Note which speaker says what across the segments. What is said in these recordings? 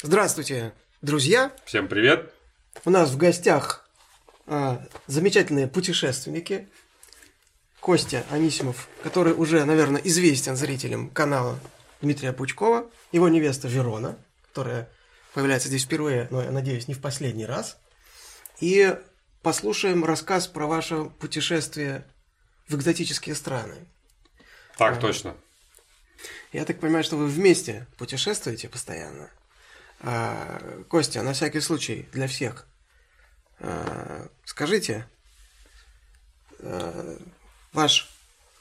Speaker 1: Здравствуйте, друзья!
Speaker 2: Всем привет!
Speaker 1: У нас в гостях а, замечательные путешественники. Костя Анисимов, который уже, наверное, известен зрителям канала Дмитрия Пучкова, его невеста Верона, которая появляется здесь впервые, но, я надеюсь, не в последний раз. И послушаем рассказ про ваше путешествие в экзотические страны.
Speaker 2: Так, а, точно.
Speaker 1: Я так понимаю, что вы вместе путешествуете постоянно. А, Костя, на всякий случай, для всех, а, скажите, а, ваш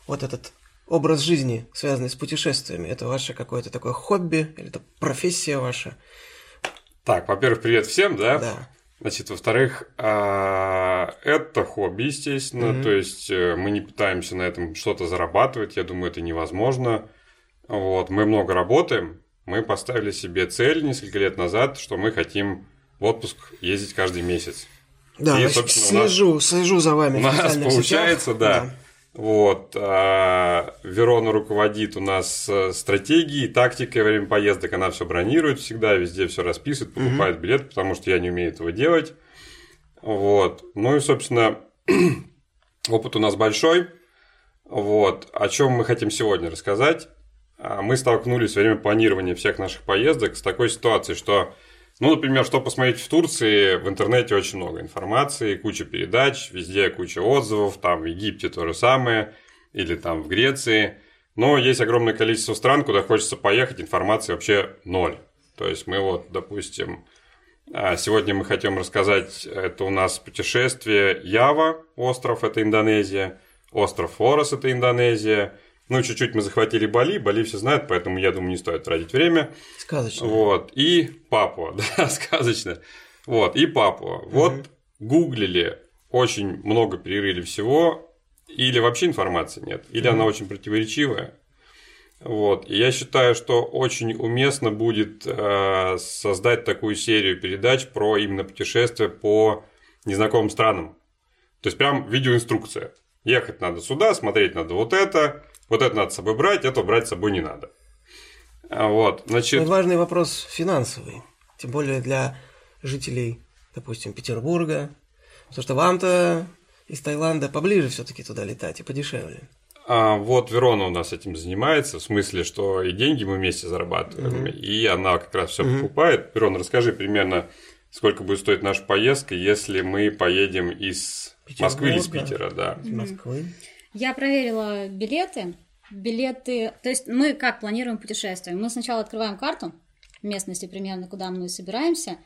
Speaker 1: вот этот образ жизни, связанный с путешествиями, это ваше какое-то такое хобби или это профессия ваша?
Speaker 2: Так, во-первых, привет всем, да?
Speaker 1: Да.
Speaker 2: Значит, во-вторых, это хобби, естественно, mm-hmm. то есть э, мы не пытаемся на этом что-то зарабатывать, я думаю, это невозможно. Вот, мы много работаем, мы поставили себе цель несколько лет назад, что мы хотим в отпуск ездить каждый месяц.
Speaker 1: Да, и, слежу, нас, слежу за вами.
Speaker 2: У нас получается, сетях. да. да. Вот, а, Верона руководит у нас э, стратегией, тактикой во время поездок, она все бронирует всегда, везде все расписывает, покупает угу. билет, потому что я не умею этого делать. Вот, ну и, собственно, опыт у нас большой. Вот, о чем мы хотим сегодня рассказать. А, мы столкнулись во время планирования всех наших поездок с такой ситуацией, что, ну, например, что посмотреть в Турции, в интернете очень много информации, куча передач, везде куча отзывов, там в Египте то же самое, или там в Греции. Но есть огромное количество стран, куда хочется поехать, информации вообще ноль. То есть мы вот, допустим, а, сегодня мы хотим рассказать, это у нас путешествие Ява, остров, это Индонезия, остров Форос, это Индонезия, ну, чуть-чуть мы захватили Бали, Бали все знают, поэтому я думаю, не стоит тратить время.
Speaker 1: Сказочно.
Speaker 2: Вот. И Папуа, да, сказочно. Вот, и Папуа. Угу. Вот гуглили, очень много перерыли всего, или вообще информации нет, или угу. она очень противоречивая. Вот. И я считаю, что очень уместно будет э, создать такую серию передач про именно путешествия по незнакомым странам. То есть прям видеоинструкция. Ехать надо сюда, смотреть надо вот это, вот это надо с собой брать, это брать с собой не надо. А вот, значит...
Speaker 1: Ну, важный вопрос финансовый. Тем более для жителей, допустим, Петербурга. Потому что вам-то из Таиланда поближе все-таки туда летать и подешевле.
Speaker 2: А вот Верона у нас этим занимается, в смысле, что и деньги мы вместе зарабатываем, угу. и она как раз все угу. покупает. Верон, расскажи примерно, сколько будет стоить наша поездка, если мы поедем из Москвы или из Питера, да.
Speaker 1: Из Москвы.
Speaker 3: Я проверила билеты. Билеты, то есть мы как планируем путешествие? Мы сначала открываем карту местности примерно, куда мы собираемся,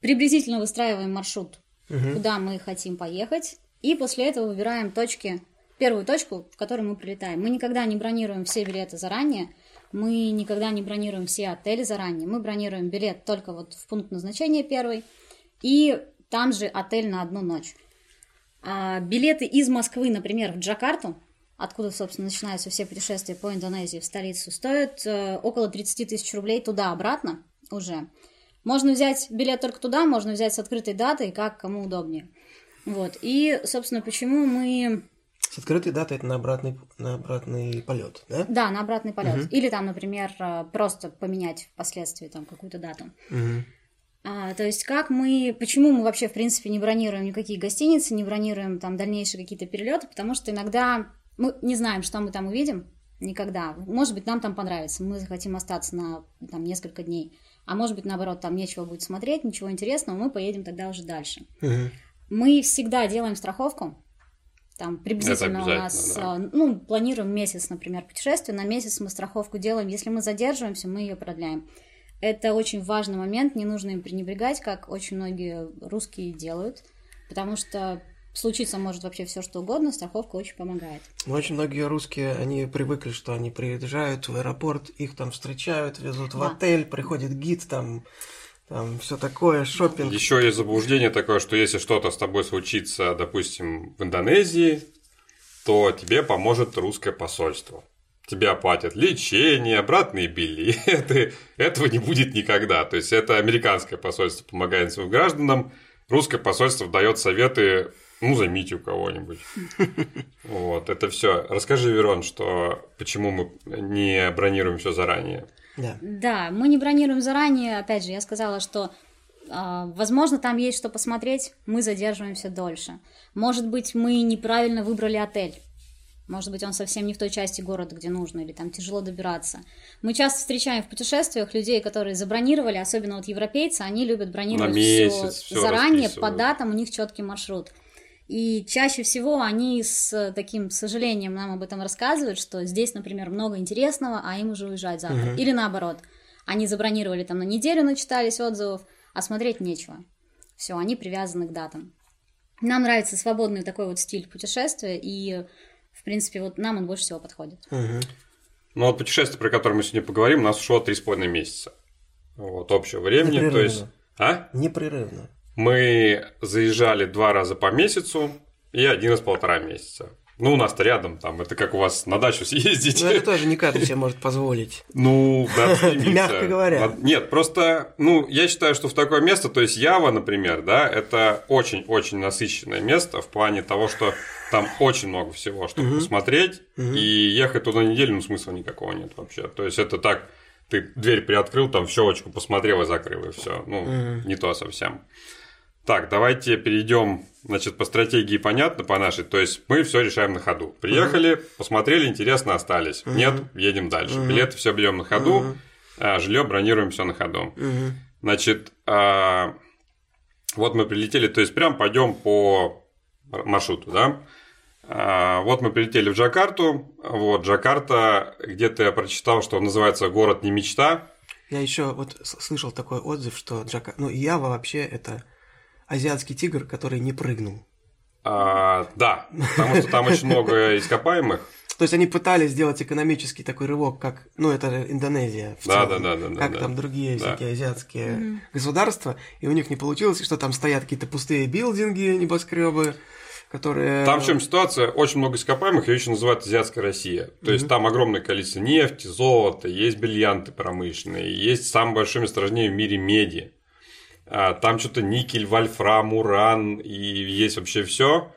Speaker 3: приблизительно выстраиваем маршрут, угу. куда мы хотим поехать, и после этого выбираем точки, первую точку, в которую мы прилетаем. Мы никогда не бронируем все билеты заранее, мы никогда не бронируем все отели заранее, мы бронируем билет только вот в пункт назначения первый, и там же отель на одну ночь. А билеты из Москвы, например, в Джакарту, откуда, собственно, начинаются все путешествия по Индонезии в столицу, стоят э, около 30 тысяч рублей туда-обратно уже. Можно взять билет только туда, можно взять с открытой датой, как кому удобнее. Вот. И, собственно, почему мы...
Speaker 1: С открытой датой это на обратный, на обратный полет, да?
Speaker 3: Да, на обратный полет. Угу. Или там, например, э, просто поменять впоследствии там какую-то дату.
Speaker 1: Угу.
Speaker 3: А, то есть как мы, почему мы вообще в принципе не бронируем никакие гостиницы, не бронируем там дальнейшие какие-то перелеты, потому что иногда мы не знаем, что мы там увидим, никогда. Может быть, нам там понравится, мы захотим остаться на там несколько дней, а может быть, наоборот, там нечего будет смотреть, ничего интересного, мы поедем тогда уже дальше.
Speaker 1: Угу.
Speaker 3: Мы всегда делаем страховку, там приблизительно у нас, да. ну, планируем месяц, например, путешествие, на месяц мы страховку делаем, если мы задерживаемся, мы ее продляем. Это очень важный момент, не нужно им пренебрегать, как очень многие русские делают, потому что случиться может вообще все что угодно, страховка очень помогает.
Speaker 1: Ну, очень многие русские, они привыкли, что они приезжают в аэропорт, их там встречают, везут да. в отель, приходит гид, там там все такое, шопинг.
Speaker 2: Еще есть заблуждение такое, что если что-то с тобой случится, допустим, в Индонезии, то тебе поможет русское посольство тебе оплатят лечение, обратные билеты. Этого не будет никогда. То есть это американское посольство помогает своим гражданам, русское посольство дает советы, ну, займите у кого-нибудь. Вот, это все. Расскажи, Верон, что почему мы не бронируем все заранее.
Speaker 1: Да.
Speaker 3: Да, мы не бронируем заранее. Опять же, я сказала, что а, Возможно, там есть что посмотреть, мы задерживаемся дольше. Может быть, мы неправильно выбрали отель. Может быть, он совсем не в той части города, где нужно, или там тяжело добираться. Мы часто встречаем в путешествиях людей, которые забронировали, особенно вот европейцы, они любят бронировать все заранее, по датам, у них четкий маршрут. И чаще всего они с таким сожалением нам об этом рассказывают, что здесь, например, много интересного, а им уже уезжать завтра. Угу. Или наоборот, они забронировали там на неделю, начитались отзывов, а смотреть нечего. Все, они привязаны к датам. Нам нравится свободный такой вот стиль путешествия, и, в принципе, вот нам он больше всего подходит.
Speaker 1: Угу.
Speaker 2: Ну, вот путешествие, про которое мы сегодня поговорим, у нас ушло три с половиной месяца. Вот, общего времени. То есть... А?
Speaker 1: Непрерывно.
Speaker 2: Мы заезжали два раза по месяцу и один раз полтора месяца. Ну, у нас-то рядом, там, это как у вас на дачу съездить.
Speaker 1: Ну, это тоже не каждый себе может позволить.
Speaker 2: Ну, да,
Speaker 1: Мягко говоря.
Speaker 2: Нет, просто, ну, я считаю, что в такое место, то есть Ява, например, да, это очень-очень насыщенное место в плане того, что там очень много всего, чтобы посмотреть, и ехать туда неделю, ну, смысла никакого нет вообще. То есть это так, ты дверь приоткрыл, там в щелочку посмотрел и закрыл, и все. Ну, не то совсем. Так, давайте перейдем, значит, по стратегии понятно, по нашей. То есть мы все решаем на ходу. Приехали, uh-huh. посмотрели, интересно, остались. Uh-huh. Нет, едем дальше. Uh-huh. Билеты все берем на ходу, uh-huh. а жилье бронируем все на ходу.
Speaker 1: Uh-huh.
Speaker 2: Значит, а, вот мы прилетели, то есть прям пойдем по маршруту, да. А, вот мы прилетели в Джакарту. Вот Джакарта, где-то я прочитал, что называется город не мечта.
Speaker 1: Я еще вот слышал такой отзыв, что Джакарта, ну Ява вообще это азиатский тигр, который не прыгнул.
Speaker 2: А, да, потому что там очень много ископаемых.
Speaker 1: То есть они пытались сделать экономический такой рывок, как, ну, это Индонезия в
Speaker 2: да, целом, да, да, да,
Speaker 1: как
Speaker 2: да,
Speaker 1: там другие
Speaker 2: да.
Speaker 1: всякие азиатские mm-hmm. государства, и у них не получилось, что там стоят какие-то пустые билдинги, небоскребы, которые...
Speaker 2: Там в чем ситуация? Очень много ископаемых, ее еще называют азиатская Россия. То mm-hmm. есть там огромное количество нефти, золота, есть бриллианты промышленные, есть самое большое месторождение в мире меди. А, там что-то никель, вольфрам, уран и есть вообще все.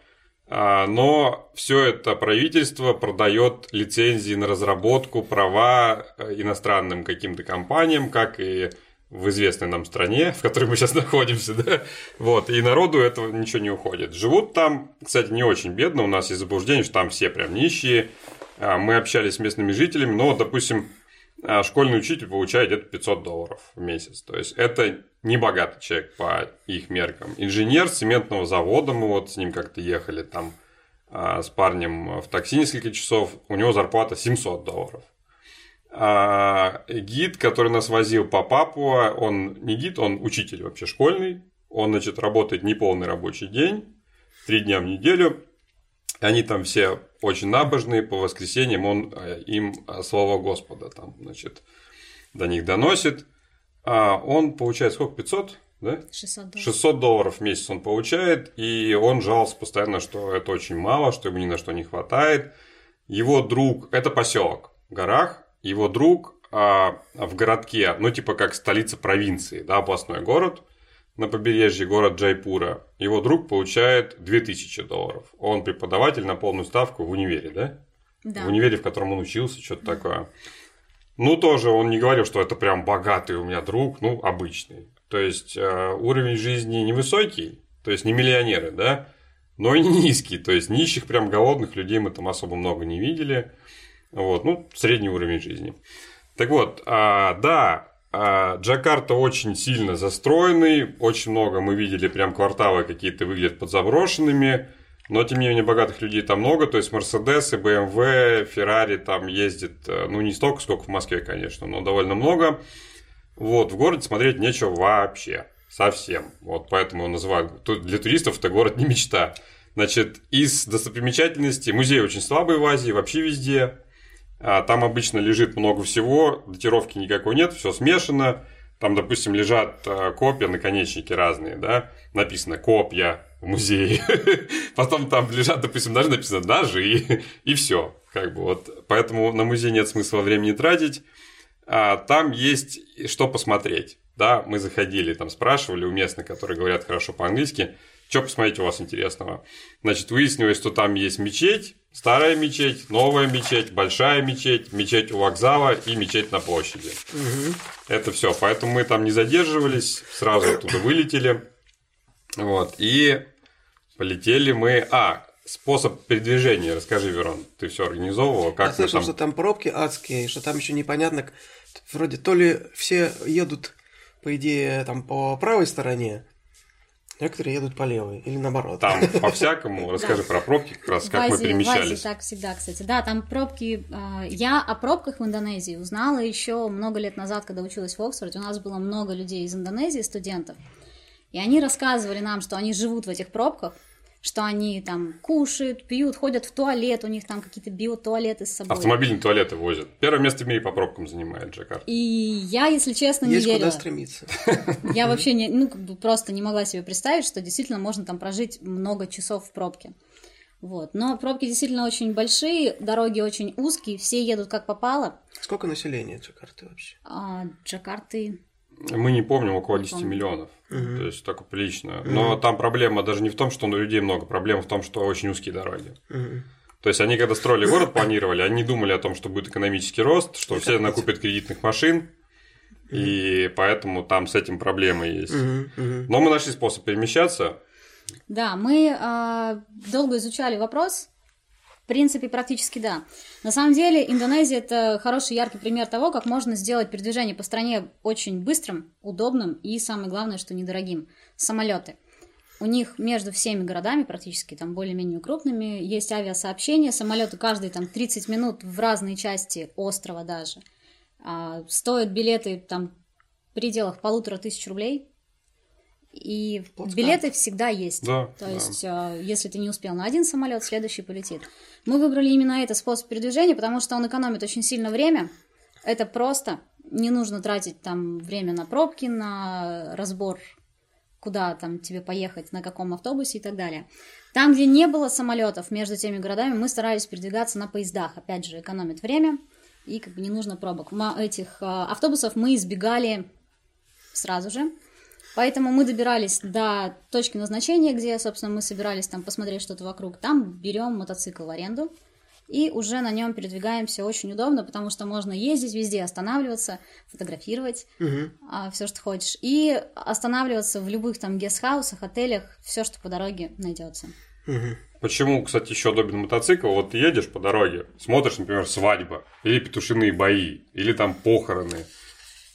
Speaker 2: А, но все это правительство продает лицензии на разработку, права э, иностранным каким-то компаниям, как и в известной нам стране, в которой мы сейчас находимся, да, вот, и народу этого ничего не уходит. Живут там, кстати, не очень бедно, у нас есть заблуждение, что там все прям нищие, а, мы общались с местными жителями, но, допустим, школьный учитель получает где-то 500 долларов в месяц, то есть это не богатый человек по их меркам. Инженер цементного завода, мы вот с ним как-то ехали там а, с парнем в такси несколько часов, у него зарплата 700 долларов. А гид, который нас возил по Папуа, он не гид, он учитель вообще школьный, он, значит, работает неполный рабочий день, три дня в неделю, они там все очень набожные, по воскресеньям он э, им слово Господа там, значит, до них доносит – а он получает сколько? 500? Да?
Speaker 3: 600 долларов.
Speaker 2: 600 долларов в месяц он получает, и он жаловался постоянно, что это очень мало, что ему ни на что не хватает. Его друг, это поселок в горах, его друг а, в городке, ну типа как столица провинции, да, областной город, на побережье город Джайпура, его друг получает 2000 долларов. Он преподаватель на полную ставку в универе, да?
Speaker 3: Да.
Speaker 2: В универе, в котором он учился, что-то такое. Ну, тоже он не говорил, что это прям богатый у меня друг, ну, обычный. То есть, э, уровень жизни невысокий, то есть, не миллионеры, да, но и не низкий. То есть, нищих, прям голодных людей мы там особо много не видели. Вот, ну, средний уровень жизни. Так вот, а, да, а, Джакарта очень сильно застроенный, очень много мы видели прям кварталы какие-то выглядят подзаброшенными. Но, тем не менее, богатых людей там много, то есть Мерседесы, БМВ, Феррари там ездит, э, ну, не столько, сколько в Москве, конечно, но довольно много. Вот, в городе смотреть нечего вообще, совсем. Вот поэтому называют, для туристов это город не мечта. Значит, из достопримечательностей, музей очень слабый в Азии, вообще везде. А там обычно лежит много всего, датировки никакой нет, все смешано. Там, допустим, лежат э, копья, наконечники разные, да, написано копья, в музее. Потом там лежат, допустим, даже написано ножи, и все. Как бы вот. Поэтому на музей нет смысла времени тратить. А там есть что посмотреть. Да, мы заходили, там спрашивали у местных, которые говорят хорошо по-английски, что посмотреть у вас интересного? Значит, выяснилось, что там есть мечеть, старая мечеть, новая мечеть, большая мечеть, мечеть у вокзала и мечеть на площади. Угу. Это все. Поэтому мы там не задерживались, сразу оттуда вылетели. Вот. И полетели мы. А, способ передвижения. Расскажи, Верон, ты все организовывал?
Speaker 1: Как Я слышал, там... что там пробки адские, что там еще непонятно, вроде то ли все едут, по идее, там по правой стороне, Некоторые едут по левой или наоборот.
Speaker 2: Там по-всякому. Расскажи про пробки, как раз как мы перемещались.
Speaker 3: так всегда, кстати. Да, там пробки... А, я о пробках в Индонезии узнала еще много лет назад, когда училась в Оксфорде. У нас было много людей из Индонезии, студентов. И они рассказывали нам, что они живут в этих пробках, что они там кушают, пьют, ходят в туалет, у них там какие-то биотуалеты с собой.
Speaker 2: Автомобильные туалеты возят. Первое место в мире по пробкам занимает Джакарта.
Speaker 3: И я, если честно,
Speaker 1: не
Speaker 3: Есть
Speaker 1: верила. куда стремиться.
Speaker 3: Я вообще не, ну, как бы просто не могла себе представить, что действительно можно там прожить много часов в пробке. Вот. Но пробки действительно очень большие, дороги очень узкие, все едут как попало.
Speaker 1: Сколько населения Джакарты вообще?
Speaker 3: А, Джакарты
Speaker 2: мы не помним, около 10 миллионов. Угу. То есть так прилично. Но угу. там проблема даже не в том, что у людей много, проблема в том, что очень узкие дороги. Угу. То есть они, когда строили город, планировали, они думали о том, что будет экономический рост, что все накупят кредитных машин, и поэтому там с этим проблемы есть. Но мы нашли способ перемещаться.
Speaker 3: Да, мы э, долго изучали вопрос, в принципе, практически да. На самом деле, Индонезия – это хороший, яркий пример того, как можно сделать передвижение по стране очень быстрым, удобным и, самое главное, что недорогим. Самолеты. У них между всеми городами, практически там более-менее крупными, есть авиасообщение. Самолеты каждые там 30 минут в разные части острова даже. А, стоят билеты там в пределах полутора тысяч рублей. И Плацкарт. билеты всегда есть.
Speaker 2: Да,
Speaker 3: То да. есть, э, если ты не успел на один самолет, следующий полетит. Мы выбрали именно этот способ передвижения, потому что он экономит очень сильно время. Это просто. Не нужно тратить там время на пробки, на разбор, куда там тебе поехать, на каком автобусе и так далее. Там, где не было самолетов между теми городами, мы старались передвигаться на поездах. Опять же, экономит время и как бы не нужно пробок. Этих э, автобусов мы избегали сразу же. Поэтому мы добирались до точки назначения, где, собственно, мы собирались там посмотреть что-то вокруг. Там берем мотоцикл в аренду и уже на нем передвигаемся очень удобно, потому что можно ездить везде, останавливаться, фотографировать угу. а, все, что хочешь, и останавливаться в любых там гестхаусах, отелях, все, что по дороге найдется.
Speaker 2: Угу. Почему, кстати, еще удобен мотоцикл? Вот ты едешь по дороге, смотришь, например, свадьба, или петушиные бои, или там похороны.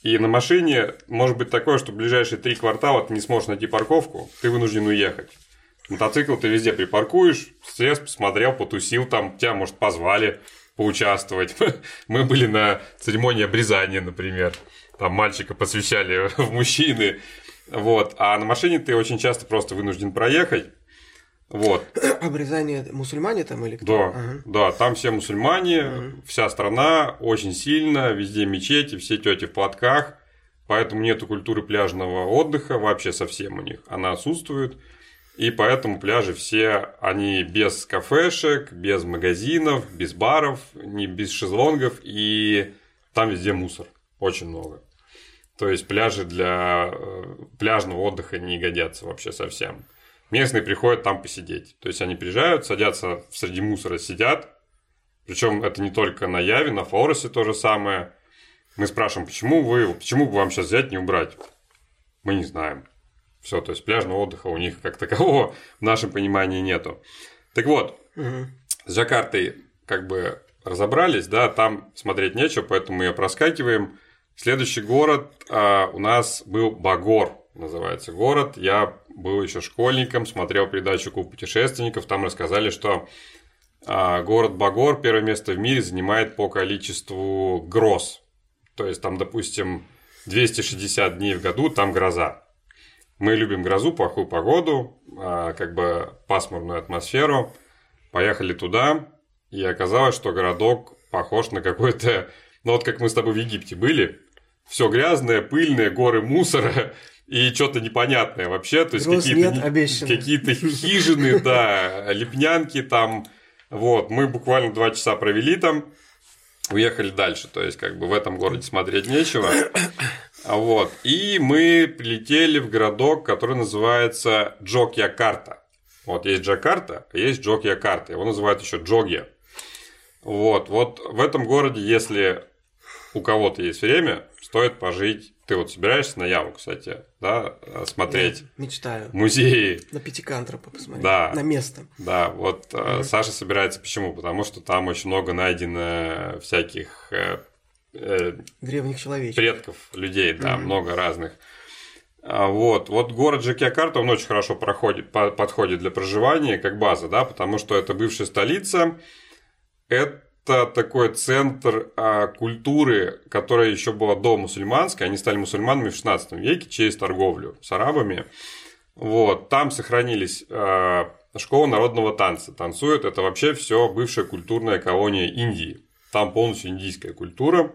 Speaker 2: И на машине может быть такое, что ближайшие три квартала ты не сможешь найти парковку, ты вынужден уехать. Мотоцикл ты везде припаркуешь, слез, посмотрел, потусил там, тебя, может, позвали поучаствовать. Мы были на церемонии обрезания, например. Там мальчика посвящали в мужчины. Вот. А на машине ты очень часто просто вынужден проехать. Вот.
Speaker 1: Обрезание мусульмане там или кто?
Speaker 2: Да, ага. да, там все мусульмане, ага. вся страна очень сильно, везде мечети, все тети в платках, поэтому нету культуры пляжного отдыха вообще совсем у них, она отсутствует. И поэтому пляжи все, они без кафешек, без магазинов, без баров, не без шезлонгов, и там везде мусор, очень много. То есть пляжи для э, пляжного отдыха не годятся вообще совсем. Местные приходят там посидеть. То есть они приезжают, садятся среди мусора, сидят. Причем это не только на Яве, на Флоросе то же самое. Мы спрашиваем, почему вы, почему бы вам сейчас взять не убрать? Мы не знаем. Все, то есть пляжного отдыха у них как такового в нашем понимании нету. Так вот, угу. с Джакартой как бы разобрались, да, там смотреть нечего, поэтому мы ее проскакиваем. Следующий город а, у нас был Багор, называется город. Я был еще школьником, смотрел передачу «Клуб путешественников», там рассказали, что а, город Багор первое место в мире занимает по количеству гроз. То есть там, допустим, 260 дней в году там гроза. Мы любим грозу, плохую погоду, а, как бы пасмурную атмосферу. Поехали туда, и оказалось, что городок похож на какой-то... Ну вот как мы с тобой в Египте были, все грязное, пыльное, горы мусора, и что-то непонятное вообще, то есть какие-то, какие-то хижины, да, лепнянки там, вот, мы буквально два часа провели там, уехали дальше. То есть, как бы в этом городе смотреть нечего. А Вот. И мы прилетели в городок, который называется Джокьякарта. Вот есть Джакарта, а есть Джокьякарта. Его называют еще Джогья. Вот. Вот в этом городе, если у кого-то есть время, стоит пожить. Ты вот собираешься на Яву, кстати, да, смотреть
Speaker 1: Я мечтаю.
Speaker 2: музеи.
Speaker 1: На Пятикантропа посмотреть.
Speaker 2: Да.
Speaker 1: На место.
Speaker 2: Да, вот mm Саша собирается почему? Потому что там очень много найдено всяких э, э,
Speaker 1: Древних человечек.
Speaker 2: предков людей, да,
Speaker 1: Мгм.
Speaker 2: много разных. А, Вот, вот город Джакиакарта, он очень хорошо проходит, по- подходит для проживания как база, да, потому что это бывшая столица, это такой центр а, культуры, которая еще была до мусульманской, они стали мусульманами в 16 веке через торговлю с арабами. Вот, там сохранились а, школа народного танца, танцуют, это вообще все бывшая культурная колония Индии. Там полностью индийская культура.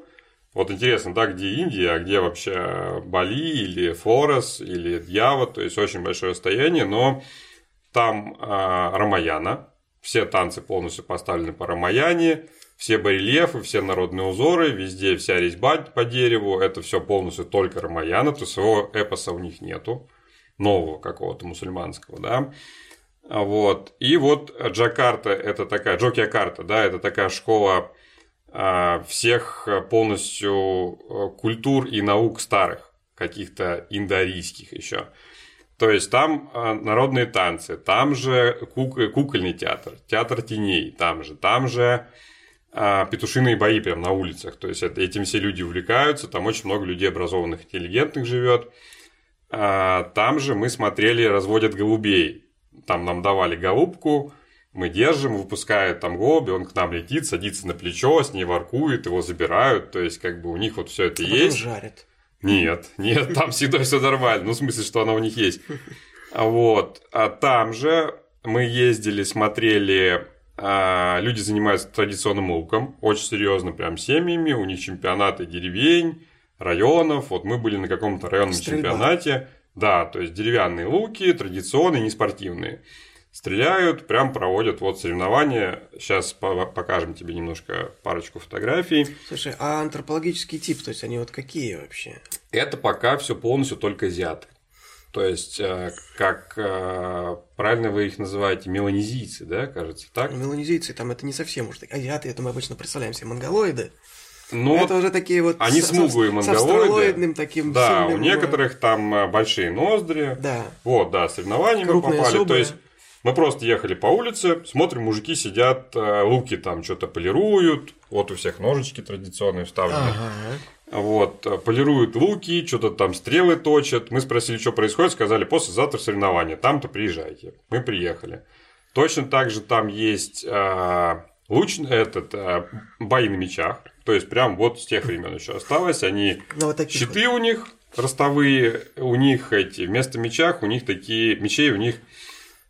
Speaker 2: Вот интересно, да, где Индия, а где вообще Бали или Флорес или Дьява, то есть очень большое расстояние, но там а, Рамаяна, все танцы полностью поставлены по Рамаяне, все барельефы, все народные узоры, везде вся резьба по дереву, это все полностью только Рамаяна, то есть своего эпоса у них нету, нового какого-то мусульманского, да. А Вот. И вот Джакарта, это такая, Джокиакарта, да, это такая школа а, всех полностью э, культур и наук старых, каких-то индоарийских еще. То есть там а, народные танцы, там же кук- кукольный театр, театр теней, там же, там же петушиные бои прямо на улицах. То есть это, этим все люди увлекаются, там очень много людей образованных, интеллигентных живет. А, Там же мы смотрели «Разводят голубей». Там нам давали голубку, мы держим, выпускают там голуби, он к нам летит, садится на плечо, с ней воркует, его забирают. То есть, как бы у них вот все это
Speaker 1: А
Speaker 2: есть.
Speaker 1: жарят.
Speaker 2: Нет, нет, там всегда все нормально. Ну, в смысле, что она у них есть. А Вот. А там же мы ездили, смотрели, а, люди занимаются традиционным луком, очень серьезно, прям семьями, у них чемпионаты деревень, районов. Вот мы были на каком-то районном
Speaker 1: Стрельба.
Speaker 2: чемпионате. Да, то есть деревянные луки, традиционные, не спортивные. Стреляют, прям проводят вот соревнования. Сейчас по- покажем тебе немножко парочку фотографий.
Speaker 1: Слушай, а антропологический тип, то есть они вот какие вообще?
Speaker 2: Это пока все полностью только азиаты. То есть, э, как э, правильно вы их называете, меланезийцы, да, кажется, так?
Speaker 1: Меланезийцы, там это не совсем уж. Азиаты, это мы обычно представляем себе монголоиды.
Speaker 2: Ну,
Speaker 1: это уже такие вот...
Speaker 2: они
Speaker 1: с-
Speaker 2: смуглые монголоиды.
Speaker 1: Таким...
Speaker 2: да, у
Speaker 1: сильным,
Speaker 2: некоторых там э, большие ноздри.
Speaker 1: Да.
Speaker 2: Вот, да, соревнования мы
Speaker 1: Крупные
Speaker 2: попали.
Speaker 1: зубы.
Speaker 2: То есть, мы просто ехали по улице, смотрим, мужики сидят, э, луки там что-то полируют. Вот у всех ножички традиционные вставлены.
Speaker 1: Ага.
Speaker 2: Вот, э, полируют луки, что-то там стрелы точат. Мы спросили, что происходит, сказали, послезавтра соревнования, там-то приезжайте. Мы приехали. Точно так же там есть э, луч, этот, э, бои на мечах. То есть, прям вот с тех времен еще осталось. Они
Speaker 1: Ну, вот
Speaker 2: щиты у них ростовые, у них эти, вместо мечах, у них такие, мечей у них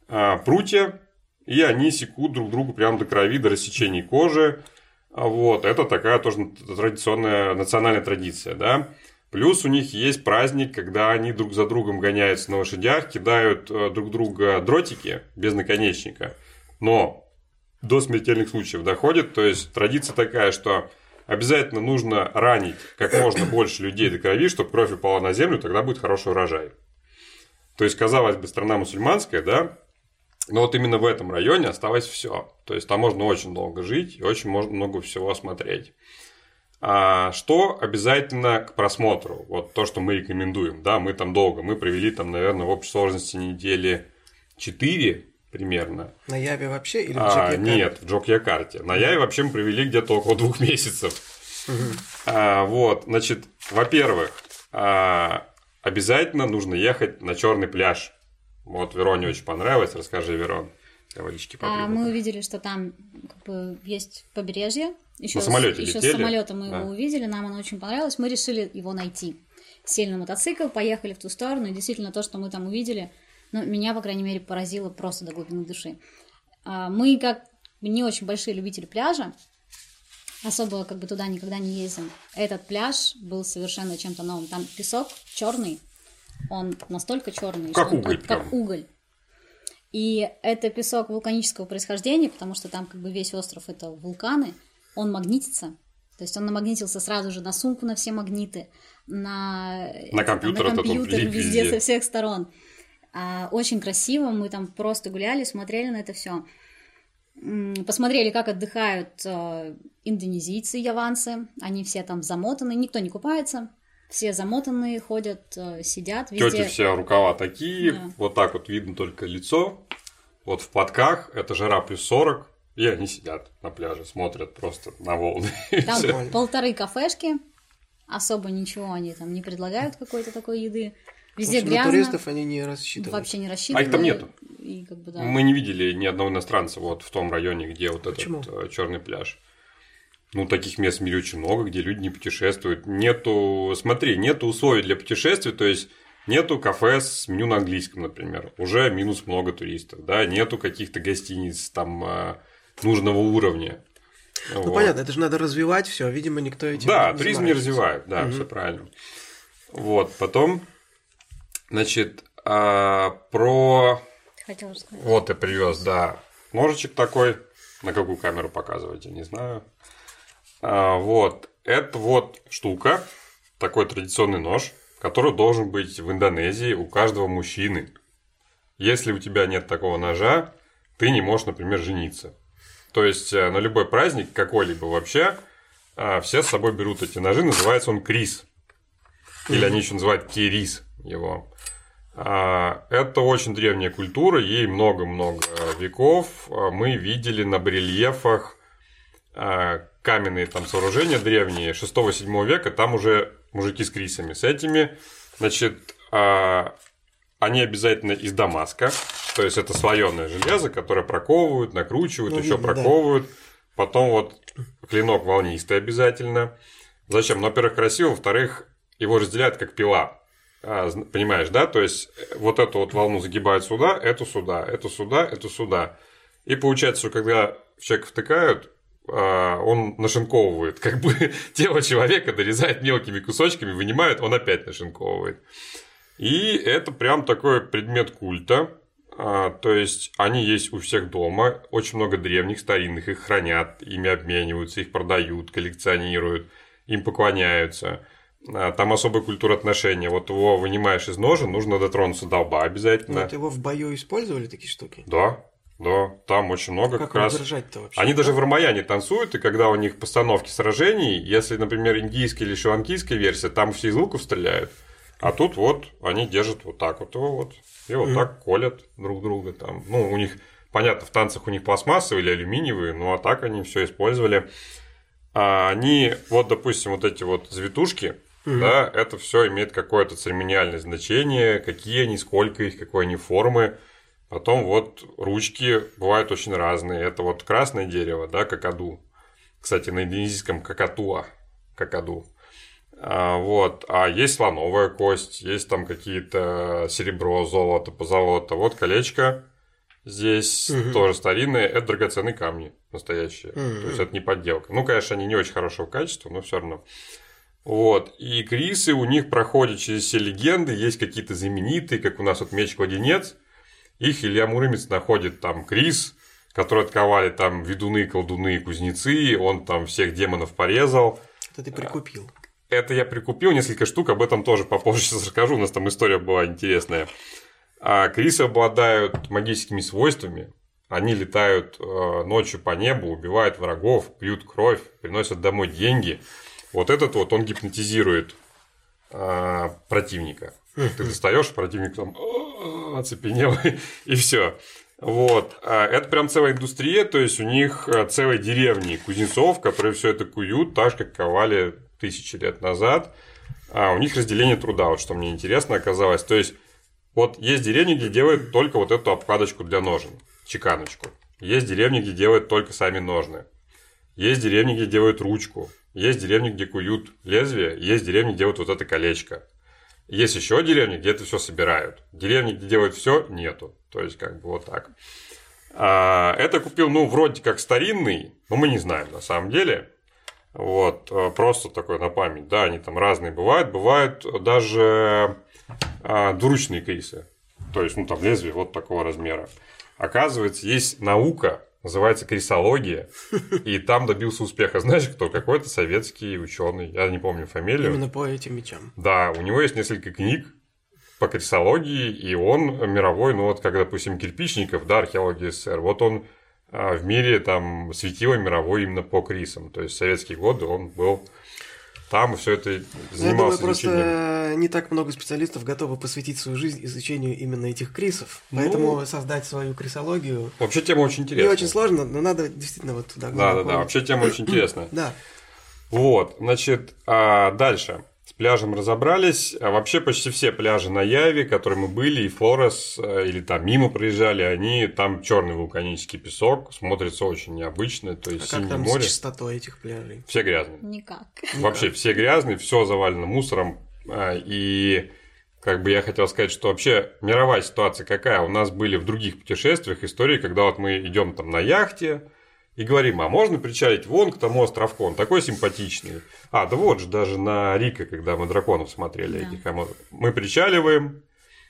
Speaker 2: а, прутья, и они секут друг другу прям до крови, до рассечений кожи. Вот, это такая тоже традиционная национальная традиция, да. Плюс у них есть праздник, когда они друг за другом гоняются на лошадях, кидают э, друг друга дротики без наконечника. Но до смертельных случаев доходит. То есть традиция такая, что обязательно нужно ранить как можно больше людей до крови, чтобы кровь упала на землю, тогда будет хороший урожай. То есть, казалось бы, страна мусульманская, да, но вот именно в этом районе осталось все. То есть там можно очень долго жить и очень можно много всего смотреть. А что обязательно к просмотру? Вот то, что мы рекомендуем. Да, мы там долго. Мы провели там, наверное, в общей сложности недели 4 примерно.
Speaker 1: На Яве вообще или в
Speaker 2: А,
Speaker 1: Джекьякарте?
Speaker 2: нет, в Джокьякарте. На Яве вообще мы провели где-то около двух месяцев. А, вот, значит, во-первых, а, обязательно нужно ехать на черный пляж. Вот Вероне очень понравилось. Расскажи, Верон. Я водички.
Speaker 3: А мы увидели, что там как бы есть побережье. Еще
Speaker 2: На самолете
Speaker 3: еще
Speaker 2: летели?
Speaker 3: с самолета мы
Speaker 2: Да.
Speaker 3: его увидели, нам оно очень понравилось. Мы решили его найти. Сели на мотоцикл, поехали в ту сторону. И действительно, то, что мы там увидели, ну, меня, по крайней мере, поразило просто до глубины души. А, Мы, как не очень большие любители пляжа, особо как бы туда никогда не ездим. Этот пляж был совершенно чем-то новым. Там песок черный, он настолько черный,
Speaker 2: Как
Speaker 3: что он
Speaker 2: уголь
Speaker 3: как
Speaker 2: прям.
Speaker 3: уголь. И это песок вулканического происхождения, потому что там как бы весь остров это вулканы, он магнитится. То есть он намагнитился сразу же на сумку, на все магниты, на,
Speaker 2: на компьютер,
Speaker 3: на компьютер
Speaker 2: везде,
Speaker 3: везде, со всех сторон. А, очень красиво, мы там просто гуляли, смотрели на это все. Посмотрели, как отдыхают э, индонезийцы, яванцы. Они все там замотаны, никто не купается. Все замотанные ходят, э, сидят
Speaker 2: везде. Тети все рукава такие, да. вот так вот видно только лицо. Вот в подках, это жара плюс 40, и они сидят на пляже, смотрят просто на волны.
Speaker 3: Там полторы кафешки, особо ничего они там не предлагают какой-то такой еды. Везде
Speaker 1: грязно. На туристов они не рассчитывают.
Speaker 3: Вообще не рассчитывают.
Speaker 2: А их там нету. И, как бы, да. Мы не видели ни одного иностранца вот в том районе, где вот Почему? этот черный пляж. Ну, таких мест в мире очень много, где люди не путешествуют. Нету, смотри, нету условий для путешествий, то есть нету кафе с меню на английском, например. Уже минус много туристов, да, нету каких-то гостиниц там э, нужного уровня.
Speaker 1: Ну, вот. понятно, это же надо развивать все, видимо, никто этим
Speaker 2: Да, не туризм не развивает, да, угу. все правильно. Вот, потом Значит, а, про...
Speaker 3: Хотел сказать.
Speaker 2: Вот ты привез, да. Ножичек такой. На какую камеру показывать, я не знаю. А, вот. Это вот штука. Такой традиционный нож, который должен быть в Индонезии у каждого мужчины. Если у тебя нет такого ножа, ты не можешь, например, жениться. То есть э, на любой праздник какой-либо вообще а, все с собой берут эти ножи. Называется он крис. Или они еще называют керис его. А, это очень древняя культура, ей много-много веков. А, мы видели на барельефах каменные там сооружения древние 6-7 века, там уже мужики с крисами. С этими, значит, они обязательно из Дамаска, то есть это слоеное железо, которое проковывают, накручивают, ну, еще проковывают. Да. Потом вот клинок волнистый обязательно. Зачем? Ну, во-первых, красиво, во-вторых, его разделяют как пила. А, понимаешь, да? То есть вот эту вот волну загибают сюда, эту сюда, эту сюда, эту сюда. И получается, что когда в человека втыкают, а, он нашинковывает, как бы тело человека дорезает мелкими кусочками, вынимают, он опять нашинковывает. И это прям такой предмет культа. А, то есть они есть у всех дома, очень много древних, старинных, их хранят, ими обмениваются, их продают, коллекционируют, им поклоняются. А, там особая культура отношения. Вот его вынимаешь из ножа, нужно дотронуться до лба обязательно.
Speaker 1: Вот его в бою использовали такие штуки?
Speaker 2: Да, да, там очень много
Speaker 1: как,
Speaker 2: как раз.
Speaker 1: держать-то вообще?
Speaker 2: Они даже в Рамаяне танцуют, и когда у них постановки сражений, если, например, индийская или шри версия, там все из луков стреляют, а тут вот они держат вот так вот его вот, и вот mm. так колят друг друга там. Ну, у них, понятно, в танцах у них пластмассовые или алюминиевые, ну а так они все использовали. А они, вот, допустим, вот эти вот завитушки, угу. да, это все имеет какое-то церемониальное значение, какие они, сколько их, какой они формы. Потом вот ручки бывают очень разные. Это вот красное дерево, да, какаду. Кстати, на индонезийском какатуа, какаду. А, вот. А есть слоновая кость, есть там какие-то серебро, золото, позолото. Вот колечко здесь угу. тоже старинное. Это драгоценные камни настоящие. Угу. То есть это не подделка. Ну, конечно, они не очень хорошего качества, но все равно. Вот. И Крисы у них проходят через все легенды, есть какие-то знаменитые, как у нас вот меч-кладенец. Их Илья Муромец находит там Крис, который отковали там ведуны, колдуны и кузнецы, он там всех демонов порезал.
Speaker 1: Это ты прикупил.
Speaker 2: Это я прикупил несколько штук, об этом тоже попозже сейчас расскажу, у нас там история была интересная. А Крисы обладают магическими свойствами, они летают э, ночью по небу, убивают врагов, пьют кровь, приносят домой деньги – вот этот вот он гипнотизирует а, противника. Ты достаешь, противник там оцепенел, и все. Вот. А это прям целая индустрия, то есть у них а, целые деревни кузнецов, которые все это куют, так же, как ковали тысячи лет назад. А у них разделение труда, вот что мне интересно оказалось. То есть, вот есть деревни, где делают только вот эту обкладочку для ножен, чеканочку. Есть деревни, где делают только сами ножны. Есть деревни, где делают ручку. Есть деревни, где куют лезвие, есть деревни, где делают вот это колечко. Есть еще деревни, где это все собирают. Деревни, где делают все, нету. То есть, как бы вот так. А, это купил, ну, вроде как старинный, но мы не знаем на самом деле. Вот, а, просто такой на память. Да, они там разные бывают. Бывают даже а, двуручные кейсы. То есть, ну, там лезвие вот такого размера. Оказывается, есть наука, называется крисология, и там добился успеха. Знаешь, кто? Какой-то советский ученый, я не помню фамилию.
Speaker 1: Именно по этим мечам.
Speaker 2: Да, у него есть несколько книг по крисологии, и он мировой, ну вот как, допустим, Кирпичников, да, археология СССР, вот он а, в мире там светило мировой именно по крисам. То есть в советские годы он был там все это занимался
Speaker 1: Я думаю,
Speaker 2: изучением.
Speaker 1: просто не так много специалистов готовы посвятить свою жизнь изучению именно этих крисов.
Speaker 2: Ну,
Speaker 1: Поэтому создать свою крисологию
Speaker 2: Вообще тема очень
Speaker 1: не
Speaker 2: интересная.
Speaker 1: очень сложно, но надо действительно вот туда
Speaker 2: Да, да,
Speaker 1: глубоко.
Speaker 2: да. Вообще тема очень интересная.
Speaker 1: Да.
Speaker 2: Вот, значит, а дальше. С пляжем разобрались. А вообще почти все пляжи на Яве, которые мы были, и Флорес, э, или там мимо проезжали, они там черный вулканический песок, смотрится очень необычно, то
Speaker 1: А
Speaker 2: есть
Speaker 1: как
Speaker 2: синее
Speaker 1: там
Speaker 2: море.
Speaker 1: с чистотой этих пляжей?
Speaker 2: Все грязные.
Speaker 3: Никак.
Speaker 2: Вообще все грязные, все завалено мусором. а, И как бы я хотел сказать, что вообще мировая ситуация какая? У нас были в других путешествиях истории, когда вот мы идем там на яхте и говорим, а можно причалить вон к тому островку, он такой симпатичный. А, да вот же даже на Рика, когда мы драконов смотрели,
Speaker 3: Да.
Speaker 2: этих, а мы- причаливаем,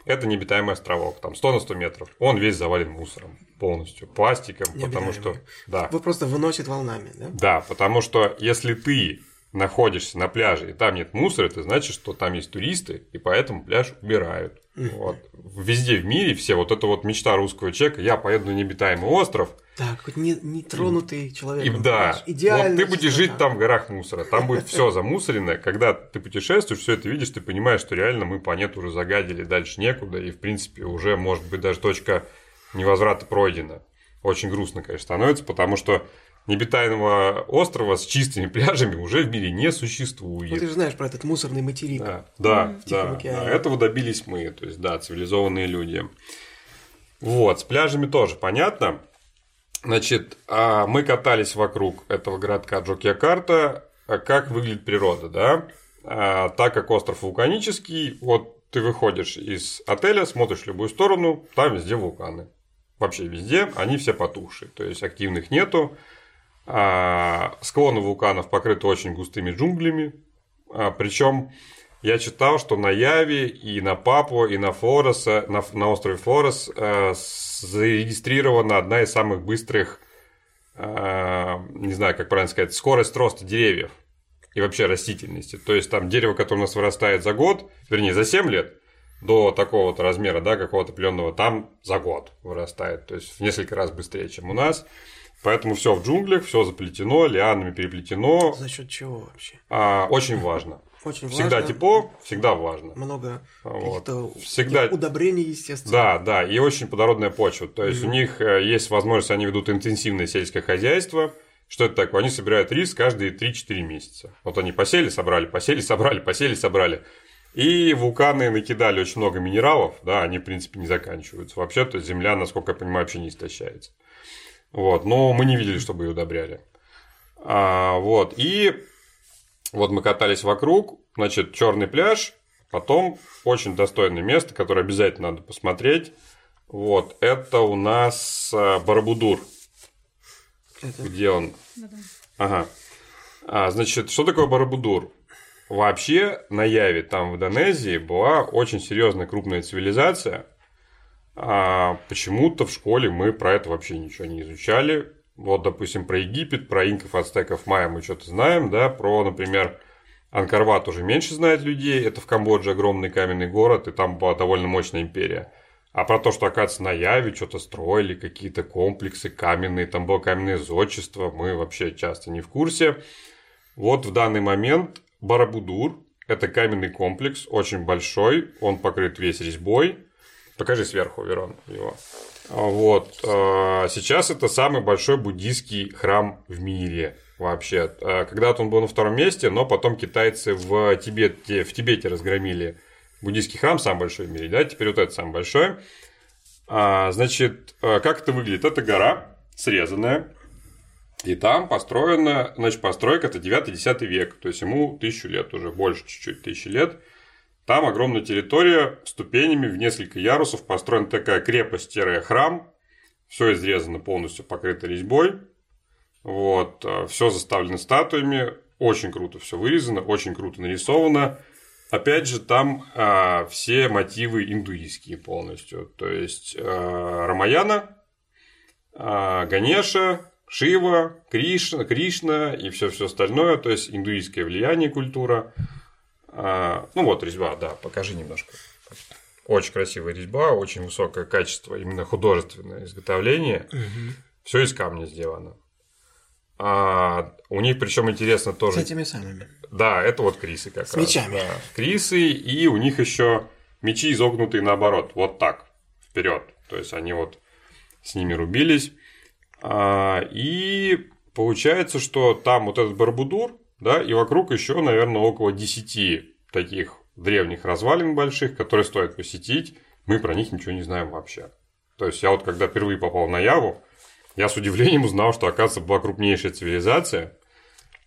Speaker 2: это необитаемый островок, там 100 на 100 метров. Он весь завален мусором полностью, пластиком, потому что... Да.
Speaker 1: Его просто выносит волнами, да?
Speaker 2: Да, потому что если ты находишься на пляже и там нет мусора, это значит, что там есть туристы, и поэтому пляж убирают. Вот. Везде в мире все, вот это вот мечта русского человека, я поеду на необитаемый остров,
Speaker 1: Так, хоть не, нетронутый человек.
Speaker 2: и да,
Speaker 1: Идеально.
Speaker 2: вот ты будешь жить там в горах мусора, там будет все замусорено. Когда ты путешествуешь, все это видишь, ты понимаешь, что реально мы планету уже загадили, дальше некуда, и в принципе уже может быть даже точка невозврата пройдена. Очень грустно, конечно, становится, потому что необитаемого острова с чистыми пляжами уже в мире не существует.
Speaker 1: Ну, ты же знаешь про этот мусорный материк.
Speaker 2: Да, да, да,
Speaker 1: океане.
Speaker 2: да. Этого добились мы, то есть, да, цивилизованные люди. Вот, с пляжами тоже понятно. Значит, а мы катались вокруг этого городка Джокьякарта. А Как выглядит природа, да? А, Так как остров вулканический, вот ты выходишь из отеля, смотришь в любую сторону, там везде вулканы. Вообще везде, они все потухшие, то есть активных нету. А, Склоны вулканов покрыты очень густыми джунглями. Причем я читал, что на Яве и на Папуа, и на Флореса, на, на острове Флорес э, зарегистрирована одна из самых быстрых, э, не знаю, как правильно сказать, скорость роста деревьев и вообще растительности. То есть там дерево, которое у нас вырастает за год, вернее, за 7 лет, до такого-то размера, да, какого-то определенного, там за год вырастает. То есть в несколько раз быстрее, чем у нас. Поэтому все в джунглях, все заплетено, лианами переплетено.
Speaker 1: За счет чего вообще?
Speaker 2: А, очень важно.
Speaker 1: Очень
Speaker 2: Всегда
Speaker 1: важно.
Speaker 2: тепло, всегда влажно.
Speaker 1: Много
Speaker 2: Вот. Всегда-
Speaker 1: удобрений, естественно.
Speaker 2: Да, да, и очень плодородная почва. То есть у них э, есть возможность, они ведут интенсивное сельское хозяйство. Что это такое? Они собирают рис каждые 3-4 месяца. Вот они посели, собрали, посели, собрали, посели, собрали. И вулканы накидали очень много минералов, да, они, в принципе, не заканчиваются. Вообще-то земля, насколько я понимаю, вообще не истощается. Вот, но мы не видели, чтобы ее удобряли. А, вот, и вот мы катались вокруг, значит, черный пляж, потом очень достойное место, которое обязательно надо посмотреть. Вот, это у нас э, Барабудур.
Speaker 1: Это-
Speaker 2: Где он? Ага. А, значит, что такое Барабудур? Вообще на Яве, там в Индонезии, была очень серьезная крупная цивилизация. А почему-то в школе мы про это вообще ничего не изучали. Вот, допустим, про Египет, про инков, ацтеков, майя мы что-то знаем, да, про, например, Анкарват уже меньше знает людей, это в Камбодже огромный каменный город, и там была довольно мощная империя. А про то, что, оказывается, на Яве что-то строили, какие-то комплексы каменные, там было каменное зодчество, мы вообще часто не в курсе. Вот в данный момент Барабудур – это каменный комплекс, очень большой, он покрыт весь резьбой. Покажи сверху, Верон, его. А, Вот. а, Сейчас это самый большой буддийский храм в мире вообще. А, Когда-то он был на втором месте, но потом китайцы в Тибете, в Тибете разгромили буддийский храм, самый большой в мире, да, теперь вот это самый большой. Значит, как это выглядит? Это гора срезанная, и там построена, значит, постройка это 9-10 век, то есть ему тысячу лет уже, больше чуть-чуть тысячи лет. Там огромная территория, ступенями в несколько ярусов построена такая крепость-храм. Все изрезано полностью, покрыто резьбой. Вот, все заставлено статуями. Очень круто все вырезано, очень круто нарисовано. Опять же, там а, все мотивы индуистские полностью. То есть, а, Рамаяна, а, Ганеша, Шива, Кришна, Кришна и все-все остальное, то есть индуистское влияние, культура. А, ну вот резьба, да, покажи немножко. Очень красивая резьба, очень высокое качество, именно художественное изготовление. Угу. Все из камня сделано. А у них причем интересно тоже.
Speaker 1: С этими самыми.
Speaker 2: Да, это вот крисы как
Speaker 1: С раз. мечами.
Speaker 2: Да. Крисы, и у них еще мечи изогнутые наоборот, вот так, вперед. То есть они вот с ними рубились. А, и получается, что там вот этот Барбудур, да, и вокруг еще, наверное, около 10 таких древних развалин больших, которые стоит посетить. Мы про них ничего не знаем вообще. То есть я вот когда впервые попал на Яву, я с удивлением узнал, что, оказывается, была крупнейшая цивилизация.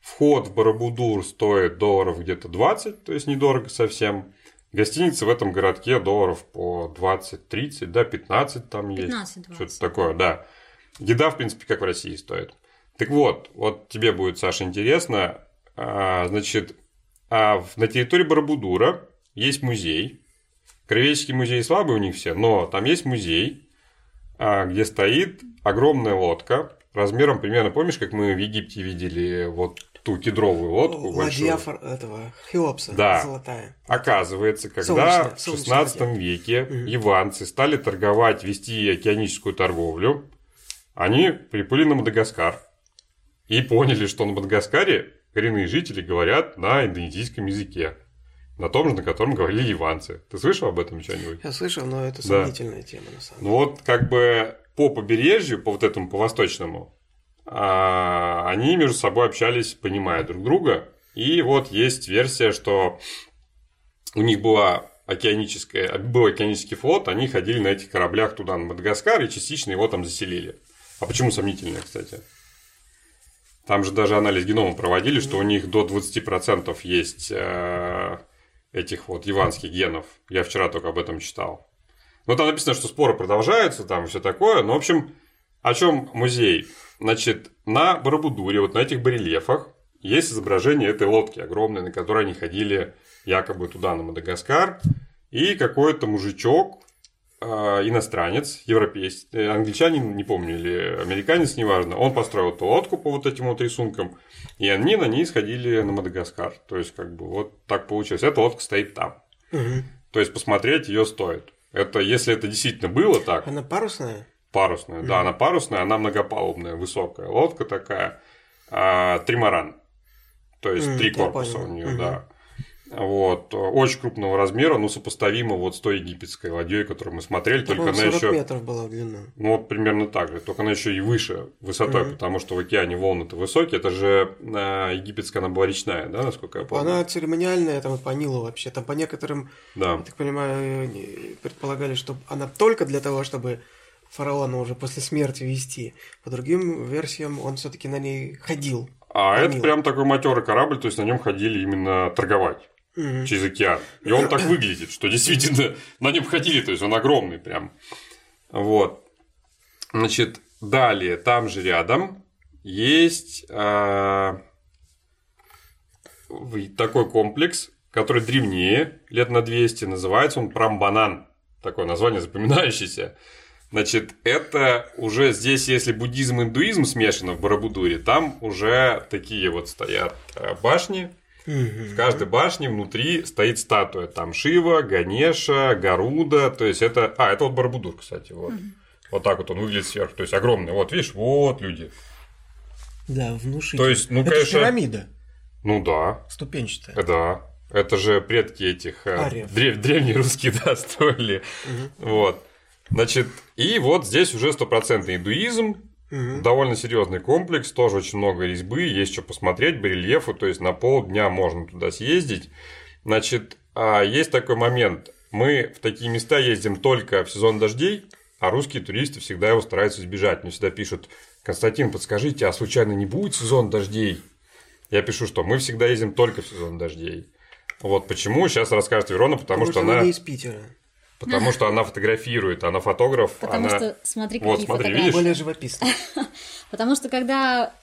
Speaker 2: Вход в Барабудур стоит долларов где-то 20, то есть недорого совсем. Гостиницы в этом городке долларов по 20-30, да, 15 там 15, есть. Что-то такое, да. Еда, в принципе, как в России стоит. Так вот, вот тебе будет, Саша, интересно. А, значит, а на территории Барабудура есть музей. Кровеческий музей слабый у них все, но там есть музей, а, где стоит огромная лодка размером примерно, помнишь, как мы в Египте видели вот ту кедровую лодку
Speaker 1: Ладья большую? этого Хеопса,
Speaker 2: да.
Speaker 1: золотая.
Speaker 2: Оказывается, когда солнечная, в 16 веке угу. иванцы стали торговать, вести океаническую торговлю, они приплыли на Мадагаскар и поняли, что на Мадагаскаре коренные жители говорят на индонезийском языке. На том же, на котором говорили ливанцы. Ты слышал об этом что-нибудь?
Speaker 1: Я слышал, но это сомнительная да. тема на самом
Speaker 2: деле. Ну вот как бы по побережью, по вот этому, по восточному, а, они между собой общались, понимая друг друга. И вот есть версия, что у них была океаническая, был океанический флот, они ходили на этих кораблях туда, на Мадагаскар, и частично его там заселили. А почему сомнительное, кстати? Там же даже анализ генома проводили, что у них до 20% есть э, этих вот яванских генов. Я вчера только об этом читал. Ну, там написано, что споры продолжаются, там все такое. Но, в общем, о чем музей? Значит, на Барабудуре, вот на этих барельефах, есть изображение этой лодки огромной, на которой они ходили якобы туда, на Мадагаскар. И какой-то мужичок иностранец, европейец, э, англичанин, не помню, или американец, неважно, он построил эту лодку по вот этим вот рисункам, и они на ней сходили на Мадагаскар. То есть, как бы вот так получилось. Эта лодка стоит там. Угу. То есть, посмотреть ее стоит. Это, если это действительно было так.
Speaker 1: Она парусная?
Speaker 2: Парусная, угу. да, она парусная, она многопалубная, высокая лодка такая. А, тримаран. То есть, угу, три корпуса у нее, угу. да. Вот, очень крупного размера, но сопоставимо вот с той египетской ладьей, которую мы смотрели,
Speaker 1: только она еще... метров была длина.
Speaker 2: Ну, вот примерно так же, только она еще и выше высотой, угу. потому что в океане волны-то высокие, это же э, египетская, она была речная, да, насколько я помню?
Speaker 1: Она церемониальная, там, по Нилу вообще, там по некоторым, да. я так понимаю, предполагали, что она только для того, чтобы фараона уже после смерти вести. По другим версиям он все-таки на ней ходил.
Speaker 2: А это прям такой матерый корабль, то есть на нем ходили именно торговать угу. через океан. И он так выглядит, что действительно на нем ходили, то есть он огромный прям. Вот. Значит, далее, там же рядом есть э, такой комплекс, который древнее, лет на 200, называется он Прамбанан. Такое название запоминающееся. Значит, это уже здесь, если буддизм и индуизм смешаны в Барабудуре, там уже такие вот стоят э, башни, в каждой башне внутри стоит статуя. Там Шива, Ганеша, Гаруда. То есть это. А, это вот Барбудур, кстати. Вот. Вот так вот он выглядит сверху. То есть огромный. Вот, видишь, вот люди.
Speaker 1: Да, внушительно.
Speaker 2: То есть, ну,
Speaker 1: это
Speaker 2: конечно.
Speaker 1: пирамида.
Speaker 2: Ну да.
Speaker 1: Ступенчатая.
Speaker 2: Да. Это же предки этих э, древ, древние русские, да, строили. Угу. Вот. Значит, и вот здесь уже стопроцентный индуизм, Угу. Довольно серьезный комплекс, тоже очень много резьбы, есть что посмотреть, барельефы, то есть на полдня можно туда съездить. Значит, а есть такой момент. Мы в такие места ездим только в сезон дождей, а русские туристы всегда его стараются избежать. Мне всегда пишут, Константин, подскажите, а случайно не будет сезон дождей? Я пишу, что мы всегда ездим только в сезон дождей. Вот почему, сейчас расскажет Верона, потому, потому что, что она...
Speaker 1: из Питера.
Speaker 2: Потому что она фотографирует, она фотограф.
Speaker 3: Потому
Speaker 2: она...
Speaker 3: что смотри, какие вот, смотри, фотографии.
Speaker 1: Видишь? Более живописно.
Speaker 3: Потому что когда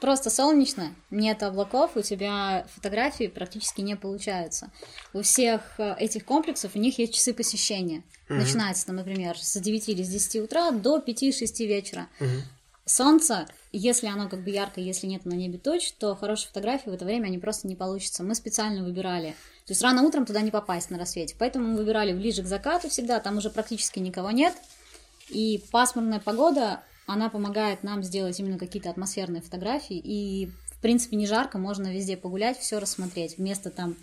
Speaker 3: просто солнечно, нет облаков, у тебя фотографии практически не получаются. У всех э, этих комплексов у них есть часы посещения. Угу. Начинается там, например, с 9 или с 10 утра до 5-6 вечера. Угу. Солнце, если оно как бы яркое, если нет на небе точ, то хорошие фотографии в это время они просто не получатся. Мы специально выбирали. То есть рано утром туда не попасть на рассвете. Поэтому мы выбирали ближе к закату всегда, там уже практически никого нет. И пасмурная погода, она помогает нам сделать именно какие-то атмосферные фотографии. И, в принципе, не жарко, можно везде погулять, все рассмотреть. Вместо там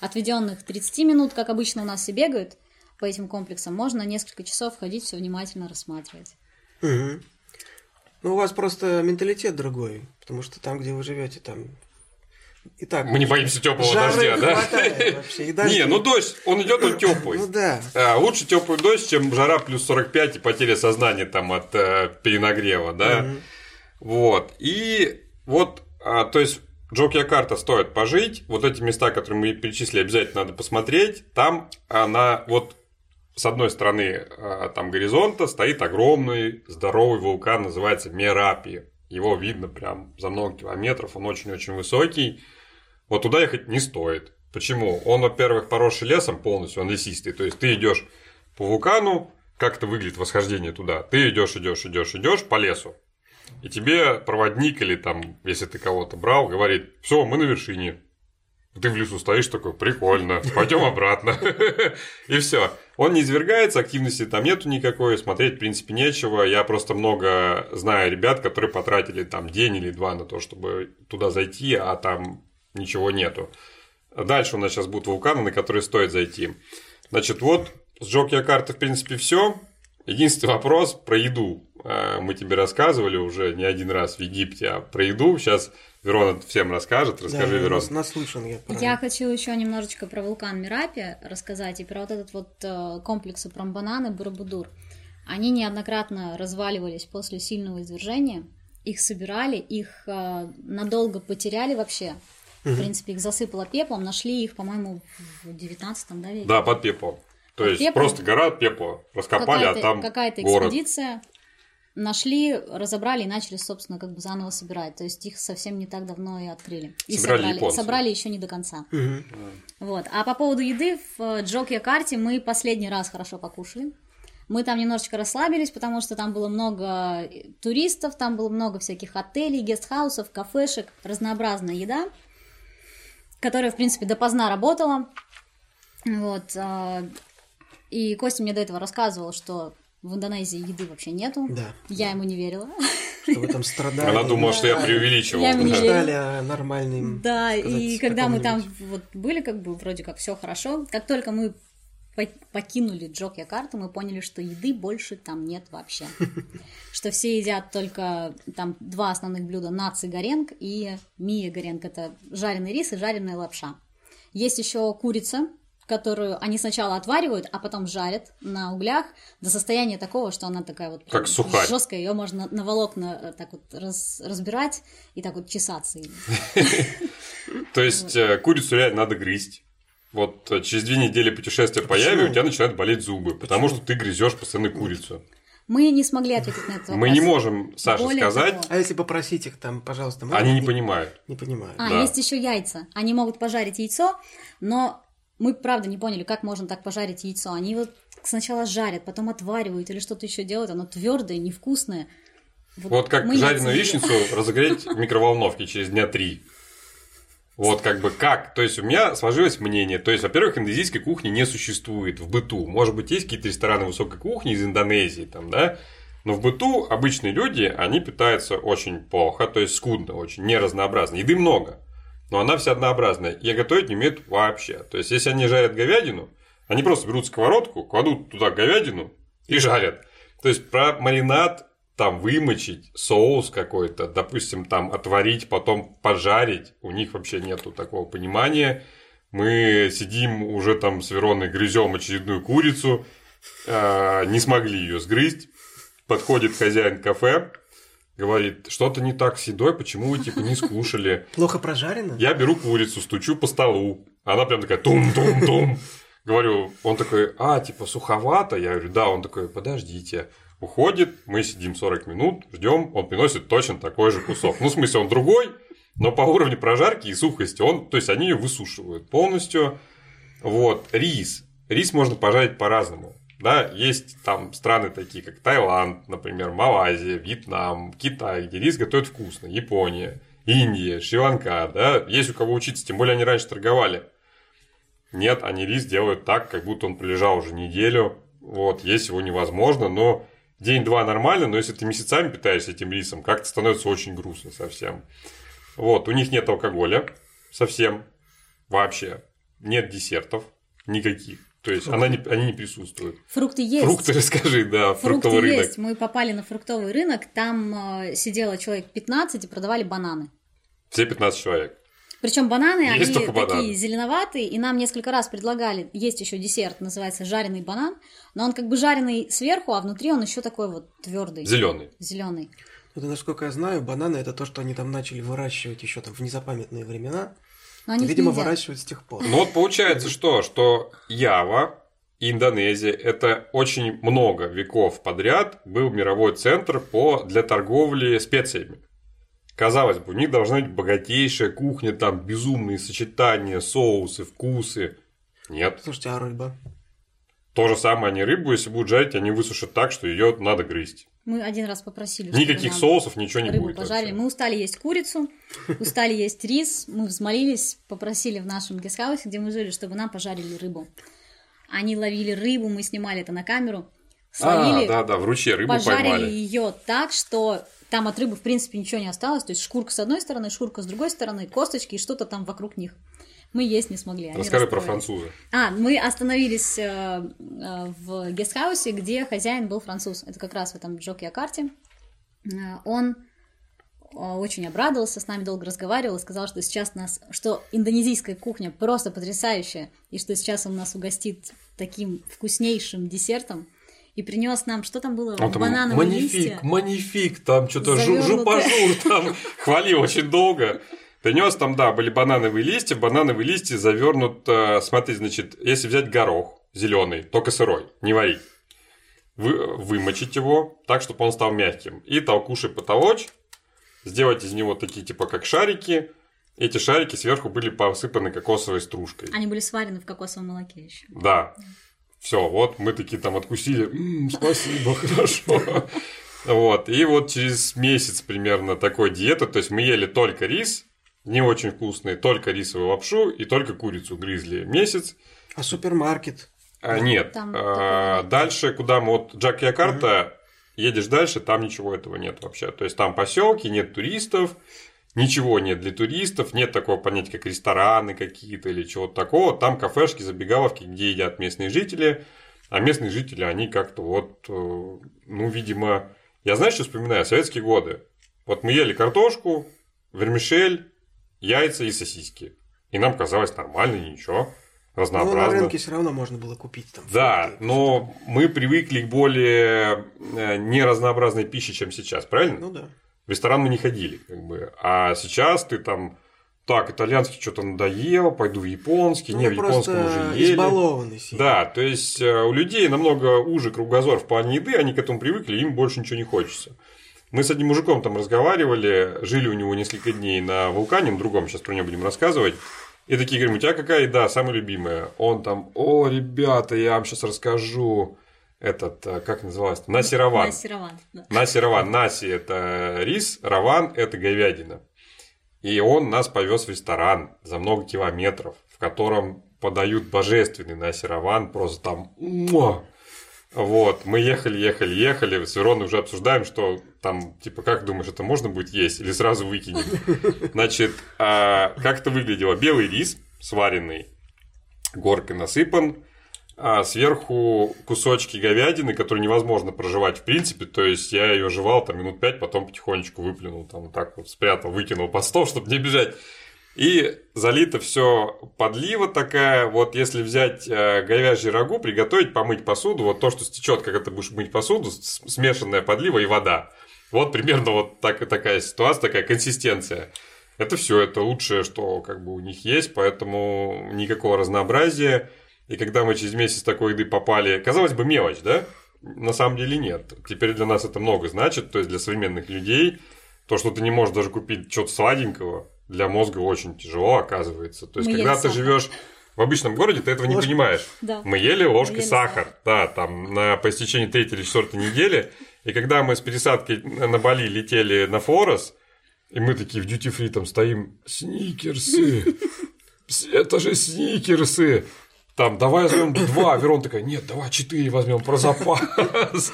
Speaker 3: отведенных 30 минут, как обычно у нас все бегают по этим комплексам, можно несколько часов ходить, все внимательно рассматривать.
Speaker 1: Угу. Ну, у вас просто менталитет другой, потому что там, где вы живете, там
Speaker 2: и так, мы не боимся теплого дождя, да? Вообще, не, ну дождь, он идет, он теплый.
Speaker 1: Ну да.
Speaker 2: А, лучше теплый дождь, чем жара плюс 45 и потеря сознания там от э, перенагрева, да. Угу. Вот. И вот, а, то есть Джокия карта стоит пожить. Вот эти места, которые мы перечислили, обязательно надо посмотреть. Там она вот с одной стороны а, там горизонта стоит огромный здоровый вулкан, называется Мерапи. Его видно прям за много километров, он очень-очень высокий. Вот туда ехать не стоит. Почему? Он, во-первых, поросший лесом полностью, он лесистый. То есть ты идешь по вулкану, как это выглядит восхождение туда. Ты идешь, идешь, идешь, идешь по лесу. И тебе проводник или там, если ты кого-то брал, говорит, все, мы на вершине. Ты в лесу стоишь такой, прикольно, пойдем обратно. И все. Он не извергается, активности там нету никакой, смотреть, в принципе, нечего. Я просто много знаю ребят, которые потратили там день или два на то, чтобы туда зайти, а там ничего нету. Дальше у нас сейчас будут вулканы, на которые стоит зайти. Значит, вот с Джокия карты, в принципе, все. Единственный вопрос про еду. А, мы тебе рассказывали уже не один раз в Египте, а про еду сейчас Верона всем расскажет. Расскажи, да, Верон.
Speaker 1: Наслышан я.
Speaker 3: Про... Я хочу еще немножечко про вулкан Мирапи рассказать и про вот этот вот э, комплекс Прамбанан и Бурабудур. Они неоднократно разваливались после сильного извержения. Их собирали, их э, надолго потеряли вообще. Угу. В принципе, их засыпало пеплом. Нашли их, по-моему, в 19 да, веке.
Speaker 2: Да, под пеплом. То под есть пеплом. просто гора пепла раскопали, а там
Speaker 3: какая-то экспедиция нашли, разобрали и начали, собственно, как бы заново собирать. То есть их совсем не так давно и открыли. И собрали. Собрали, собрали еще не до конца. Угу. Вот. А по поводу еды в Джокья карте мы последний раз хорошо покушали. Мы там немножечко расслабились, потому что там было много туристов, там было много всяких отелей, гестхаусов, кафешек, разнообразная еда, которая, в принципе, допоздна работала. Вот. А, и Костя мне до этого рассказывал, что в Индонезии еды вообще нету.
Speaker 1: Да.
Speaker 3: Я ему не верила.
Speaker 1: Что вы там страдали.
Speaker 2: Она думала, что я преувеличивал. Я ему
Speaker 1: не Ждали о нормальном.
Speaker 3: Да, и когда мы там вот были, как бы вроде как все хорошо, как только мы покинули Джокья карту, мы поняли, что еды больше там нет вообще. Что все едят только там два основных блюда наци горенг и мия горенг. Это жареный рис и жареная лапша. Есть еще курица, которую они сначала отваривают, а потом жарят на углях до состояния такого, что она такая вот
Speaker 2: как сухарь.
Speaker 3: жесткая, ее можно на волокна э, так вот раз, разбирать и так вот чесаться.
Speaker 2: То есть э, курицу реально надо грызть. Вот э, через две недели путешествия по Яве у тебя начинают болеть зубы, потому что ты грызешь постоянно курицу.
Speaker 3: Мы не смогли ответить на этот вопрос.
Speaker 2: Мы не можем, Саша, Более сказать. Того.
Speaker 1: А если попросить их там, пожалуйста,
Speaker 2: они не понимают.
Speaker 1: Не понимают.
Speaker 3: А, да. есть еще яйца. Они могут пожарить яйцо, но мы, правда, не поняли, как можно так пожарить яйцо. Они его сначала жарят, потом отваривают или что-то еще делают. Оно твердое, невкусное.
Speaker 2: Вот, вот как жареную яичницу разогреть в микроволновке через дня три. Вот как бы как. То есть у меня сложилось мнение. То есть, во-первых, индонезийской кухни не существует в быту. Может быть, есть какие-то рестораны высокой кухни из Индонезии, там, да? Но в быту обычные люди, они питаются очень плохо, то есть скудно, очень неразнообразно. Еды много но она вся однообразная. И готовить не умеют вообще. То есть, если они жарят говядину, они просто берут сковородку, кладут туда говядину и жарят. То есть, про маринад там вымочить, соус какой-то, допустим, там отварить, потом пожарить, у них вообще нету такого понимания. Мы сидим уже там с Вероной, грызем очередную курицу, э, не смогли ее сгрызть. Подходит хозяин кафе, говорит, что-то не так с едой, почему вы типа не скушали.
Speaker 1: Плохо прожарено?
Speaker 2: Я беру курицу, стучу по столу. Она прям такая тум-тум-тум. Говорю, он такой, а, типа суховато? Я говорю, да. Он такой, подождите. Уходит, мы сидим 40 минут, ждем, он приносит точно такой же кусок. Ну, в смысле, он другой, но по уровню прожарки и сухости он, то есть они ее высушивают полностью. Вот, рис. Рис можно пожарить по-разному. Да, есть там страны такие, как Таиланд, например, Малайзия, Вьетнам, Китай, где рис готовят вкусно, Япония, Индия, Шри-Ланка, да, есть у кого учиться, тем более они раньше торговали. Нет, они рис делают так, как будто он пролежал уже неделю, вот, есть его невозможно, но день-два нормально, но если ты месяцами питаешься этим рисом, как-то становится очень грустно совсем. Вот, у них нет алкоголя совсем, вообще, нет десертов никаких. То есть она не, они не присутствуют.
Speaker 3: Фрукты есть.
Speaker 2: Фрукты расскажи, да,
Speaker 3: Фрукты
Speaker 2: фруктовый рынок.
Speaker 3: есть. Мы попали на фруктовый рынок, там э, сидело человек 15 и продавали бананы.
Speaker 2: Все 15 человек.
Speaker 3: Причем бананы,
Speaker 2: Есть
Speaker 3: они такие
Speaker 2: бананы.
Speaker 3: зеленоватые, и нам несколько раз предлагали, есть еще десерт, называется жареный банан, но он как бы жареный сверху, а внутри он еще такой вот твердый,
Speaker 2: Зеленый.
Speaker 3: зеленый.
Speaker 1: Ну, да, насколько я знаю, бананы это то, что они там начали выращивать еще там в незапамятные времена.
Speaker 3: Но они
Speaker 1: Видимо, выращивают с тех пор.
Speaker 2: Ну вот получается что? Что Ява и Индонезия это очень много веков подряд был мировой центр по, для торговли специями. Казалось бы, у них должна быть богатейшая кухня, там безумные сочетания, соусы, вкусы. Нет.
Speaker 1: Слушайте, а рыба?
Speaker 2: То же самое они рыбу, если будут жарить, они высушат так, что ее надо грызть.
Speaker 3: Мы один раз попросили,
Speaker 2: Никаких соусов, ничего не
Speaker 3: рыбу
Speaker 2: будет.
Speaker 3: пожарили. Мы устали есть курицу, устали есть рис, мы взмолились, попросили в нашем гестхаусе, где мы жили, чтобы нам пожарили рыбу. Они ловили рыбу, мы снимали это на камеру, словили,
Speaker 2: А, да, да, в ручье рыбу
Speaker 3: пожарили
Speaker 2: поймали.
Speaker 3: ее так, что там от рыбы в принципе ничего не осталось, то есть шкурка с одной стороны, шкурка с другой стороны, косточки и что-то там вокруг них. Мы есть не смогли. они
Speaker 2: Расскажи про француза.
Speaker 3: А, мы остановились э, э, в гестхаусе, где хозяин был француз. Это как раз в этом Джоке Акарте. Э, Он очень обрадовался, с нами долго разговаривал и сказал, что сейчас нас, что индонезийская кухня просто потрясающая, и что сейчас он нас угостит таким вкуснейшим десертом. И принес нам, что там было,
Speaker 2: там
Speaker 3: банановые
Speaker 2: манифик,
Speaker 3: листья.
Speaker 2: манифик, там что-то жупажур, там хвалил очень долго. Принес там, да, были банановые листья, банановые листья завернут, э, смотри, значит, если взять горох зеленый, только сырой, не варить, вы, вымочить его так, чтобы он стал мягким, и толкушей потолочь, сделать из него такие, типа, как шарики, эти шарики сверху были посыпаны кокосовой стружкой.
Speaker 3: Они были сварены в кокосовом молоке еще.
Speaker 2: Да. Все, вот мы такие там откусили. «М, спасибо, хорошо. Вот. И вот через месяц примерно такой диеты, то есть мы ели только рис, не очень вкусный, только рисовую лапшу и только курицу грызли месяц.
Speaker 1: А супермаркет?
Speaker 2: А, нет.
Speaker 3: Там
Speaker 2: А,
Speaker 3: такого
Speaker 2: дальше, куда мы вот Джак Якарта, едешь дальше, там ничего этого нет вообще. То есть там поселки, нет туристов, ничего нет для туристов, нет такого понятия, как рестораны какие-то или чего-то такого. Там кафешки, забегаловки, где едят местные жители. А местные жители, они как-то вот, э, ну, видимо... Я знаешь, что вспоминаю? Советские годы. Вот мы ели картошку, вермишель, яйца и сосиски. И нам казалось нормально, ничего. Разнообразно.
Speaker 1: на рынке все равно можно было купить там.
Speaker 2: Да,
Speaker 1: фрукты,
Speaker 2: но мы привыкли к более э, неразнообразной пище, чем сейчас, правильно?
Speaker 1: Ну да.
Speaker 2: В ресторан мы не ходили, как бы. А сейчас ты там, так, итальянский что-то надоел, пойду в японский,
Speaker 1: Ну,
Speaker 2: не, в японском уже ели.
Speaker 1: избалованы сильно.
Speaker 2: Да, то есть э, у людей намного уже кругозор в плане еды, они к этому привыкли, им больше ничего не хочется. Мы с одним мужиком там разговаривали, жили у него несколько дней на вулкане, на другом, сейчас про него будем рассказывать. И такие говорим, у тебя какая еда самая любимая? Он там, о, ребята, я вам сейчас расскажу. Этот, э, как называлось? Наси Раван.
Speaker 3: Наси Раван, да.
Speaker 2: Наси Раван. Наси – это рис, Раван – это говядина. И он нас повез в ресторан за много километров, в котором подают божественный Наси Раван, просто там муа! Вот, мы ехали, ехали, ехали, с Вероной уже обсуждаем, что там, типа, как думаешь, это можно будет есть или сразу выкинем? Значит, а, как это выглядело? Белый рис сваренный, горкой насыпан, а сверху кусочки говядины, которые невозможно проживать в принципе. То есть я ее жевал там минут пять, потом потихонечку выплюнул, там вот так вот спрятал, выкинул под стол, чтобы не бежать. И залито все подлива такая. Вот если взять э, говяжий рагу, приготовить, помыть посуду, вот то, что стечет, как это будешь мыть посуду, смешанная подлива и вода. Вот примерно вот так, такая ситуация, такая консистенция. Это все, это лучшее, что как бы у них есть, поэтому никакого разнообразия. И когда мы через месяц такой еды попали, казалось бы, мелочь, да? На самом деле нет. Теперь для нас это много значит, то есть для современных людей то, что ты не можешь даже купить что-то сладенького, для мозга очень тяжело оказывается. То есть,
Speaker 3: Мы
Speaker 2: когда ты
Speaker 3: сахар.
Speaker 2: живешь в обычном городе ты этого не
Speaker 1: Ложка.
Speaker 2: понимаешь.
Speaker 3: Да.
Speaker 2: Мы ели ложкой
Speaker 3: Мы ели
Speaker 2: сахар,
Speaker 3: сахар.
Speaker 2: да, там на, по истечении третьей или четвертой недели. И когда мы с пересадкой на Бали летели на Форос, и мы такие в дьюти фри там стоим, сникерсы, это же сникерсы. Там, давай возьмем два. Верон такая, нет, давай четыре возьмем про запас.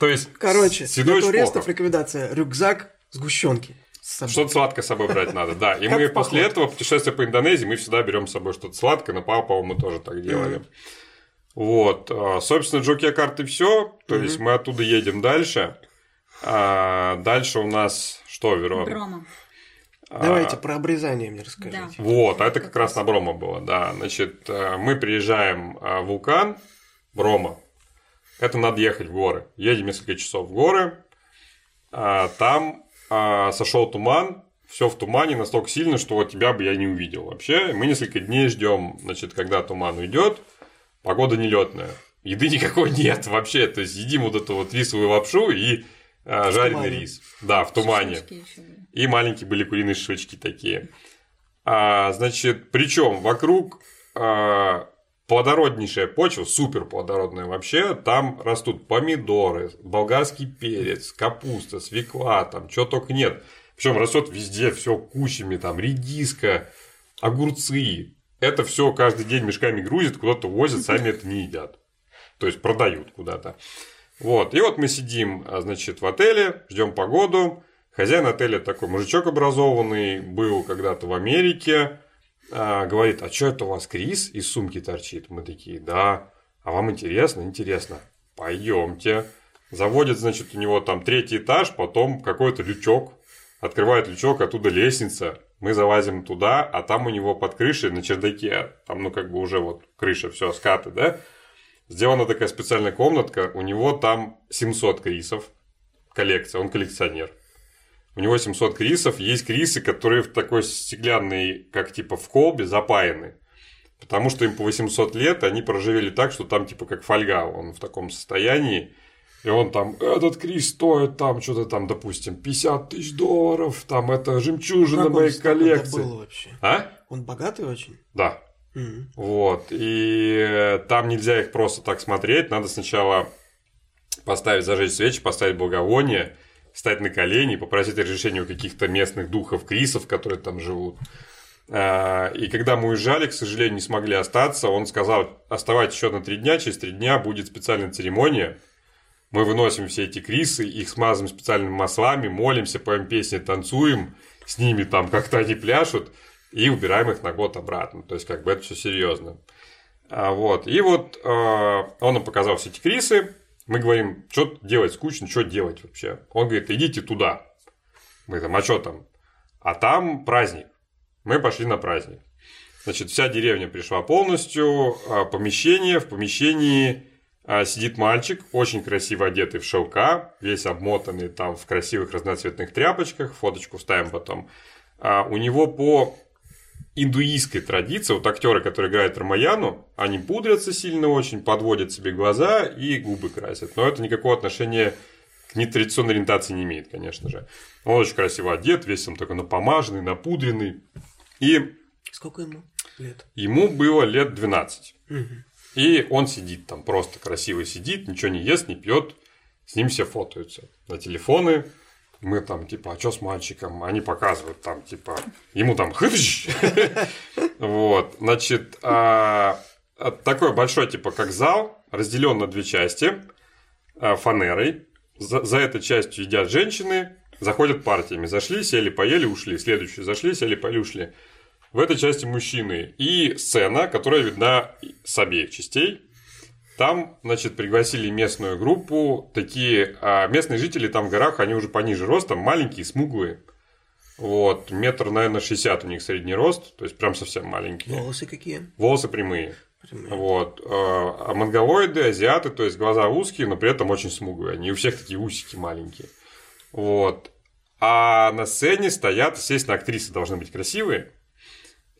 Speaker 2: То есть,
Speaker 1: Короче, для туристов рекомендация рюкзак сгущенки.
Speaker 2: Что-то сладкое с собой брать надо, да. И
Speaker 1: Как
Speaker 2: мы после этого путешествия по Индонезии, мы всегда берем с собой что-то сладкое, на Папау мы тоже так делали. Вот, а, собственно, Джокия карты все, то есть мы оттуда едем дальше. А, дальше у нас что, Верон?
Speaker 3: Брома.
Speaker 1: Давайте про обрезание мне расскажите.
Speaker 3: Да.
Speaker 2: Вот, а это как раз на Брома было, да. Значит, э, мы приезжаем в вулкан Брома. Это надо ехать в горы. Едем несколько часов в горы. А, Там сошел туман. Все в тумане настолько сильно, что вот тебя бы я не увидел вообще. Мы несколько дней ждем, значит, когда туман уйдет. Погода нелетная. Еды никакой нет вообще. То есть едим вот эту вот рисовую лапшу и а, жареный
Speaker 1: тумане.
Speaker 2: рис. Да, в тумане. И маленькие были куриные шишечки такие. А, значит, причем вокруг а, плодороднейшая почва, супер плодородная вообще, там растут помидоры, болгарский перец, капуста, свекла, там чего только нет. Причем растет везде все кучами, там редиска, огурцы. Это все каждый день мешками грузят, куда-то возят, сами это не едят. То есть продают куда-то. Вот. И вот мы сидим, а, значит, в отеле, ждем погоду. Хозяин отеля такой мужичок образованный, был когда-то в Америке. а, говорит, а что это у вас Крис из сумки торчит? Мы такие, да. А вам интересно? Интересно. Пойдемте. Заводит, значит, у него там третий этаж, потом какой-то лючок. Открывает лючок, оттуда лестница. Мы залазим туда, а там у него под крышей на чердаке, там, ну, как бы уже вот крыша, все, скаты, да? Сделана такая специальная комнатка, у него там 700 крисов, коллекция, он коллекционер. У него 700 крисов, есть крисы, которые в такой стеклянной, как типа в колбе, запаяны. Потому что им по 800 лет, они проживели так, что там типа как фольга, он в таком состоянии. И он там, этот крис стоит там что-то там, допустим, 50 тысяч долларов, там это жемчужина
Speaker 1: Как он
Speaker 2: моей
Speaker 1: столько
Speaker 2: коллекции.
Speaker 1: добыл вообще?
Speaker 2: А?
Speaker 1: Он богатый очень?
Speaker 2: Да.
Speaker 1: Мгм.
Speaker 2: Вот. И э, там нельзя их просто так смотреть. Надо сначала поставить, зажечь свечи, поставить благовоние, встать на колени, попросить разрешения у каких-то местных духов крисов, которые там живут. А, И когда мы уезжали, к сожалению, не смогли остаться, он сказал, оставайтесь еще на три дня, через три дня будет специальная церемония. Мы выносим все эти крисы, их смазываем специальными маслами, молимся, поем песни, танцуем с ними, там как-то они пляшут, и убираем их на год обратно. То есть, как бы это все серьезно. А, вот. И вот э, он нам показал все эти крисы. Мы говорим, что делать скучно, что делать вообще. Он говорит, идите туда. Мы там, а что там? А там праздник. Мы пошли на праздник. Значит, вся деревня пришла полностью. а, Помещение. В помещении а, сидит мальчик, очень красиво одетый в шелка, весь обмотанный там в красивых разноцветных тряпочках. Фоточку ставим потом. А, У него по индуистской традиции, вот актеры, которые играют Рамаяну, они пудрятся сильно очень, подводят себе глаза и губы красят. Но это никакого отношения к нетрадиционной ориентации не имеет, конечно же. Он очень красиво одет, весь он такой напомаженный, напудренный. И
Speaker 1: Сколько ему лет?
Speaker 2: ему было лет 12.
Speaker 1: Мгм.
Speaker 2: И он сидит там, просто красиво сидит, ничего не ест, не пьет, с ним все фотаются на телефоны. Мы там, типа, а что с мальчиком? Они показывают там, типа, ему там хыдыщ. Вот, значит, а, а, такой большой, типа, как зал, разделен на две части а, фанерой. За, за этой частью едят женщины, заходят партиями. Зашли, сели, поели, ушли. Следующие зашли, сели, поели, ушли. В этой части мужчины. И сцена, которая видна с обеих частей. Там, значит, пригласили местную группу. Такие а, местные жители там в горах, они уже пониже ростом, маленькие, смуглые. Вот, метр, наверное, 60 у них средний рост, то есть прям совсем маленькие.
Speaker 1: Волосы какие?
Speaker 2: Волосы прямые.
Speaker 1: Прямые.
Speaker 2: Вот. А а монголоиды, азиаты, то есть глаза узкие, но при этом очень смуглые. Они у всех такие усики маленькие. Вот. А на сцене стоят, естественно, актрисы должны быть красивые.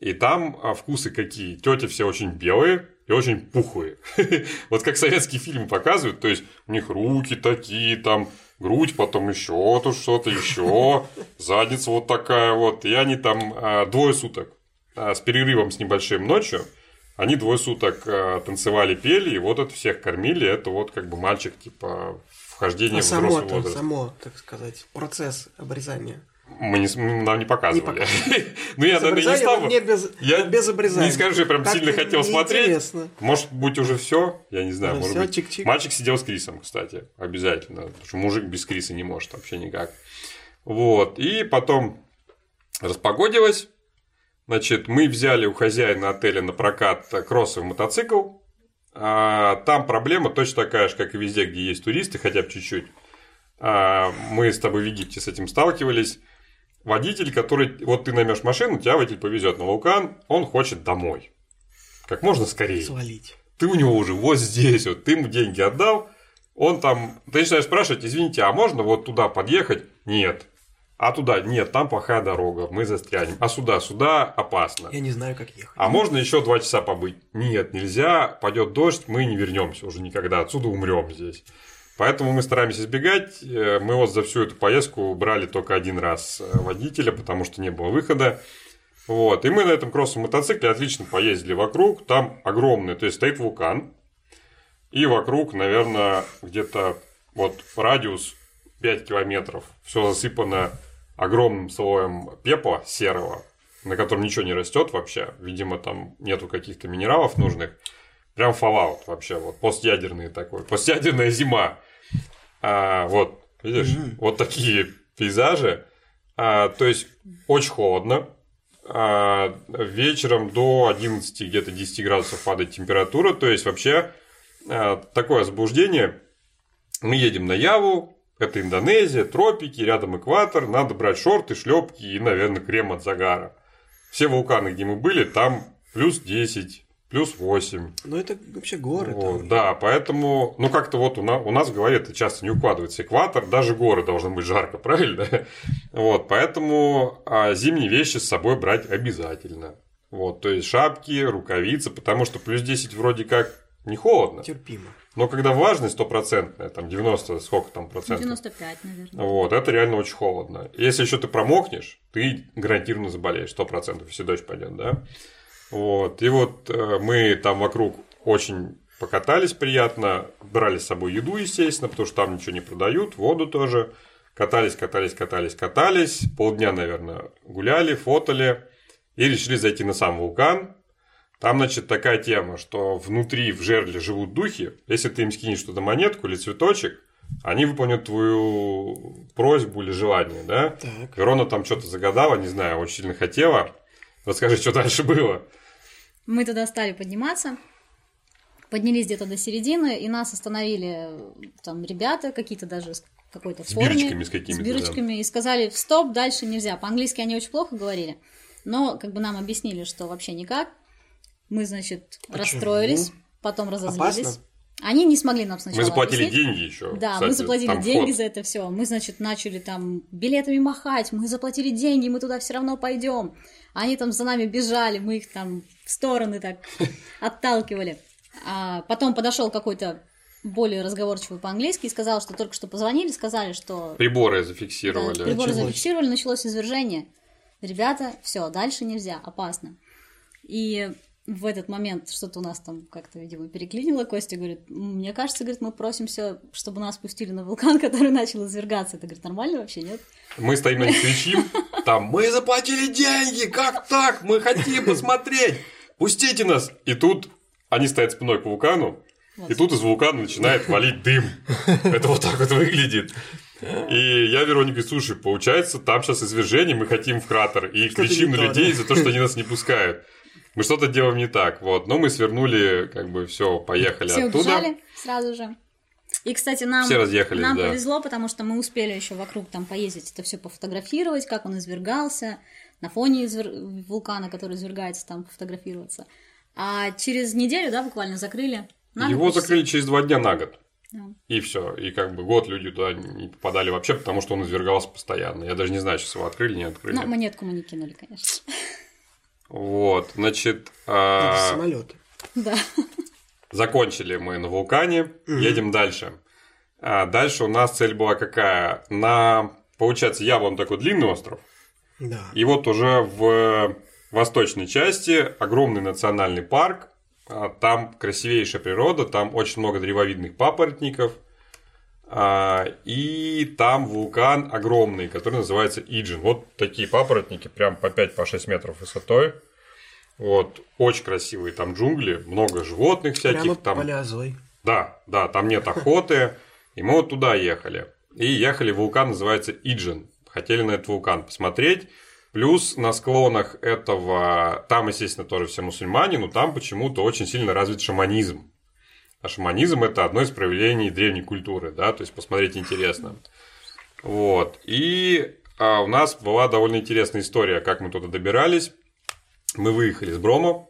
Speaker 2: И там а, вкусы какие. Тети все очень белые и очень пухлые. Вот как советские фильмы показывают, то есть у них руки такие, там грудь, потом еще тут что-то, еще, задница вот такая вот. И они там а, двое суток а, с перерывом с небольшим ночью, Они двое суток э, танцевали, пели, и вот это всех кормили. Это вот как бы мальчик, типа, вхождение
Speaker 1: А
Speaker 2: в взрослый
Speaker 1: само,
Speaker 2: возраст.
Speaker 1: само, так сказать, процесс обрезания.
Speaker 2: Мы не, нам не показывали.
Speaker 1: Не
Speaker 2: Ну, я, наверное, не стал бы.
Speaker 1: без,
Speaker 2: Я
Speaker 1: без обрезания.
Speaker 2: Не скажу, я прям
Speaker 1: Как-то
Speaker 2: сильно хотел смотреть.
Speaker 1: неинтересно.
Speaker 2: Может быть, уже все? Я не знаю.
Speaker 1: Уже
Speaker 2: может
Speaker 1: всё,
Speaker 2: быть.
Speaker 1: чик-чик.
Speaker 2: Мальчик сидел с Крисом, кстати, обязательно. Потому что мужик без Криса не может вообще никак. Вот. И потом распогодилось. Значит, мы взяли у хозяина отеля на прокат кроссовый мотоцикл. А, там проблема точно такая же, как и везде, где есть туристы, хотя бы чуть-чуть. А, мы с тобой в Египте с этим сталкивались. Водитель, который... Вот ты наймешь машину, тебя водитель повезет на вулкан, он хочет домой. Как можно скорее
Speaker 1: Свалить.
Speaker 2: ты у него уже вот здесь, вот ты ему деньги отдал, он там, ты начинаешь спрашивать, извините, а можно вот туда подъехать? Нет. А туда? Нет, там плохая дорога, мы застрянем. А сюда? Сюда опасно.
Speaker 1: Я не знаю, как ехать.
Speaker 2: А можно еще два часа побыть? Нет, нельзя, пойдет дождь, мы не вернемся уже никогда, отсюда умрем здесь. Поэтому мы стараемся избегать. Э, Мы вот за всю эту поездку брали только один раз э, водителя, потому что не было выхода. Вот. И мы на этом кроссовом мотоцикле отлично поездили вокруг. Там огромный, то есть стоит вулкан. И вокруг, наверное, где-то вот радиус 5 километров. Все засыпано огромным слоем пепла серого, на котором ничего не растет вообще. Видимо, там нету каких-то минералов нужных. Прям Fallout вообще, вот постядерный такой, постядерная зима. А, вот, видишь,
Speaker 1: Мгм.
Speaker 2: вот такие пейзажи. А, то есть очень холодно. А, вечером до 11, где-то 10 градусов падает температура. То есть вообще а, такое возбуждение. Мы едем на Яву, это Индонезия, тропики, рядом экватор, надо брать шорты, шлепки и, наверное, крем от загара. Все вулканы, где мы были, там плюс 10, плюс 8.
Speaker 1: Ну, это вообще горы.
Speaker 2: Вот,
Speaker 1: там.
Speaker 2: да, поэтому, ну как-то вот у нас, у нас в голове это часто не укладывается. Экватор, даже горы должны быть жарко, правильно? Вот, поэтому а, зимние вещи с собой брать обязательно. Вот, то есть шапки, рукавицы, потому что плюс 10 вроде как не холодно.
Speaker 1: Терпимо.
Speaker 2: Но когда влажность стопроцентная, там 90, сколько там процентов?
Speaker 3: 95, наверное.
Speaker 2: Вот, это реально очень холодно. Если еще ты промокнешь, ты гарантированно заболеешь, сто процентов, если дождь пойдет, да? Вот, и вот э, мы там вокруг очень покатались приятно, брали с собой еду, естественно, потому что там ничего не продают, воду тоже. Катались, катались, катались, катались. Полдня, наверное, гуляли, фотали. И решили зайти на сам вулкан. Там, значит, такая тема, что внутри в жерле живут духи. Если ты им скинешь туда монетку или цветочек, они выполнят твою просьбу или желание, да?
Speaker 1: Так.
Speaker 2: Верона там что-то загадала, не знаю, очень сильно хотела. Расскажи, что дальше было.
Speaker 3: Мы туда стали подниматься, поднялись где-то до середины, и нас остановили э, там ребята, какие-то даже с какой-то
Speaker 2: С
Speaker 3: форме.
Speaker 2: бирочками с какими-то,
Speaker 3: С бирочками, и сказали, стоп, дальше нельзя. По-английски они очень плохо говорили, но как бы нам объяснили, что вообще никак. Мы, значит,
Speaker 1: Почему?
Speaker 3: расстроились, потом разозлились.
Speaker 1: Опасно?
Speaker 3: Они не смогли нам сначала
Speaker 2: Мы заплатили
Speaker 3: объяснить.
Speaker 2: деньги еще.
Speaker 3: Да,
Speaker 2: кстати,
Speaker 3: мы заплатили деньги
Speaker 2: вход.
Speaker 3: за это все. Мы, значит, начали там билетами махать, мы заплатили деньги, мы туда все равно пойдем. Они там за нами бежали, мы их там в стороны так отталкивали. А потом подошел какой-то более разговорчивый по-английски и сказал, что только что позвонили, сказали, что
Speaker 2: Приборы
Speaker 3: да,
Speaker 2: зафиксировали.
Speaker 3: приборы
Speaker 1: Началось.
Speaker 3: зафиксировали, началось извержение. Ребята, все, дальше нельзя, опасно. И в этот момент что-то у нас там как-то, видимо, переклинило. Костя говорит, «М, мне кажется, говорит, мы просимся, чтобы нас пустили на вулкан, который начал извергаться. Это, говорит, нормально вообще, нет?
Speaker 2: Мы стоим на них кричим, там, мы заплатили деньги, как так? Мы хотим посмотреть, пустите нас. И тут они стоят спиной к вулкану,
Speaker 3: Вот.
Speaker 2: и тут из вулкана начинает валить дым. Это вот так вот выглядит. И я Веронике говорю, слушай, получается, там сейчас извержение, мы хотим в кратер. И кричим на людей за то, что они нас не пускают. Мы что-то делаем не так, вот. Но мы свернули, как бы, все, поехали
Speaker 3: Все
Speaker 2: оттуда.
Speaker 3: убежали сразу же. И, кстати, нам,
Speaker 2: Все разъехались,
Speaker 3: нам
Speaker 2: да.
Speaker 3: повезло, потому что мы успели еще вокруг там поездить, это все пофотографировать, как он извергался, на фоне извер- вулкана, который извергается, там пофотографироваться. А через неделю, да, буквально закрыли. на
Speaker 2: Его
Speaker 3: почти.
Speaker 2: закрыли через два дня на год.
Speaker 3: Да.
Speaker 2: И все. И как бы год люди туда не попадали вообще, потому что он извергался постоянно. Я даже не знаю, сейчас его открыли, не открыли.
Speaker 3: Но монетку мы не кинули, конечно.
Speaker 2: Вот, значит,
Speaker 1: Это
Speaker 2: а,
Speaker 1: самолеты.
Speaker 3: Да.
Speaker 2: закончили мы на вулкане, едем дальше. А дальше у нас цель была какая? На, получается, Ява, он такой длинный остров.
Speaker 1: Да.
Speaker 2: И вот уже в восточной части огромный национальный парк, А, там красивейшая природа, там очень много древовидных папоротников. А, и там вулкан огромный, который называется Иджин. Вот такие папоротники, прям по 5-6 по метров высотой. Вот, очень красивые там джунгли, много животных всяких.
Speaker 1: Прямо
Speaker 2: там...
Speaker 1: поля Зой.
Speaker 2: Да, да, там нет охоты. И мы вот туда ехали. И ехали, вулкан называется Иджин. Хотели на этот вулкан посмотреть. Плюс на склонах этого, там, естественно, тоже все мусульмане, но там почему-то очень сильно развит шаманизм. А шаманизм – это одно из проявлений древней культуры, да, то есть посмотреть интересно. Вот. И а, у нас была довольно интересная история, как мы туда добирались. Мы выехали с Брома.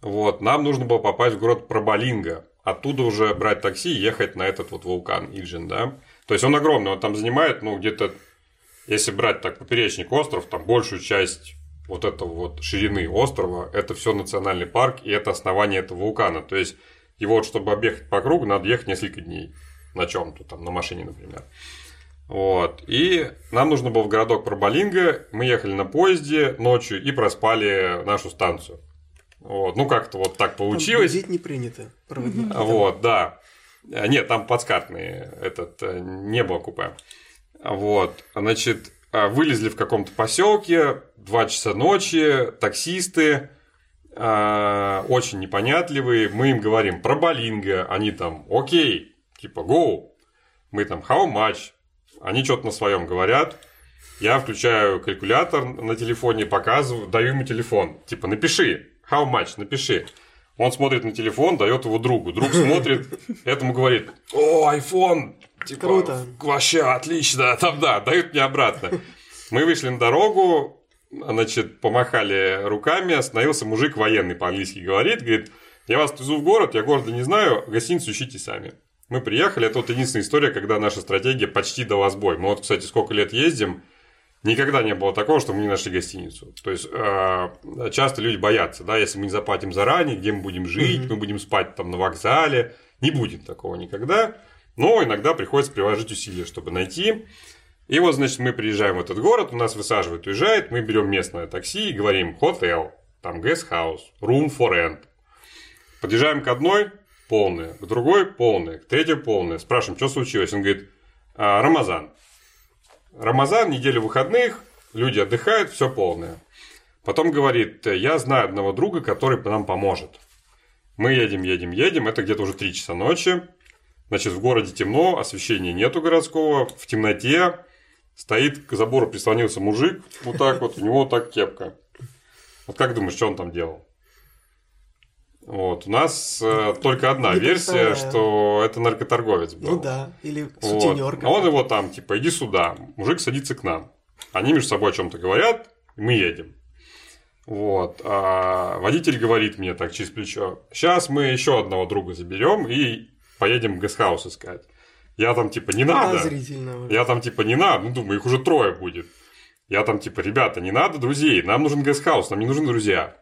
Speaker 2: Вот. Нам нужно было попасть в город Пробалинга. Оттуда уже брать такси и ехать на этот вот вулкан Иджин, да. То есть он огромный, он там занимает, ну, где-то если брать так поперечник остров, там большую часть вот этого вот ширины острова, это все национальный парк, и это основание этого вулкана. То есть, его вот, чтобы объехать по кругу, надо ехать несколько дней на чем-то, там, на машине, например. Вот. И нам нужно было в городок Пробалинга, мы ехали на поезде ночью и проспали нашу станцию. Вот. Ну, как-то вот так получилось.
Speaker 1: Там не принято. Проводники.
Speaker 2: Вот, да. Нет, там подскатные, этот, э, не было купе. Вот, значит, а, вылезли в каком-то поселке, два часа ночи, таксисты, а, очень непонятливые, мы им говорим про Болинго, они там, окей, типа, go, мы там, how much, они что-то на своем говорят, я включаю калькулятор на телефоне, показываю, даю ему телефон, типа, напиши, how much, напиши. Он смотрит на телефон, дает его другу. Друг смотрит, этому говорит, о, iPhone, Типа,
Speaker 1: Круто.
Speaker 2: Вообще отлично. Там, да, дают мне обратно. Мы вышли на дорогу, значит, помахали руками, остановился мужик военный, по-английски говорит, говорит, я вас везу в город, я города не знаю, гостиницу ищите сами. Мы приехали, это вот единственная история, когда наша стратегия почти дала сбой. Мы вот, кстати, сколько лет ездим, никогда не было такого, что мы не нашли гостиницу. То есть, э, часто люди боятся, да, если мы не заплатим заранее, где мы будем жить, мы будем спать там на вокзале, не будет такого никогда. Но иногда приходится приложить усилия, чтобы найти. И вот, значит, мы приезжаем в этот город, у нас высаживают, уезжает, мы берем местное такси и говорим «хотел», там «guest house», «room for rent». Подъезжаем к одной – полная, к другой – полная, к третьей – полная. Спрашиваем, что случилось? Он говорит «А, «Рамазан». Рамазан, неделя выходных, люди отдыхают, все полное. Потом говорит, я знаю одного друга, который нам поможет. Мы едем, едем, едем, это где-то уже 3 часа ночи. Значит, в городе темно, освещения нету городского, в темноте стоит к забору прислонился мужик, вот так вот, у него вот так кепка. Вот как думаешь, что он там делал? Вот, у нас э, только одна
Speaker 1: Не
Speaker 2: версия, что это наркоторговец был.
Speaker 1: Ну да, или
Speaker 2: Вот.
Speaker 1: сутенер.
Speaker 2: А он его там, типа, иди сюда. Мужик садится к нам. Они между собой о чем-то говорят, и мы едем. Вот. А водитель говорит мне так через плечо: сейчас мы еще одного друга заберем и поедем в гестхаус искать. Я там типа не надо. Я там типа не надо. Ну, думаю, их уже трое будет. Я там типа, ребята, не надо друзей, нам нужен гестхаус, нам не нужны друзья.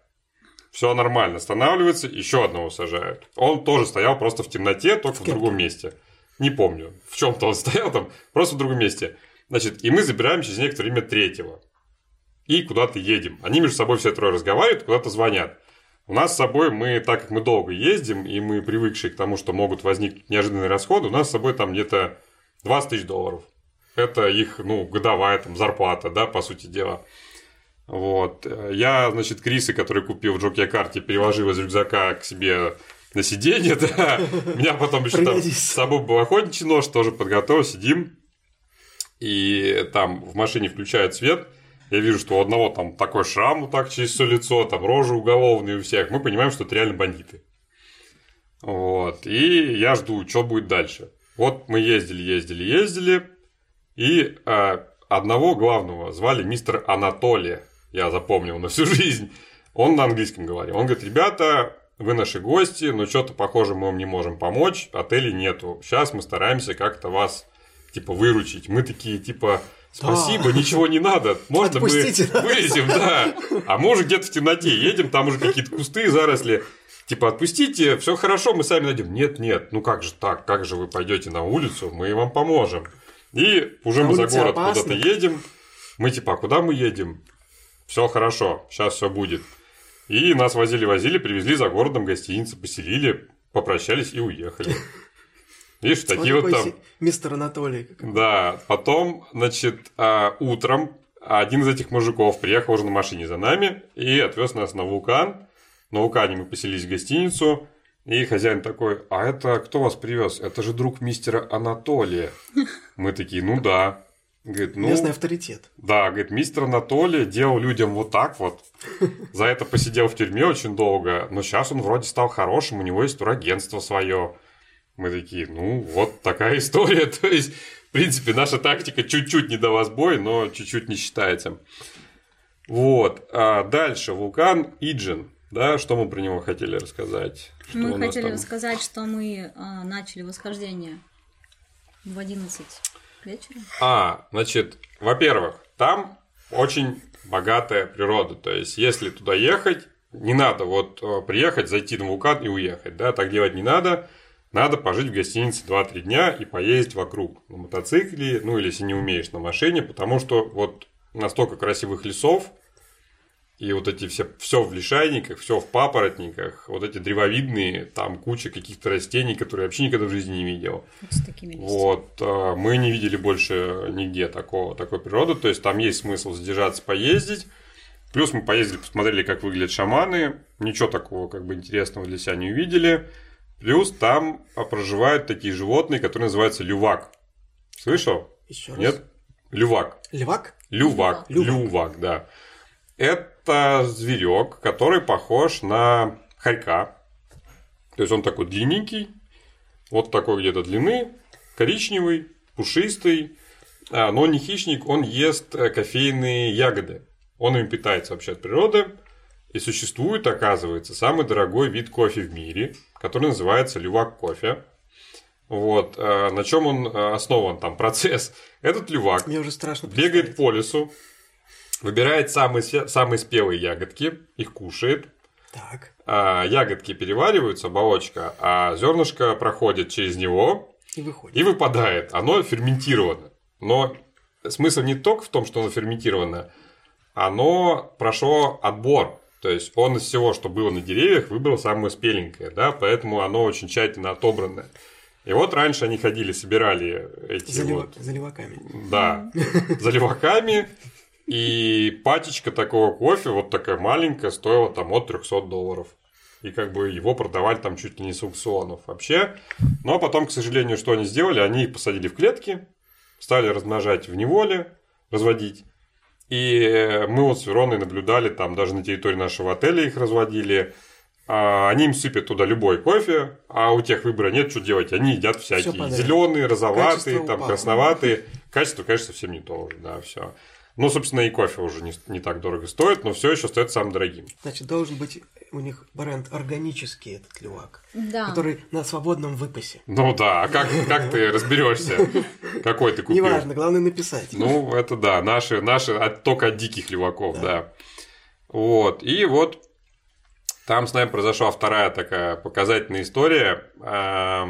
Speaker 2: Все нормально, останавливается, еще одного сажают. Он тоже стоял просто в темноте, только в,
Speaker 1: кепке.
Speaker 2: другом месте. Не помню, в чем-то он стоял там, просто в другом месте. Значит, и мы забираем через некоторое время третьего. И куда-то едем. Они между собой все трое разговаривают, куда-то звонят. У нас с собой мы, так как мы долго ездим, и мы привыкшие к тому, что могут возникнуть неожиданные расходы, у нас с собой там где-то 20 тысяч долларов. Это их, ну, годовая там зарплата, да, по сути дела. Вот. Я, значит, Крисы, который купил в Джокия карте, переложил из рюкзака к себе на сиденье, да. У меня потом еще там с собой был охотничий нож, тоже подготовил, сидим. И там в машине включают свет. Я вижу, что у одного там такой шрам вот так через все лицо, там рожи уголовные у всех. Мы понимаем, что это реально бандиты. Вот. И я жду, что будет дальше. Вот мы ездили, ездили, ездили. И а, одного главного звали мистер Анатолия. Я запомнил на всю жизнь. Он на английском говорил. Он говорит, ребята, вы наши гости, но что-то похоже мы вам не можем помочь, отелей нету. Сейчас мы стараемся как-то вас типа выручить. Мы такие типа Спасибо, ничего не надо. Можно
Speaker 1: Отпустите
Speaker 2: мы
Speaker 1: нас.
Speaker 2: вылезем, да. А мы уже где-то в темноте едем, там уже какие-то кусты, заросли. Типа, отпустите, все хорошо, мы сами найдем. Нет, нет, ну как же так? Как же вы пойдете на улицу? Мы вам поможем. И уже
Speaker 1: На
Speaker 2: мы за город
Speaker 1: опасно.
Speaker 2: куда-то едем. Мы типа, а куда мы едем? Все хорошо, сейчас все будет. И нас возили-возили, привезли за городом гостиницу, поселили, попрощались и уехали. Видишь, такие вот, вот там...
Speaker 1: Мистер Анатолий.
Speaker 2: Да, потом, значит, а, утром один из этих мужиков приехал уже на машине за нами и отвез нас на вулкан. На вулкане мы поселились в гостиницу, и хозяин такой, а это кто вас привез? Это же друг мистера Анатолия. Мы такие, ну да.
Speaker 1: Говорит, ну, Местный авторитет.
Speaker 2: Да, говорит, мистер Анатолий делал людям вот так вот. За это посидел в тюрьме очень долго. Но сейчас он вроде стал хорошим, у него есть турагентство свое. Мы такие, ну, вот такая история. То есть, в принципе, наша тактика чуть-чуть не дала сбой, но чуть-чуть не считается. Вот. А дальше вулкан Иджин. Да, что мы про него хотели рассказать?
Speaker 3: Что мы хотели там... рассказать, что мы а, начали восхождение в 11 вечера.
Speaker 2: А, значит, во-первых, там очень богатая природа. То есть, если туда ехать, не надо вот э, приехать, зайти на вулкан и уехать. Да, так делать не надо. Надо пожить в гостинице 2-3 дня и поездить вокруг на мотоцикле, ну или если не умеешь на машине, потому что вот настолько красивых лесов, и вот эти все, все в лишайниках, все в папоротниках, вот эти древовидные, там куча каких-то растений, которые я вообще никогда в жизни не видел. Вот, с такими вот а, мы не видели больше нигде такого, такой природы, то есть там есть смысл задержаться, поездить. Плюс мы поездили, посмотрели, как выглядят шаманы, ничего такого как бы интересного для себя не увидели. Плюс там проживают такие животные, которые называются лювак. Слышал?
Speaker 1: Еще раз.
Speaker 2: Нет? Лювак.
Speaker 1: Лювак?
Speaker 2: Лювак. Лювак, лювак да. Это зверек, который похож на хорька. То есть он такой длинненький, вот такой где-то длины, коричневый, пушистый, а, но не хищник, он ест э, кофейные ягоды. Он им питается вообще от природы. И существует, оказывается, самый дорогой вид кофе в мире, который называется лювак кофе. Вот, э, на чем он э, основан, там, процесс. Этот лювак
Speaker 1: Мне уже страшно
Speaker 2: бегает по лесу, Выбирает самые, самые спелые ягодки, их кушает.
Speaker 1: Так.
Speaker 2: А, ягодки перевариваются, оболочка, а зернышко проходит через него
Speaker 1: и выходит.
Speaker 2: И выпадает. Оно ферментировано. Но смысл не только в том, что оно ферментировано, оно прошло отбор. То есть он из всего, что было на деревьях, выбрал самое спеленькое, да, поэтому оно очень тщательно отобранное. И вот раньше они ходили, собирали эти
Speaker 1: за,
Speaker 2: вот...
Speaker 1: за леваками.
Speaker 2: Да, за леваками, и пачечка такого кофе, вот такая маленькая, стоила там от 300 долларов. И как бы его продавали там чуть ли не с аукционов вообще. Но потом, к сожалению, что они сделали? Они их посадили в клетки, стали размножать в неволе, разводить. И мы вот с Вероной наблюдали, там даже на территории нашего отеля их разводили. А они им сыпят туда любой кофе, а у тех выбора нет, что делать. Они едят всякие зеленые, розоватые, там красноватые. Качество, конечно, совсем не то уже, да, все. Ну, собственно, и кофе уже не, не так дорого стоит, но все еще стоит самым дорогим.
Speaker 1: Значит, должен быть у них бренд органический этот лювак,
Speaker 3: да.
Speaker 1: который на свободном выпасе.
Speaker 2: Ну да, а как, как ты разберешься, какой ты купил?
Speaker 1: Неважно, главное написать.
Speaker 2: Ну, это да, наши, наши от, только от диких леваков, да. да. Вот, и вот там с нами произошла вторая такая показательная история. А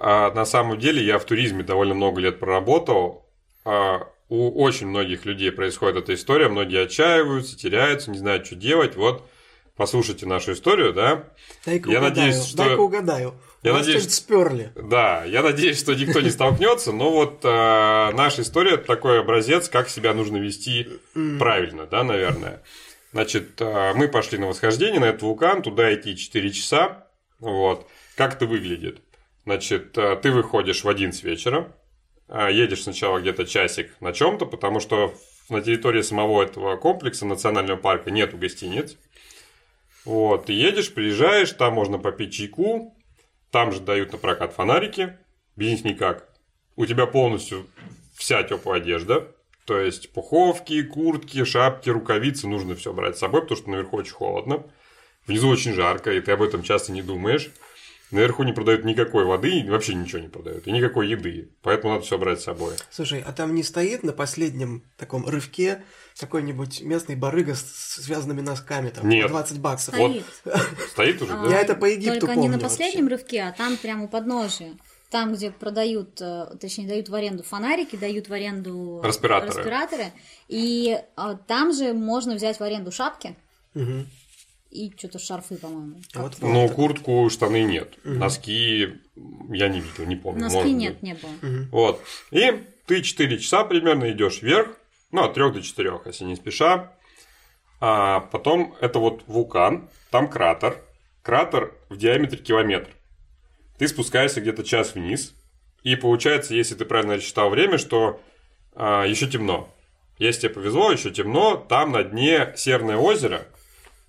Speaker 2: на самом деле я в туризме довольно много лет проработал. А, у очень многих людей происходит эта история, многие отчаиваются, теряются, не знают, что делать. Вот, послушайте нашу историю, да?
Speaker 1: Дай-ка я угадаю, надеюсь, что... дай-ка угадаю. Я Вас надеюсь, сперли.
Speaker 2: Да, я надеюсь, что никто не столкнется, но вот э, наша история это такой образец, как себя нужно вести правильно, да, наверное. Значит, э, мы пошли на восхождение на этот вулкан, туда идти 4 часа. Вот. Как это выглядит? Значит, э, ты выходишь в 11 вечера, едешь сначала где-то часик на чем-то, потому что на территории самого этого комплекса национального парка нету гостиниц. Вот, ты едешь, приезжаешь, там можно попить чайку, там же дают на прокат фонарики, без них никак. У тебя полностью вся теплая одежда, то есть пуховки, куртки, шапки, рукавицы, нужно все брать с собой, потому что наверху очень холодно. Внизу очень жарко, и ты об этом часто не думаешь. Наверху не продают никакой воды, вообще ничего не продают, и никакой еды. Поэтому надо все брать с собой.
Speaker 1: Слушай, а там не стоит на последнем таком рывке какой-нибудь местный барыга с связанными носками, там,
Speaker 2: Нет.
Speaker 1: 20 баксов?
Speaker 3: Стоит.
Speaker 2: Вот. Стоит уже, да?
Speaker 1: Я это по Египту
Speaker 3: Только
Speaker 1: помню
Speaker 3: не на последнем
Speaker 1: вообще.
Speaker 3: рывке, а там прямо у подножия. Там, где продают, э, точнее, дают в аренду фонарики, дают в аренду
Speaker 2: Респираторы.
Speaker 3: респираторы. И а, там же можно взять в аренду шапки.
Speaker 1: Угу.
Speaker 3: И что-то шарфы, по-моему.
Speaker 1: А вот
Speaker 2: Но куртку, штаны нет. Носки я не видел, не помню.
Speaker 3: Носки
Speaker 2: может
Speaker 3: нет,
Speaker 2: быть.
Speaker 3: не было.
Speaker 2: Вот. И ты 4 часа примерно идешь вверх, ну, от 3 до 4, если не спеша. А потом это вот вулкан, там кратер. Кратер в диаметре километр. Ты спускаешься где-то час вниз. И получается, если ты правильно рассчитал время, что а, еще темно. Если тебе повезло, еще темно, там на дне серное озеро.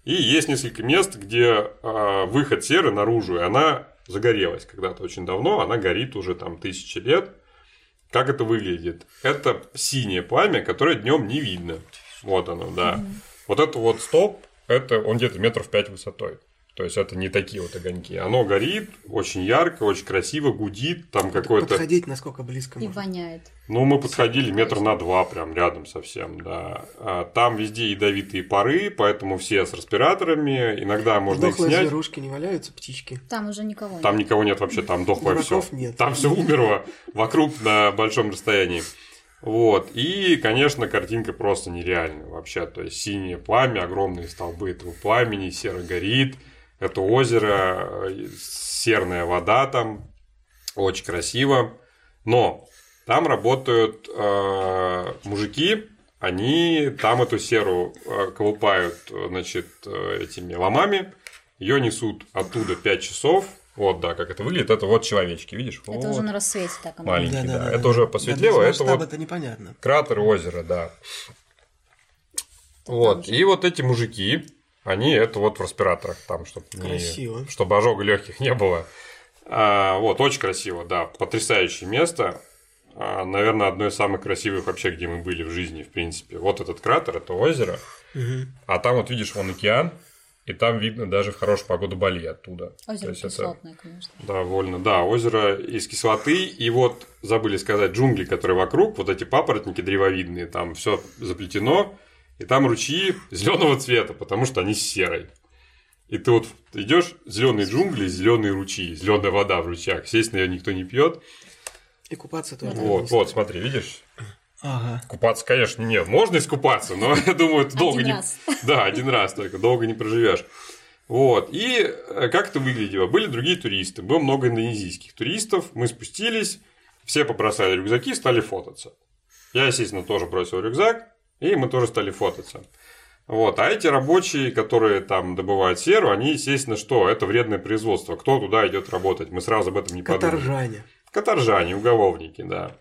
Speaker 2: И есть несколько мест, где а, выход серы наружу, и она загорелась когда-то очень давно, она горит уже там тысячи лет. Как это выглядит? Это синее пламя, которое днем не видно. Вот оно, да. Вот это вот столб, это он где-то метров пять высотой. То есть это не такие вот огоньки. Оно горит, очень ярко, очень красиво, гудит, там какой-то...
Speaker 1: Подходить насколько близко
Speaker 3: И
Speaker 1: можно.
Speaker 3: воняет.
Speaker 2: Ну, мы подходили метр на два, прям рядом совсем, да. А Там везде ядовитые пары, поэтому все с респираторами. Иногда можно их
Speaker 1: Дохлые
Speaker 2: снять.
Speaker 1: зверушки не валяются, птички.
Speaker 3: Там уже никого
Speaker 2: Там
Speaker 3: нет.
Speaker 2: никого нет вообще, там дохлое все.
Speaker 1: Нет.
Speaker 2: Там все умерло вокруг на большом расстоянии. Вот. И, конечно, картинка просто нереальная вообще. То есть синее пламя, огромные столбы этого пламени, серо горит. Это озеро, э, серная вода там. Очень красиво. Но там работают э, мужики, они там эту серу э, колупают, э, значит, э, этими ломами, ее несут оттуда 5 часов. Вот, да, как это выглядит. Это вот человечки, видишь?
Speaker 3: Это
Speaker 2: Вот.
Speaker 3: уже на рассвете так.
Speaker 2: Маленький, да.
Speaker 1: Да-да-да.
Speaker 2: Это уже посветлело,
Speaker 1: Да,
Speaker 2: это вот
Speaker 1: это непонятно.
Speaker 2: кратер озера, да. Вот, и вот эти мужики, они это вот в респираторах там, чтобы
Speaker 1: Красиво.
Speaker 2: чтобы ожога легких не было. А, вот, очень красиво, да, потрясающее место. А, наверное, одно из самых красивых вообще, где мы были в жизни, в принципе. Вот этот кратер, это озеро, а там вот видишь вон океан, и там видно даже в хорошую погоду Бали оттуда. То
Speaker 3: Озеро
Speaker 2: есть это-
Speaker 3: кислотное, конечно.
Speaker 2: Довольно, да, озеро из кислоты, и вот забыли сказать, джунгли, которые вокруг, вот эти папоротники древовидные, там все заплетено, и там ручьи зеленого цвета, потому что они с серой. И ты вот идешь, зеленые джунгли, зеленые ручьи, зеленая вода в ручьях. Естественно, ее никто не пьет.
Speaker 1: И купаться тоже.
Speaker 2: Вот, вот, смотри, видишь?
Speaker 1: Ага.
Speaker 2: Купаться, конечно, нет, можно искупаться, но я думаю, ты долго
Speaker 3: Один
Speaker 2: не...
Speaker 3: раз.
Speaker 2: Да, один раз только, долго не проживешь. Вот, и э, как это выглядело? Были другие туристы, было много индонезийских туристов, мы спустились, все побросали рюкзаки, стали фототься. Я, естественно, тоже бросил рюкзак, и мы тоже стали фототься. Вот, а эти рабочие, которые там добывают серу, они, естественно, что? Это вредное производство. Кто туда идет работать? Мы сразу об этом не подумали.
Speaker 1: Каторжане.
Speaker 2: Каторжане, уголовники, да.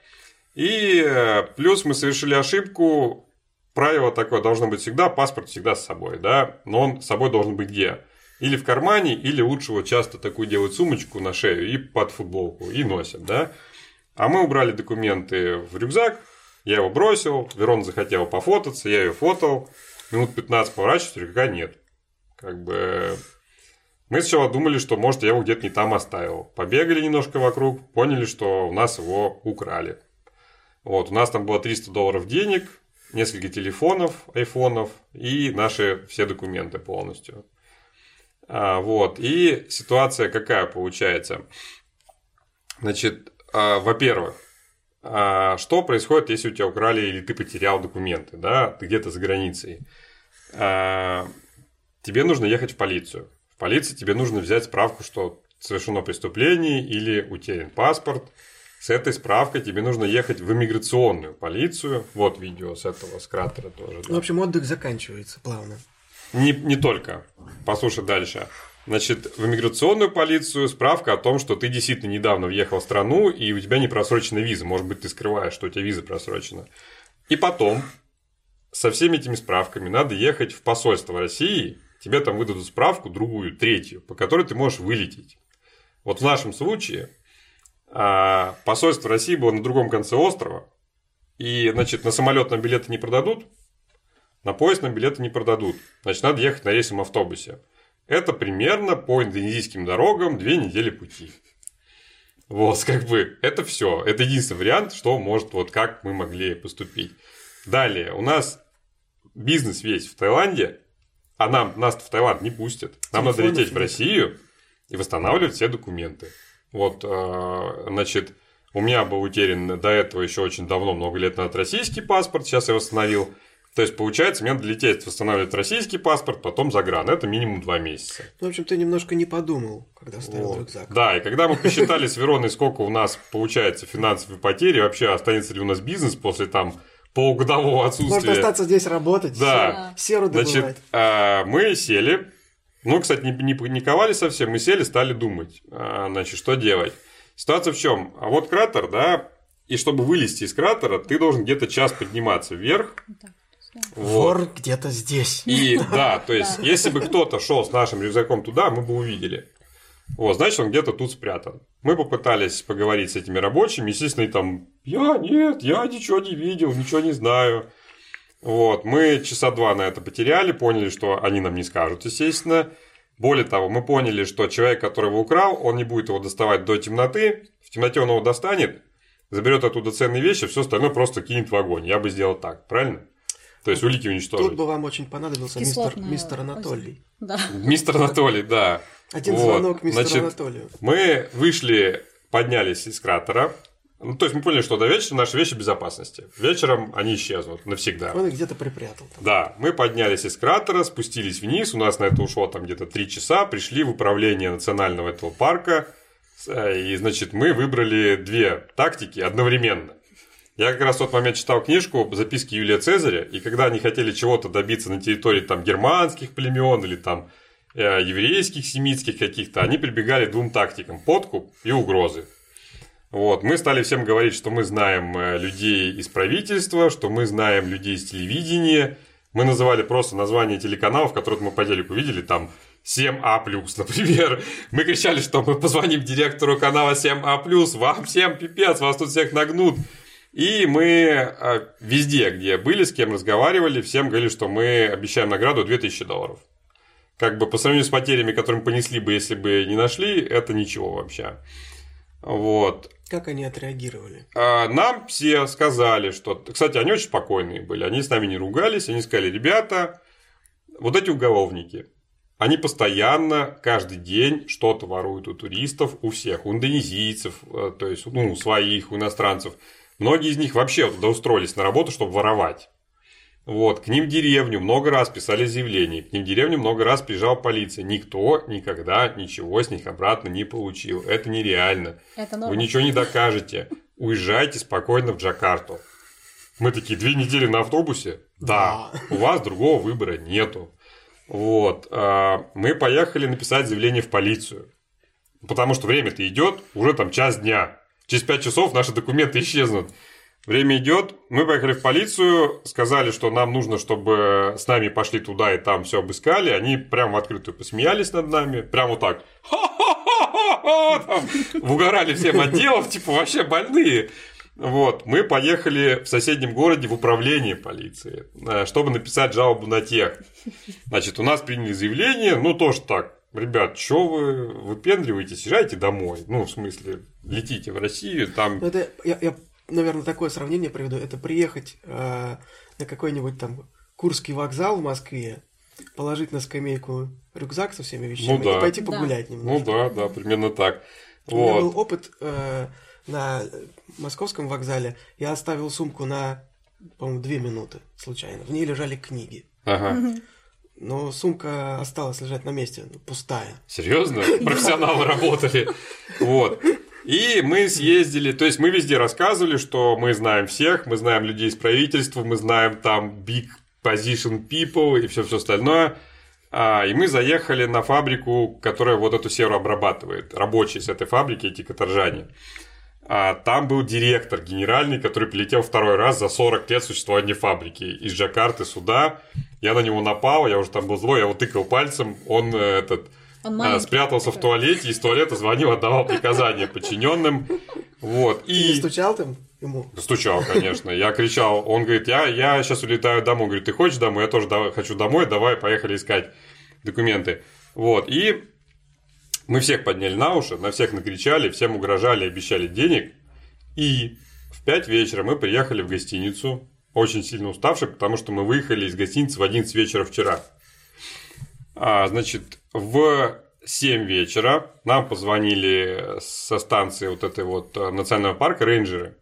Speaker 2: И э, плюс мы совершили ошибку. Правило такое должно быть всегда, паспорт всегда с собой, да. Но он с собой должен быть где? Или в кармане, или лучше вот часто такую делают сумочку на шею и под футболку, и носят, да. А мы убрали документы в рюкзак, я его бросил, Верон захотел пофотаться, я ее фотал, минут 15 поворачиваюсь, рюкзака нет. Как бы мы сначала думали, что, может, я его где-то не там оставил. Побегали немножко вокруг, поняли, что у нас его украли. Вот, у нас там было 300 долларов денег, несколько телефонов, айфонов и наши все документы полностью. А, вот, и ситуация какая получается? Значит, а, во-первых, что происходит, если у тебя украли или ты потерял документы, да, ты где-то за границей? А, тебе нужно ехать в полицию. В полиции тебе нужно взять справку, что совершено преступление или утерян паспорт. С этой справкой тебе нужно ехать в иммиграционную полицию. Вот видео с этого, с кратера тоже. да.
Speaker 1: В общем, отдых заканчивается плавно.
Speaker 2: Не, не только. Послушай дальше. Значит, в иммиграционную полицию справка о том, что ты действительно недавно въехал в страну, и у тебя не просрочена виза. Может быть, ты скрываешь, что у тебя виза просрочена. И потом со всеми этими справками надо ехать в посольство России, тебе там выдадут справку, другую, третью, по которой ты можешь вылететь. Вот в нашем случае а, посольство России было на другом конце острова, и, значит, на самолет нам билеты не продадут, на поезд нам билеты не продадут. Значит, надо ехать на рейсовом автобусе. Это примерно по индонезийским дорогам две недели пути. Вот, как бы, это все. Это единственный вариант, что может, вот как мы могли поступить. Далее, у нас бизнес весь в Таиланде, а нам, нас в Таиланд не пустят. Нам надо лететь в
Speaker 1: нет.
Speaker 2: Россию и восстанавливать все документы. Вот, э, значит, у меня был утерян до этого еще очень давно, много лет назад, российский паспорт, сейчас я восстановил. То есть, получается, мне надо лететь, восстанавливать российский паспорт, потом загран. Это минимум два месяца.
Speaker 1: Ну, в общем, ты немножко не подумал, когда ставил вот. рюкзак.
Speaker 2: Да, и когда мы посчитали с Вероной, сколько у нас получается финансовые потери, вообще останется ли у нас бизнес после там полугодового отсутствия.
Speaker 1: Может остаться здесь работать,
Speaker 2: да.
Speaker 1: серу добывать. Значит,
Speaker 2: а, мы сели, ну, кстати, не, не паниковали совсем, мы сели, стали думать, а, значит, что делать. Ситуация в чем? А вот кратер, да, и чтобы вылезти из кратера, ты должен где-то час подниматься вверх.
Speaker 1: Вот. Вор где-то здесь.
Speaker 2: И да, то есть, если бы кто-то шел с нашим рюкзаком туда, мы бы увидели. Вот, значит, он где-то тут спрятан. Мы попытались поговорить с этими рабочими, естественно, и там, я нет, я ничего не видел, ничего не знаю. Вот, мы часа два на это потеряли, поняли, что они нам не скажут, естественно. Более того, мы поняли, что человек, который его украл, он не будет его доставать до темноты. В темноте он его достанет, заберет оттуда ценные вещи, все остальное просто кинет в огонь. Я бы сделал так, правильно? То есть улики уничтожить.
Speaker 1: Тут бы вам очень понадобился мистер, мистер Анатолий.
Speaker 3: Да.
Speaker 2: Мистер Анатолий, да.
Speaker 1: Один вот. звонок мистеру Значит, Анатолию.
Speaker 2: Мы вышли, поднялись из кратера, ну, то есть мы поняли, что до вечера наши вещи в безопасности. Вечером они исчезнут навсегда.
Speaker 1: Он их где-то припрятал.
Speaker 2: Там. Да, мы поднялись из кратера, спустились вниз, у нас на это ушло там где-то три часа, пришли в управление национального этого парка, э, и, значит, мы выбрали две тактики одновременно. Я как раз в тот момент читал книжку «Записки Юлия Цезаря», и когда они хотели чего-то добиться на территории там германских племен или там э, еврейских, семитских каких-то, они прибегали к двум тактикам – подкуп и угрозы. Вот, мы стали всем говорить, что мы знаем э, людей из правительства, что мы знаем людей из телевидения. Мы называли просто название телеканалов, которые мы по телеку видели, там 7А+, например. Мы кричали, что мы позвоним директору канала 7А+, вам всем пипец, вас тут всех нагнут. И мы э, везде, где были, с кем разговаривали, всем говорили, что мы обещаем награду 2000 долларов. Как бы по сравнению с потерями, которые мы понесли бы, если бы не нашли, это ничего вообще. Вот.
Speaker 1: Как они отреагировали?
Speaker 2: А, нам все сказали, что... Кстати, они очень спокойные были. Они с нами не ругались. Они сказали, ребята, вот эти уголовники, они постоянно, каждый день что-то воруют у туристов, у всех, у индонезийцев, э, то есть, ну, у своих, у иностранцев. Многие из них вообще туда устроились на работу, чтобы воровать. Вот, к ним в деревню много раз писали заявления, к ним в деревню много раз приезжала полиция. Никто никогда ничего с них обратно не получил. Это нереально. Это Вы ничего не докажете. Уезжайте спокойно в Джакарту. Мы такие, две недели на автобусе? Да. У вас другого выбора нету. Вот. А, мы поехали написать заявление в полицию. Потому что время-то идет, уже там час дня. Через пять часов наши документы исчезнут. Время идет, мы поехали в полицию, сказали, что нам нужно, чтобы с нами пошли туда и там все обыскали. Они прямо в открытую посмеялись над нами, прямо вот так. Там, угорали всем отделов, типа вообще больные. Вот, мы поехали в соседнем городе в управление полиции, э, чтобы написать жалобу на тех. Значит, у нас приняли заявление, ну тоже так, ребят, что вы выпендриваетесь, езжайте домой. Ну, в смысле, летите в Россию, там...
Speaker 1: Ну, это, я, я наверное, такое сравнение приведу. Это приехать э, на какой-нибудь там Курский вокзал в Москве, положить на скамейку рюкзак со всеми вещами ну, да. и пойти погулять да. немножко.
Speaker 2: Ну да, да, примерно так.
Speaker 1: У вот. меня был опыт э, на московском вокзале. Я оставил сумку на, по-моему, две минуты случайно. В ней лежали книги.
Speaker 2: Ага.
Speaker 1: Но сумка осталась лежать на месте, пустая.
Speaker 2: Серьезно? Профессионалы работали. Вот. И мы съездили, то есть мы везде рассказывали, что мы знаем всех, мы знаем людей из правительства, мы знаем там big position people и все все остальное. А, и мы заехали на фабрику, которая вот эту серу обрабатывает. Рабочие с этой фабрики, эти каторжане. А, там был директор генеральный, который прилетел второй раз за 40 лет существования фабрики. Из Джакарты сюда. Я на него напал, я уже там был злой, я его тыкал пальцем. Он э, этот
Speaker 3: он а,
Speaker 2: спрятался в туалете, и из туалета звонил, отдавал приказания подчиненным. Вот.
Speaker 1: И... Ты не стучал там ему?
Speaker 2: Стучал, конечно. Я кричал. Он говорит, я, я сейчас улетаю домой. Говорит, ты хочешь домой? Я тоже хочу домой. Давай, поехали искать документы. Вот. И мы всех подняли на уши, на всех накричали, всем угрожали, обещали денег. И в 5 вечера мы приехали в гостиницу, очень сильно уставшие, потому что мы выехали из гостиницы в 11 вечера вчера. А, значит, в 7 вечера нам позвонили со станции вот этой вот э, национального парка рейнджеры.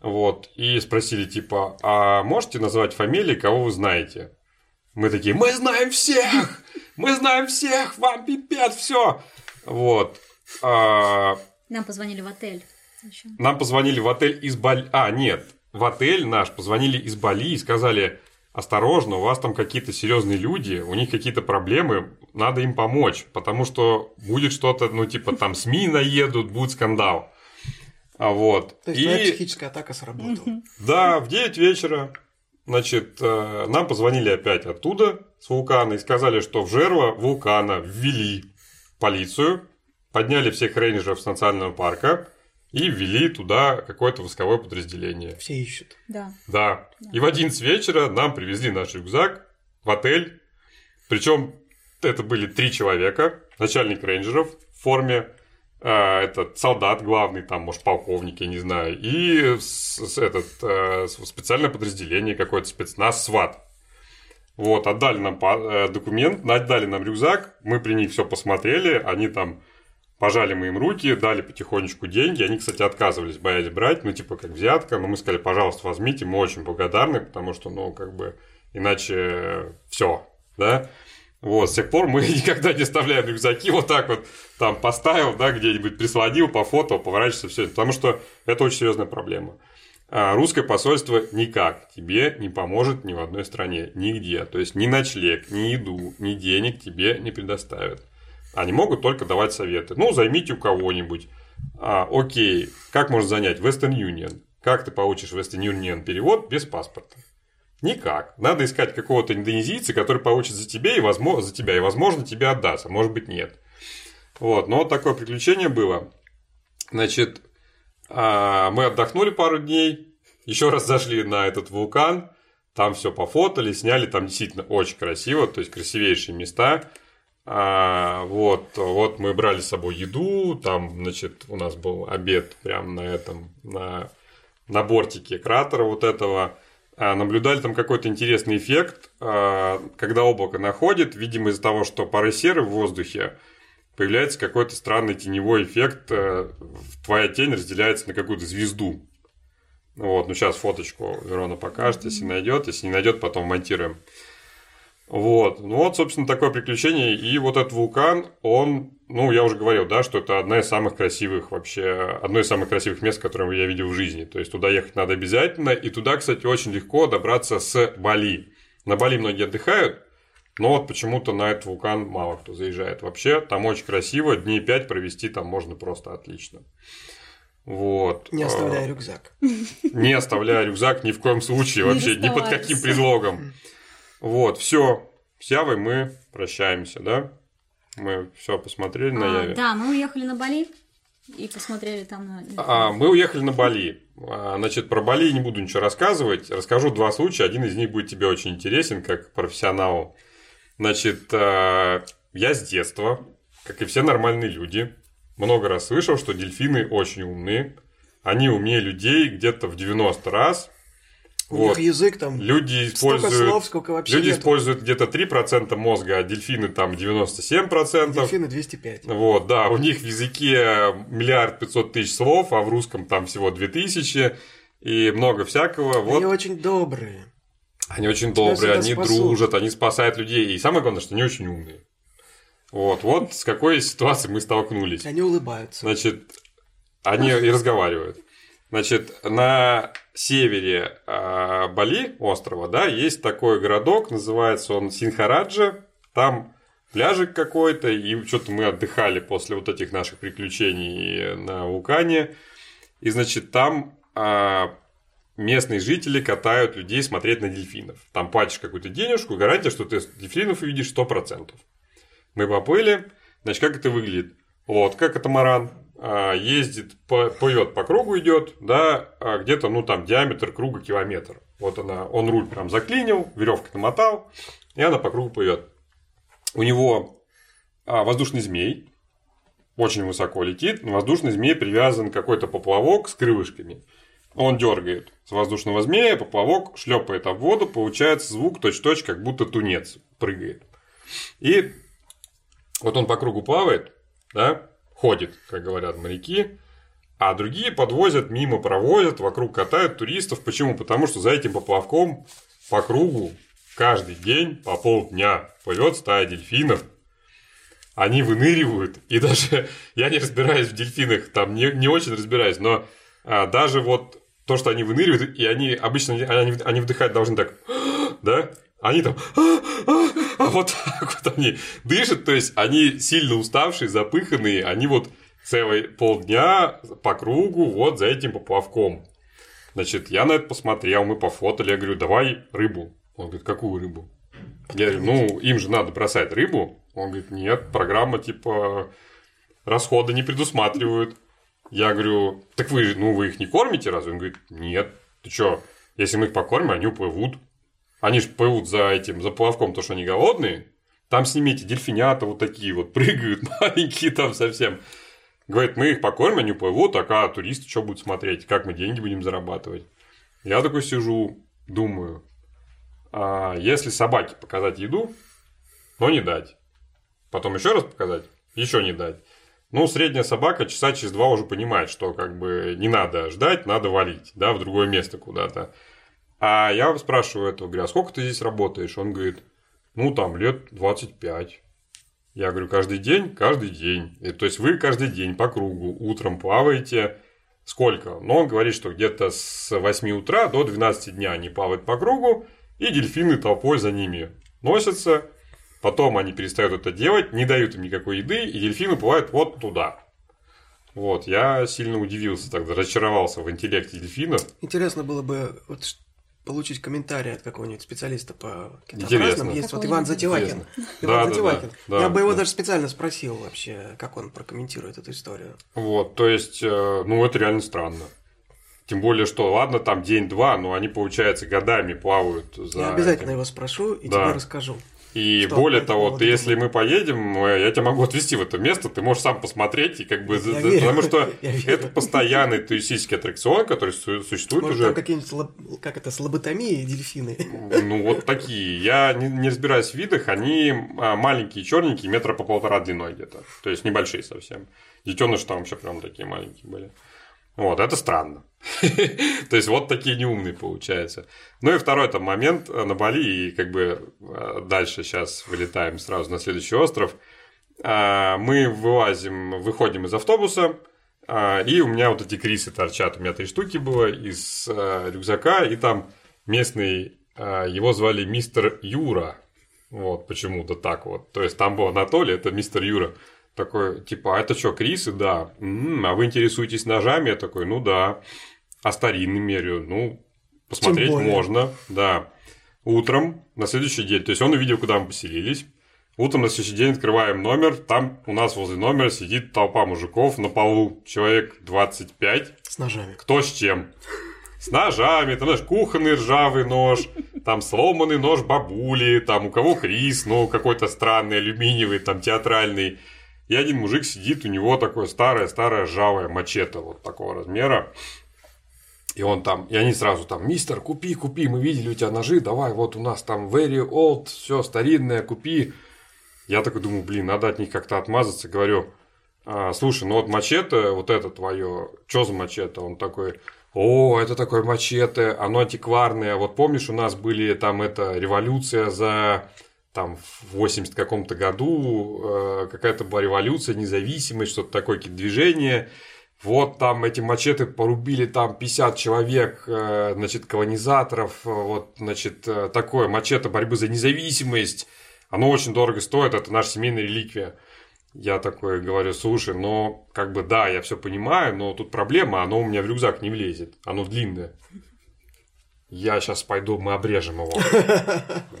Speaker 2: Вот, и спросили, типа, а можете назвать фамилии, кого вы знаете? Мы такие, мы знаем всех! Мы знаем всех! Вам пипец, все! Вот. А...
Speaker 3: Нам позвонили в отель.
Speaker 2: Еще. Нам позвонили в отель из Бали. А, нет, в отель наш позвонили из Бали и сказали, осторожно, у вас там какие-то серьезные люди, у них какие-то проблемы, надо им помочь, потому что будет что-то, ну, типа, там СМИ наедут, будет скандал. А вот.
Speaker 1: То есть, и... твоя психическая атака сработала.
Speaker 2: Да, в 9 вечера, значит, э, нам позвонили опять оттуда, с вулкана, и сказали, что в жерло вулкана ввели полицию, подняли всех рейнджеров с национального парка, и ввели туда какое-то восковое подразделение.
Speaker 1: Все ищут.
Speaker 3: Да.
Speaker 2: Да. да. И в 11 вечера нам привезли наш рюкзак в отель. Причем это были три человека. Начальник рейнджеров в форме, э, этот солдат главный, там, может, полковник, я не знаю, и с, с, этот, э, специальное подразделение какое-то, спецназ, СВАТ. Вот, отдали нам э, документ, отдали нам рюкзак, мы при них все посмотрели, они там Пожали мы им руки, дали потихонечку деньги. Они, кстати, отказывались, боялись брать, ну, типа, как взятка. Но мы сказали, пожалуйста, возьмите, мы очень благодарны, потому что, ну, как бы, иначе все, да. Вот, с тех пор мы никогда не оставляем рюкзаки, вот так вот там поставил, да, где-нибудь присладил, пофотал, поворачивается, все. Потому что это очень серьезная проблема. А русское посольство никак тебе не поможет ни в одной стране, нигде. То есть ни ночлег, ни еду, ни денег тебе не предоставят. Они могут только давать советы. Ну, займите у кого-нибудь. А, окей, как можно занять? Western Union. Как ты получишь Western Union перевод без паспорта? Никак. Надо искать какого-то индонезийца, который получит за тебя и, возможно, за тебя, и, возможно, тебе отдаст, а может быть, нет. Вот, но такое приключение было. Значит, а, мы отдохнули пару дней, еще раз зашли на этот вулкан, там все пофотали, сняли, там действительно очень красиво, то есть красивейшие места. А, вот, вот мы брали с собой еду, там, значит, у нас был обед прямо на этом, на, на бортике кратера вот этого. А, наблюдали там какой-то интересный эффект, а, когда облако находит, видимо, из-за того, что пары серы в воздухе, появляется какой-то странный теневой эффект, а, твоя тень разделяется на какую-то звезду. Вот, ну сейчас фоточку Верона покажет, если найдет, если не найдет, потом монтируем. Вот. Ну вот, собственно, такое приключение. И вот этот вулкан, он, ну, я уже говорил, да, что это одна из самых красивых вообще, одно из самых красивых мест, которые я видел в жизни. То есть туда ехать надо обязательно. И туда, кстати, очень легко добраться с Бали. На Бали многие отдыхают, но вот почему-то на этот вулкан мало кто заезжает. Вообще, там очень красиво, дней пять провести там можно просто отлично. Вот.
Speaker 1: Не оставляя рюкзак.
Speaker 2: Не оставляя рюкзак ни в коем случае, вообще, ни под каким предлогом. Вот, все. С Явой мы прощаемся, да? Мы все посмотрели на а, Яве.
Speaker 3: Да, мы уехали на Бали и посмотрели там
Speaker 2: на... А, мы уехали на Бали. А, значит, про Бали не буду ничего рассказывать. Расскажу два случая. Один из них будет тебе очень интересен, как профессионалу. Значит, а, я с детства, как и все нормальные люди, много раз слышал, что дельфины очень умные. Они умнее людей где-то в 90 раз.
Speaker 1: У вот. них язык там
Speaker 2: люди используют, слов, сколько вообще Люди нету. используют где-то 3% мозга, а дельфины там 97%.
Speaker 1: Дельфины 205.
Speaker 2: Вот, да, у них в языке миллиард пятьсот тысяч слов, а в русском там всего 2000 и много всякого.
Speaker 1: Они вот. очень добрые.
Speaker 2: Они очень добрые, они спасут. дружат, они спасают людей. И самое главное, что они очень умные. Вот, вот с какой ситуацией мы столкнулись.
Speaker 1: Они улыбаются.
Speaker 2: Значит, они и разговаривают. Значит, на севере э, Бали, острова, да, есть такой городок, называется он Синхараджа. Там пляжик какой-то, и что-то мы отдыхали после вот этих наших приключений на вулкане. И, значит, там э, местные жители катают людей смотреть на дельфинов. Там платишь какую-то денежку, гарантия, что ты дельфинов увидишь 100%. Мы поплыли, значит, как это выглядит? Вот, как катамаран, а, ездит, поет по кругу идет, да, а где-то, ну, там, диаметр круга километр. Вот она, он руль прям заклинил, веревкой намотал, и она по кругу поет. У него а, воздушный змей, очень высоко летит, воздушный змей привязан какой-то поплавок с крылышками. Он дергает с воздушного змея, поплавок шлепает об воду, получается звук точь-точь, как будто тунец прыгает. И вот он по кругу плавает, да, ходит, как говорят моряки. А другие подвозят мимо, провозят, вокруг катают туристов. Почему? Потому что за этим поплавком по кругу каждый день по полдня плывет стая дельфинов. Они выныривают, и даже я не разбираюсь в дельфинах, там не, не очень разбираюсь, но а, даже вот то, что они выныривают, и они обычно они, они вдыхать должны так, да, они там, а вот так вот они дышат, то есть они сильно уставшие, запыханные, они вот целый полдня по кругу вот за этим поплавком. Значит, я на это посмотрел, мы пофотали, я говорю, давай рыбу. Он говорит, какую рыбу? Я говорю, ну, им же надо бросать рыбу. Он говорит, нет, программа типа расходы не предусматривают. Я говорю, так вы, ну, вы их не кормите разве? Он говорит, нет. Ты что, если мы их покормим, они уплывут. Они же плывут за этим, за плавком, то, что они голодные. Там снимите дельфинята вот такие вот, прыгают маленькие там совсем. Говорит, мы их покормим, они уплывут, а туристы что будут смотреть, как мы деньги будем зарабатывать. Я такой сижу, думаю, а если собаке показать еду, но не дать, потом еще раз показать, еще не дать, ну, средняя собака часа через два уже понимает, что как бы не надо ждать, надо валить, да, в другое место куда-то. А я спрашиваю этого, говорю, а сколько ты здесь работаешь? Он говорит, ну, там, лет 25. Я говорю, каждый день? Каждый день. И, то есть, вы каждый день по кругу утром плаваете. Сколько? Но он говорит, что где-то с 8 утра до 12 дня они плавают по кругу, и дельфины толпой за ними носятся. Потом они перестают это делать, не дают им никакой еды, и дельфины плывают вот туда. Вот, я сильно удивился тогда, разочаровался в интеллекте дельфинов.
Speaker 1: Интересно было бы вот получить комментарий от какого-нибудь специалиста по китообразным. Есть вот Иван Затевакин. Иван да, Затевакин. Да, да, Я бы его да. даже специально спросил вообще, как он прокомментирует эту историю.
Speaker 2: Вот, то есть, э, ну, это реально странно. Тем более, что, ладно, там день-два, но они, получается, годами плавают за...
Speaker 1: Я обязательно этим. его спрошу и да. тебе расскажу.
Speaker 2: И что более того, ты, если мы поедем, я тебя могу отвезти в это место, ты можешь сам посмотреть, и как бы, потому верю, что это постоянный туристический аттракцион, который существует Может, уже.
Speaker 1: Там какие-нибудь, как это, слаботомии дельфины.
Speaker 2: Ну, вот такие. Я не, не разбираюсь в видах, они а, маленькие, черненькие, метра по полтора длиной где-то. То есть небольшие совсем. Детеныши там вообще прям такие маленькие были. Вот, это странно. То есть, вот такие неумные получаются. Ну и второй там момент э, на Бали, и как бы э, дальше сейчас вылетаем сразу на следующий остров. А, мы вылазим, выходим из автобуса, а, и у меня вот эти крисы торчат. У меня три штуки было из э, рюкзака, и там местный, его звали мистер Юра. Вот, почему-то так вот. То есть, там был Анатолий, это мистер Юра. Такой, типа, а это что, Крисы? Да. М-м, а вы интересуетесь ножами? Я такой, ну да. А старинный мерю? Ну, посмотреть можно, да. Утром, на следующий день, то есть он увидел, куда мы поселились. Утром на следующий день открываем номер, там у нас возле номера сидит толпа мужиков на полу, человек 25.
Speaker 1: С ножами.
Speaker 2: Кто с чем? С ножами, там, знаешь, кухонный ржавый нож, там сломанный нож бабули, там у кого Крис, ну, какой-то странный, алюминиевый, там, театральный. И один мужик сидит, у него такое старое-старое ржавое мачете вот такого размера. И он там, и они сразу там, мистер, купи, купи, мы видели у тебя ножи, давай, вот у нас там very old, все старинное, купи. Я такой думаю, блин, надо от них как-то отмазаться. Говорю, а, слушай, ну вот мачете, вот это твое, что за мачете? Он такой, о, это такое мачете, оно антикварное. Вот помнишь, у нас были там эта революция за там в 80 каком-то году э, какая-то была революция, независимость, что-то такое, какие-то движения. Вот там эти мачеты порубили там 50 человек, э, значит, колонизаторов. Вот, значит, э, такое мачете борьбы за независимость. Оно очень дорого стоит, это наша семейная реликвия. Я такой говорю, слушай, ну, как бы да, я все понимаю, но тут проблема, оно у меня в рюкзак не влезет, оно длинное я сейчас пойду, мы обрежем его.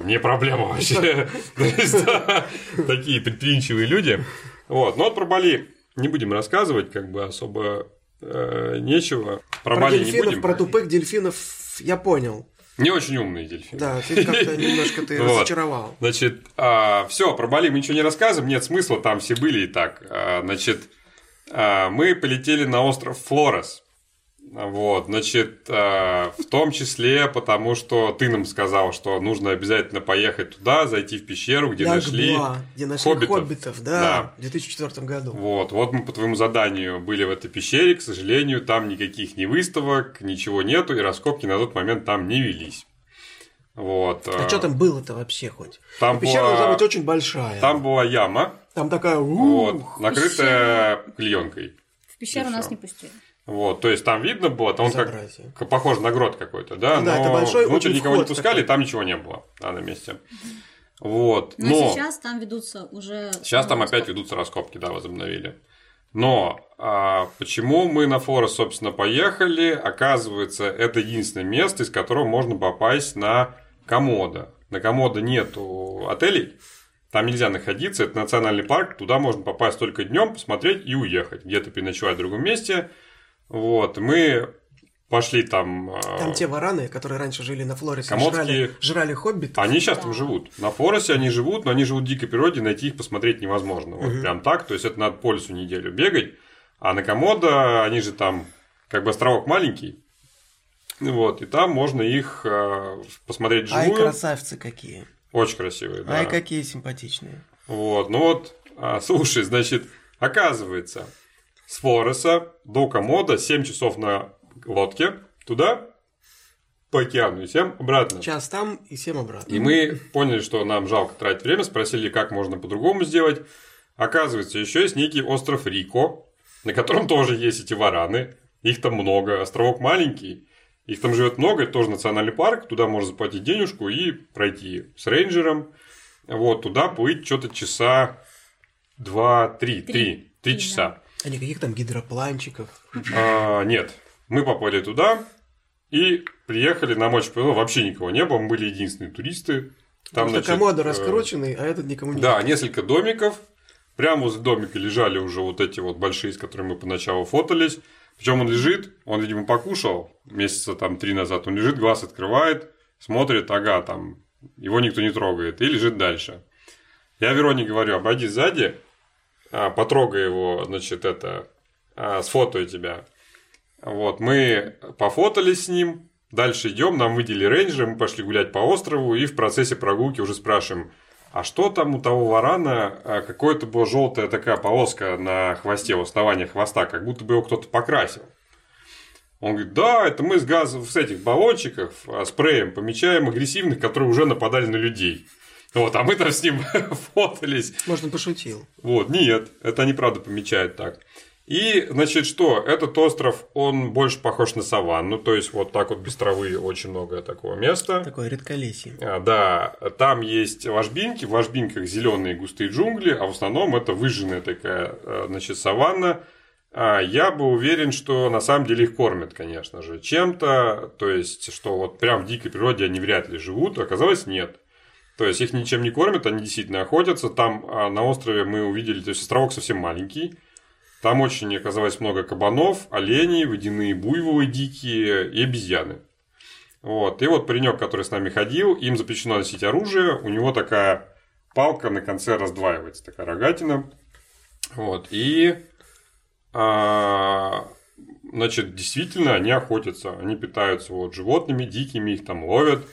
Speaker 2: Не проблема вообще. Такие предприимчивые люди. Вот. Но вот про Бали не будем рассказывать, как бы особо э, нечего.
Speaker 1: Про, про Бали не будем. Про тупых дельфинов я понял.
Speaker 2: Не очень умные дельфины.
Speaker 1: Да, ты как-то немножко ты вот. разочаровал.
Speaker 2: Значит, а, все, про Бали мы ничего не рассказываем, нет смысла, там все были и так. А, значит, а, мы полетели на остров Флорес. Вот, значит, э, в том числе потому, что ты нам сказал, что нужно обязательно поехать туда, зайти в пещеру, где нашли
Speaker 1: где нашли хоббитов, хоббитов да, да, в 2004 году.
Speaker 2: Вот, вот мы по твоему заданию были в этой пещере, к сожалению, там никаких ни выставок, ничего нету, и раскопки на тот момент там не велись. Вот.
Speaker 1: А что там было-то вообще хоть? Там Пещера была... должна быть очень большая.
Speaker 2: Там была яма.
Speaker 1: Там такая...
Speaker 2: Вот, накрытая клеенкой.
Speaker 3: В пещеру нас не пустили.
Speaker 2: Вот, то есть там видно было, там он как, похоже на грот какой-то, да,
Speaker 1: ну, да но это большой,
Speaker 2: внутрь никого не пускали, такой. там ничего не было да, на месте. Вот,
Speaker 3: но, но сейчас там ведутся уже...
Speaker 2: Сейчас там раскопки. опять ведутся раскопки, да, возобновили. Но а, почему мы на Форест, собственно, поехали? Оказывается, это единственное место, из которого можно попасть на Комода. На Комода нету отелей, там нельзя находиться, это национальный парк, туда можно попасть только днем, посмотреть и уехать. Где-то переночевать в другом месте. Вот, мы пошли там...
Speaker 1: А, там те вараны, которые раньше жили на Флорисе, жрали, жрали хоббит.
Speaker 2: Они сейчас да. там живут. На Флорисе они живут, но они живут в дикой природе, найти их посмотреть невозможно. Вот угу. прям так, то есть это надо по лесу неделю бегать. А на Комодо, они же там, как бы островок маленький, вот, и там можно их э, посмотреть живую.
Speaker 1: Ай, красавцы какие.
Speaker 2: Очень красивые, да.
Speaker 1: Ай, какие симпатичные.
Speaker 2: Вот, ну вот, а, слушай, значит, оказывается, с Флореса до Комода 7 часов на лодке туда, по океану, и 7 обратно.
Speaker 1: Час там и 7 обратно.
Speaker 2: И мы поняли, что нам жалко тратить время, спросили, как можно по-другому сделать. Оказывается, еще есть некий остров Рико, на котором тоже есть эти вараны. Их там много, островок маленький. Их там живет много, это тоже национальный парк, туда можно заплатить денежку и пройти с рейнджером. Вот, туда плыть что-то часа два-три, три, три часа.
Speaker 1: А никаких там гидропланчиков?
Speaker 2: А, нет. Мы попали туда и приехали, нам очень повезло, вообще никого не было, мы были единственные туристы.
Speaker 1: Там, значит, комода э, раскрученный, а этот никому не
Speaker 2: Да, несколько домиков. Прямо возле домика лежали уже вот эти вот большие, с которыми мы поначалу фотались. Причем он лежит, он, видимо, покушал месяца там три назад, он лежит, глаз открывает, смотрит, ага, там его никто не трогает, и лежит дальше. Я Вероне говорю, обойди сзади, а, потрогай его, значит, это, а, сфотою тебя. Вот, мы пофотались с ним, дальше идем, нам выделили рейнджеры, мы пошли гулять по острову, и в процессе прогулки уже спрашиваем, а что там у того варана, а, какое-то была желтая такая полоска на хвосте, в основании хвоста, как будто бы его кто-то покрасил. Он говорит, да, это мы с газом, с этих баллончиков, спреем помечаем агрессивных, которые уже нападали на людей. Вот, а мы там с ним фотались.
Speaker 1: Может, он пошутил.
Speaker 2: Вот, нет, это они правда помечают так. И, значит, что? Этот остров, он больше похож на саванну, то есть вот так вот без травы очень много такого места.
Speaker 1: Такое редколесье.
Speaker 2: А, да, там есть ложбинки, в ложбинках зеленые густые джунгли, а в основном это выжженная такая, э, значит, саванна. А я бы уверен, что на самом деле их кормят, конечно же, чем-то, то есть, что вот прям в дикой природе они вряд ли живут, оказалось нет. То есть их ничем не кормят, они действительно охотятся. Там а, на острове мы увидели, то есть островок совсем маленький. Там очень оказалось много кабанов, оленей, водяные буйволы дикие и обезьяны. Вот. И вот паренек, который с нами ходил, им запрещено носить оружие. У него такая палка на конце раздваивается, такая рогатина. Вот. И а, значит, действительно, они охотятся, они питаются вот животными дикими, их там ловят.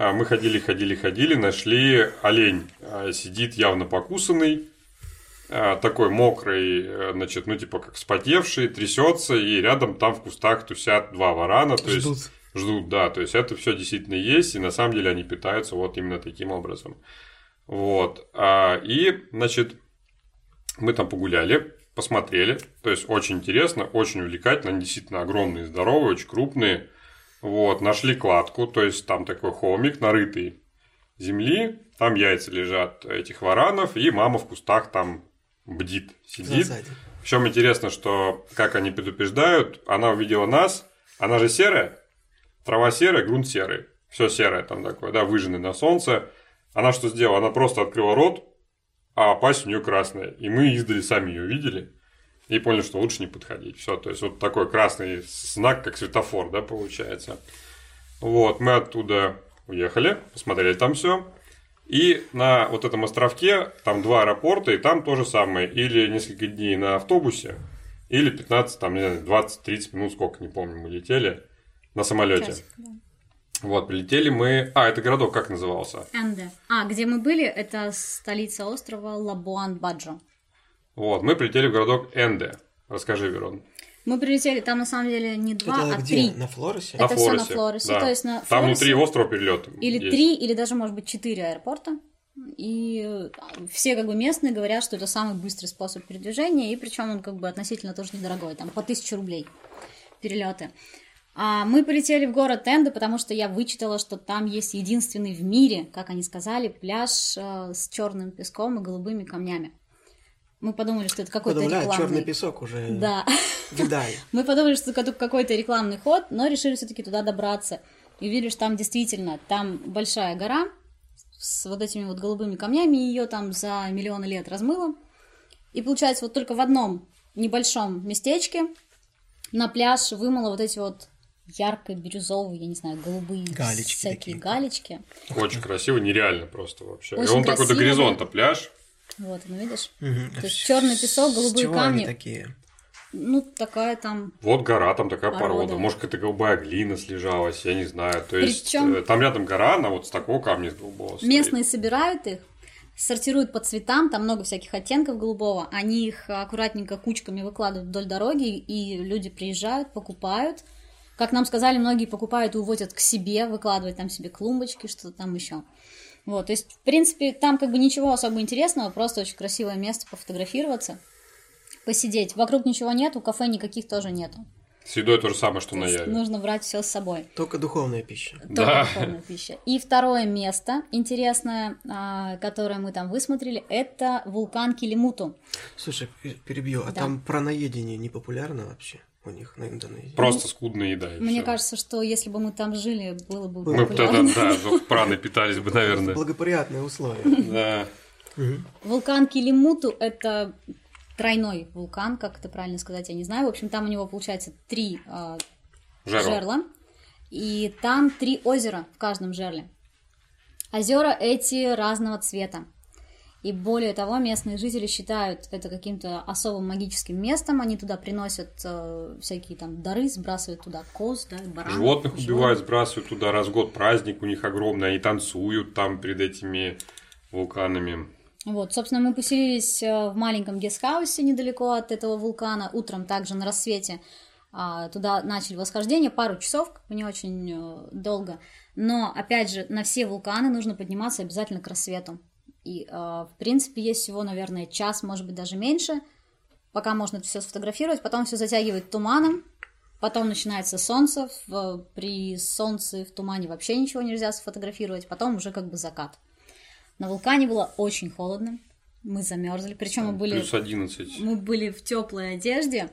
Speaker 2: А, мы ходили, ходили, ходили, нашли олень. А, сидит явно покусанный, а, такой мокрый, э, значит, ну типа как вспотевший, трясется, и рядом там в кустах тусят два варана. То ждут. есть ждут, да. То есть это все действительно есть, и на самом деле они питаются вот именно таким образом. Вот. И, значит, мы там погуляли, посмотрели. То есть очень интересно, очень увлекательно. Они действительно огромные, здоровые, очень крупные. Вот, нашли кладку, то есть там такой холмик, нарытый земли, там яйца лежат этих варанов, и мама в кустах там бдит, сидит. Причем интересно, что как они предупреждают, она увидела нас, она же серая, трава серая, грунт серый, все серое там такое, да, выжженный на солнце. Она что сделала? Она просто открыла рот, а пасть у нее красная. И мы издали сами ее видели и поняли, что лучше не подходить. Все, то есть вот такой красный знак, как светофор, да, получается. Вот, мы оттуда уехали, посмотрели там все. И на вот этом островке там два аэропорта, и там то же самое. Или несколько дней на автобусе, Или 15, там, 20-30 минут, сколько, не помню, мы летели на самолете. Часик, да. Вот, прилетели мы... А, это городок как назывался?
Speaker 3: Энде. А, где мы были, это столица острова Лабуан-Баджо.
Speaker 2: Вот, мы прилетели в городок Энде. Расскажи, Верон.
Speaker 3: Мы прилетели, там на самом деле не два, это а где? три.
Speaker 1: На Флорисе?
Speaker 3: Это
Speaker 2: на
Speaker 3: все на Флорисе.
Speaker 2: Да.
Speaker 3: То есть на
Speaker 2: Флорисе, там внутри острова перелет.
Speaker 3: Или есть. три, или даже, может быть, четыре аэропорта. И э, все как бы местные говорят, что это самый быстрый способ передвижения, и причем он как бы относительно тоже недорогой, там по тысяче рублей перелеты. А мы полетели в город Тенде, потому что я вычитала, что там есть единственный в мире, как они сказали, пляж э, с черным песком и голубыми камнями. Мы подумали, что это какой-то
Speaker 1: Подумали,
Speaker 3: рекламный...
Speaker 1: черный песок уже
Speaker 3: да.
Speaker 1: видали.
Speaker 3: Мы подумали, что это какой-то рекламный ход, но решили все-таки туда добраться. И увидели, что там действительно, там большая гора с вот этими вот голубыми камнями, ее там за миллионы лет размыло. И получается, вот только в одном небольшом местечке на пляж вымыло вот эти вот ярко-бирюзовые, я не знаю, голубые
Speaker 1: галечки
Speaker 3: всякие
Speaker 1: такие.
Speaker 3: галечки.
Speaker 2: Очень красиво, нереально просто вообще.
Speaker 3: Очень
Speaker 2: и он такой до горизонта пляж.
Speaker 3: Вот, ну видишь?
Speaker 1: Угу.
Speaker 3: То есть черный песок, голубые
Speaker 1: С
Speaker 3: камни.
Speaker 1: Такие?
Speaker 3: Ну, такая там.
Speaker 2: Вот гора, там такая порода.
Speaker 3: Порода.
Speaker 2: Может, какая-то голубая глина слежалась, я не знаю. То есть
Speaker 3: Причём-
Speaker 2: э, там рядом гора, она вот с такого камня с голубого стоит.
Speaker 3: Местные собирают их, сортируют по цветам, там много всяких оттенков голубого, они их аккуратненько кучками выкладывают вдоль дороги, и люди приезжают, покупают. Как нам сказали, многие покупают и увозят к себе, выкладывают там себе клумбочки, что-то там еще. Вот, то есть, в принципе, там как бы ничего особо интересного, просто очень красивое место пофотографироваться, посидеть. Вокруг ничего нету, кафе никаких тоже нету.
Speaker 2: С едой то же самое, что
Speaker 3: То
Speaker 2: на Яве.
Speaker 3: нужно брать все с собой.
Speaker 1: Только духовная пища.
Speaker 3: Только
Speaker 2: Да.
Speaker 3: духовная пища. И второе место интересное, а, которое мы там высмотрели, это вулкан Килимуту.
Speaker 1: Слушай, пе- перебью, а
Speaker 3: Да.
Speaker 1: там про наедение не популярно вообще у них на Индонезии?
Speaker 2: Просто скудная еда.
Speaker 3: Мне
Speaker 2: всё.
Speaker 3: кажется, что если бы мы там жили, было бы
Speaker 2: Мы бы тогда, да, праны питались бы, наверное.
Speaker 1: Благоприятные условия.
Speaker 2: Да.
Speaker 3: Вулкан Килимуту – это тройной вулкан, как это правильно сказать, я не знаю. В общем, там у него получается три а,
Speaker 2: Жерла.
Speaker 3: жерла, и там три озера в каждом жерле. Озера эти разного цвета. И более того, местные жители считают это каким-то особым магическим местом. Они туда приносят э, всякие там дары, сбрасывают туда коз, да, баранов.
Speaker 2: Животных
Speaker 3: животных.
Speaker 2: убивают, сбрасывают туда раз в год праздник у них огромный, они танцуют там перед этими вулканами.
Speaker 3: Вот, собственно, мы поселились э, в маленьком гестхаусе недалеко от этого вулкана. Утром также на рассвете а, туда начали восхождение, пару часов, как бы не очень э, долго. Но, опять же, на все вулканы нужно подниматься обязательно к рассвету. И, э, в принципе, есть всего, наверное, час, может быть, даже меньше, пока можно это все сфотографировать. Потом все затягивает туманом, потом начинается солнце. При солнце в тумане вообще ничего нельзя сфотографировать. Потом уже как бы закат. На вулкане было очень холодно. Мы замерзли. Причем мы были,
Speaker 2: Плюс 11.
Speaker 3: мы были в теплой одежде,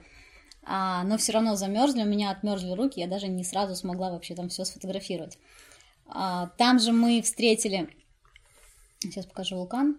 Speaker 3: а, но все равно замерзли. У меня отмерзли руки. Я даже не сразу смогла вообще там все сфотографировать. А, там же мы встретили. Сейчас покажу вулкан.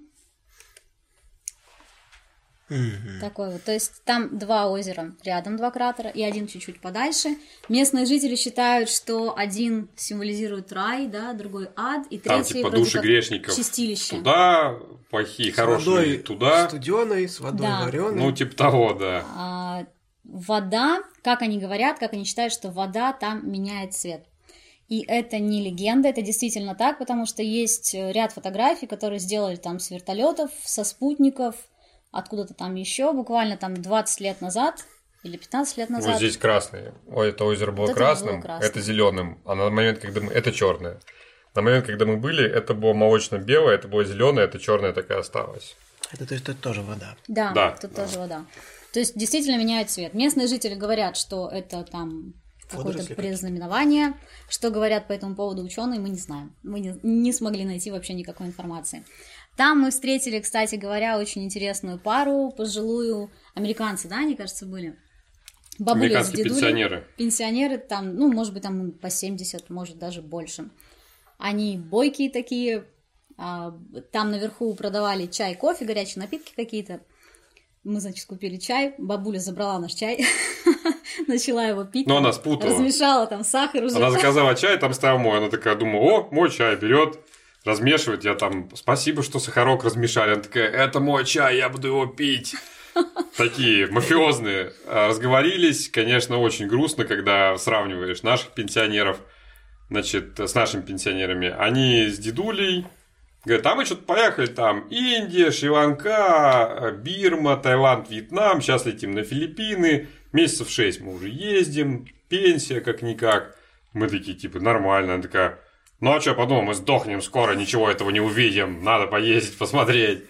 Speaker 3: Такой вот. То есть там два озера рядом, два кратера, и один чуть-чуть подальше. Местные жители считают, что один символизирует рай, да, другой ад, и
Speaker 2: Там
Speaker 3: третий
Speaker 2: типа
Speaker 3: вроде
Speaker 2: души
Speaker 3: как
Speaker 2: грешников
Speaker 3: чистилище.
Speaker 2: туда, плохие,
Speaker 1: С
Speaker 2: хорошие
Speaker 1: водой
Speaker 2: туда.
Speaker 1: студеной, с водой
Speaker 3: Да.
Speaker 1: вареной.
Speaker 2: Ну, типа того, да.
Speaker 3: А, вода, как они говорят, как они считают, что вода там меняет цвет. И это не легенда, это действительно так, потому что есть э, ряд фотографий, которые сделали там с вертолетов, со спутников, откуда-то там еще, буквально там 20 лет назад или 15 лет назад.
Speaker 2: Вот здесь красный. Ой, это озеро было
Speaker 3: Вот это было
Speaker 2: красным,
Speaker 3: красным.
Speaker 2: это зеленым. А на момент, когда мы... Это черное. На момент, когда мы были, это было молочно-белое, это было зеленое, это черное так и осталось.
Speaker 1: Это то есть это тоже вода.
Speaker 3: Да,
Speaker 2: Да,
Speaker 3: тут
Speaker 2: да.
Speaker 3: тоже вода. То есть действительно меняет цвет. Местные жители говорят, что это там какое-то предзнаменование. Что говорят по этому поводу ученые, мы не знаем. Мы не, не смогли найти вообще никакой информации. Там мы встретили, кстати говоря, очень интересную пару, пожилую американцы, да, они, кажется, были. Бабуля с дедулей.
Speaker 2: пенсионеры.
Speaker 3: Пенсионеры там, ну, может быть, там по 70, может, даже больше. Они бойкие такие. а, Там наверху продавали чай, кофе, горячие напитки какие-то. Мы, значит, купили чай. Бабуля забрала наш чай, начала его пить.
Speaker 2: Но она спутала.
Speaker 3: Размешала там сахар уже.
Speaker 2: Она заказала чай, там стоял мой. Она такая, думаю, о, мой чай берет, размешивает. Я там, спасибо, что сахарок размешали. Она такая, это мой чай, я буду его пить. такие мафиозные, а, разговорились. Конечно, очень грустно, когда сравниваешь наших пенсионеров, значит, с нашими пенсионерами. Они с дедулей, Говорят, а мы что-то поехали там Индия, Шри-Ланка, Бирма, Таиланд, Вьетнам, сейчас летим на Филиппины, месяцев 6 мы уже ездим, пенсия как-никак. Мы такие, типа, нормально. Она такая, ну а что, подумал, мы сдохнем скоро, ничего этого не увидим, надо поездить, посмотреть.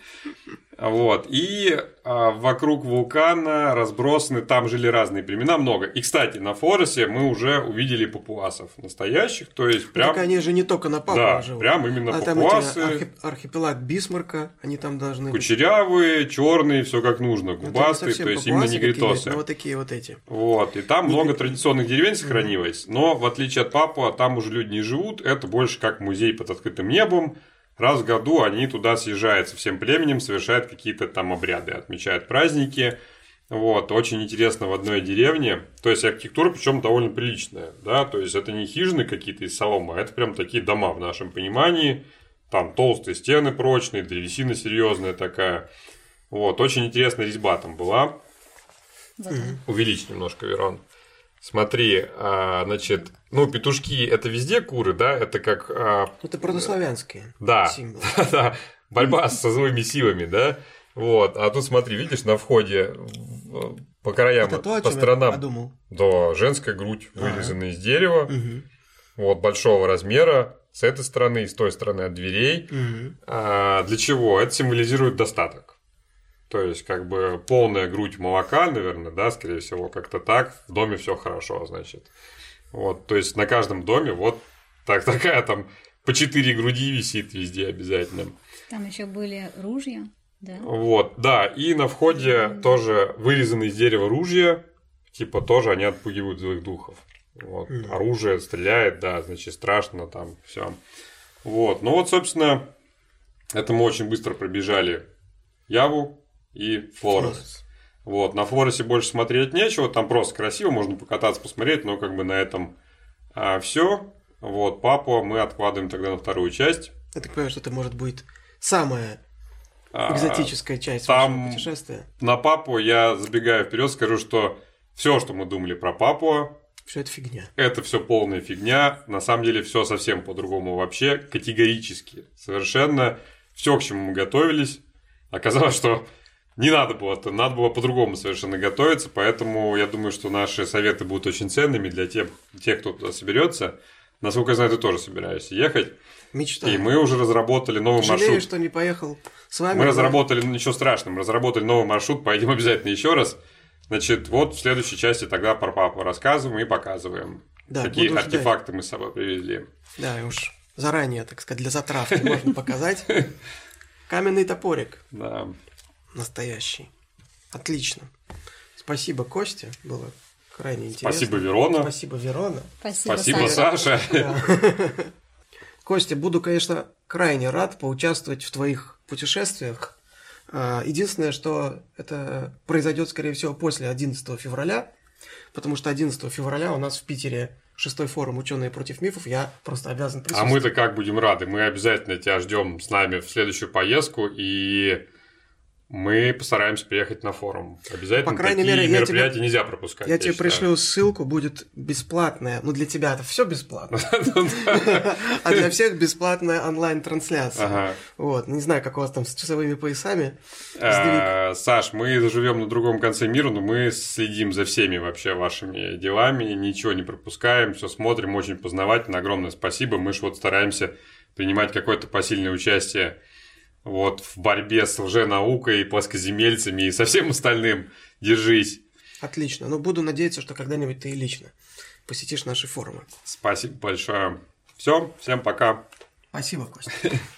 Speaker 2: Вот. И а, вокруг вулкана разбросаны, там жили разные племена, много. И, кстати, на Форосе мы уже увидели папуасов настоящих, то есть прям...
Speaker 1: Так они же не только на Папуа
Speaker 2: да,
Speaker 1: живут.
Speaker 2: прям именно
Speaker 1: а
Speaker 2: папуасы.
Speaker 1: там архип... архипелаг Бисмарка, они там должны
Speaker 2: Кучерявые, черные, все как нужно,
Speaker 1: быть.
Speaker 2: губастые, то есть именно негритосы.
Speaker 1: Ну, вот такие вот эти.
Speaker 2: Вот, и там много традиционных деревень сохранилось, но в отличие от Папуа, там уже люди не живут, это больше как музей под открытым небом, Раз в году они туда съезжают со всем племенем, совершают какие-то там обряды, отмечают праздники. Вот, очень интересно в одной деревне. То есть архитектура, причем довольно приличная, да, то есть это не хижины какие-то из соломы, а это прям такие дома в нашем понимании. Там толстые стены прочные, древесина серьезная такая. Вот, очень интересная резьба там была. Вот. Увеличь немножко, Верон. Смотри, а, значит, ну, петушки это везде куры, да? Это как... А,
Speaker 1: это православянские
Speaker 2: да,
Speaker 1: символы.
Speaker 2: да, борьба со злыми силами, да? Вот, а тут смотри, видишь, на входе по краям,
Speaker 1: это то,
Speaker 2: по сторонам.
Speaker 1: Я подумал.
Speaker 2: Да, женская грудь, вырезанная из дерева, угу. вот, большого размера, с этой стороны и с той стороны от дверей.
Speaker 1: Угу.
Speaker 2: А, для чего? Это символизирует достаток. То есть, как бы полная грудь молока, наверное, да, скорее всего, как-то так. В доме все хорошо, значит. Вот, то есть на каждом доме вот так, такая там по четыре груди висит везде обязательно.
Speaker 3: Там еще были ружья, да?
Speaker 2: Вот, да, и на входе mm-hmm. тоже вырезаны из дерева ружья, типа тоже они отпугивают злых духов. Вот, mm-hmm. оружие стреляет, да, значит, страшно там, все. Вот, ну вот, собственно, это мы очень быстро пробежали Яву, и Флорес. Вот, на Флоресе больше смотреть нечего, там просто красиво, можно покататься, посмотреть, но как бы на этом а, все. Вот, папу мы откладываем тогда на вторую часть.
Speaker 1: Я так понимаю, что это может быть самая а, экзотическая часть
Speaker 2: там
Speaker 1: путешествия.
Speaker 2: На папу я забегаю вперед, скажу, что все, что мы думали про папу,
Speaker 1: все это фигня.
Speaker 2: Это все полная фигня. На самом деле все совсем по-другому вообще, категорически. Совершенно все, к чему мы готовились. Оказалось, что не надо было, то надо было по-другому совершенно готовиться, поэтому я думаю, что наши советы будут очень ценными для тех, тех кто туда соберется. Насколько я знаю, ты тоже собираешься ехать.
Speaker 1: Мечтаю.
Speaker 2: И мы уже разработали новый
Speaker 1: Жалею,
Speaker 2: маршрут.
Speaker 1: что не поехал с вами.
Speaker 2: Мы но... разработали, ну ничего страшного, мы разработали новый маршрут, поедем обязательно еще раз. Значит, вот в следующей части тогда про папу рассказываем и показываем,
Speaker 1: да,
Speaker 2: какие артефакты ждать. мы с собой привезли.
Speaker 1: Да, и уж заранее, так сказать, для затравки можно показать. Каменный топорик.
Speaker 2: Да
Speaker 1: настоящий. Отлично. Спасибо, Костя. Было крайне интересно.
Speaker 2: Спасибо, Верона.
Speaker 1: Спасибо, Верона.
Speaker 3: Спасибо,
Speaker 2: Спасибо Саша.
Speaker 1: Костя, буду, конечно, крайне рад поучаствовать в твоих путешествиях. А, единственное, что это произойдет, скорее всего, после 11 февраля, потому что 11 февраля у нас в Питере шестой форум «Ученые против мифов», я просто обязан присутствовать.
Speaker 2: А мы-то как будем рады? Мы обязательно тебя ждем с нами в следующую поездку, и мы постараемся приехать на форум. Обязательно
Speaker 1: По крайней
Speaker 2: такие
Speaker 1: мере,
Speaker 2: мероприятия
Speaker 1: тебе,
Speaker 2: нельзя пропускать.
Speaker 1: Я, я тебе считаю. пришлю ссылку, будет бесплатная. Ну, для тебя это все бесплатно. А для всех бесплатная онлайн-трансляция. Вот. Не знаю, как у вас там с часовыми поясами.
Speaker 2: А, Саш, мы живем на другом конце мира, но мы следим за всеми вообще вашими делами, ничего не пропускаем, все смотрим, очень познавательно. Огромное спасибо. Мы же вот стараемся принимать какое-то посильное участие вот, в борьбе с лженаукой, плоскоземельцами и со всем остальным. Держись.
Speaker 1: Отлично. Ну, буду надеяться, что когда-нибудь ты и лично посетишь наши форумы.
Speaker 2: Спасибо большое. Все, всем пока.
Speaker 1: Спасибо, Костя.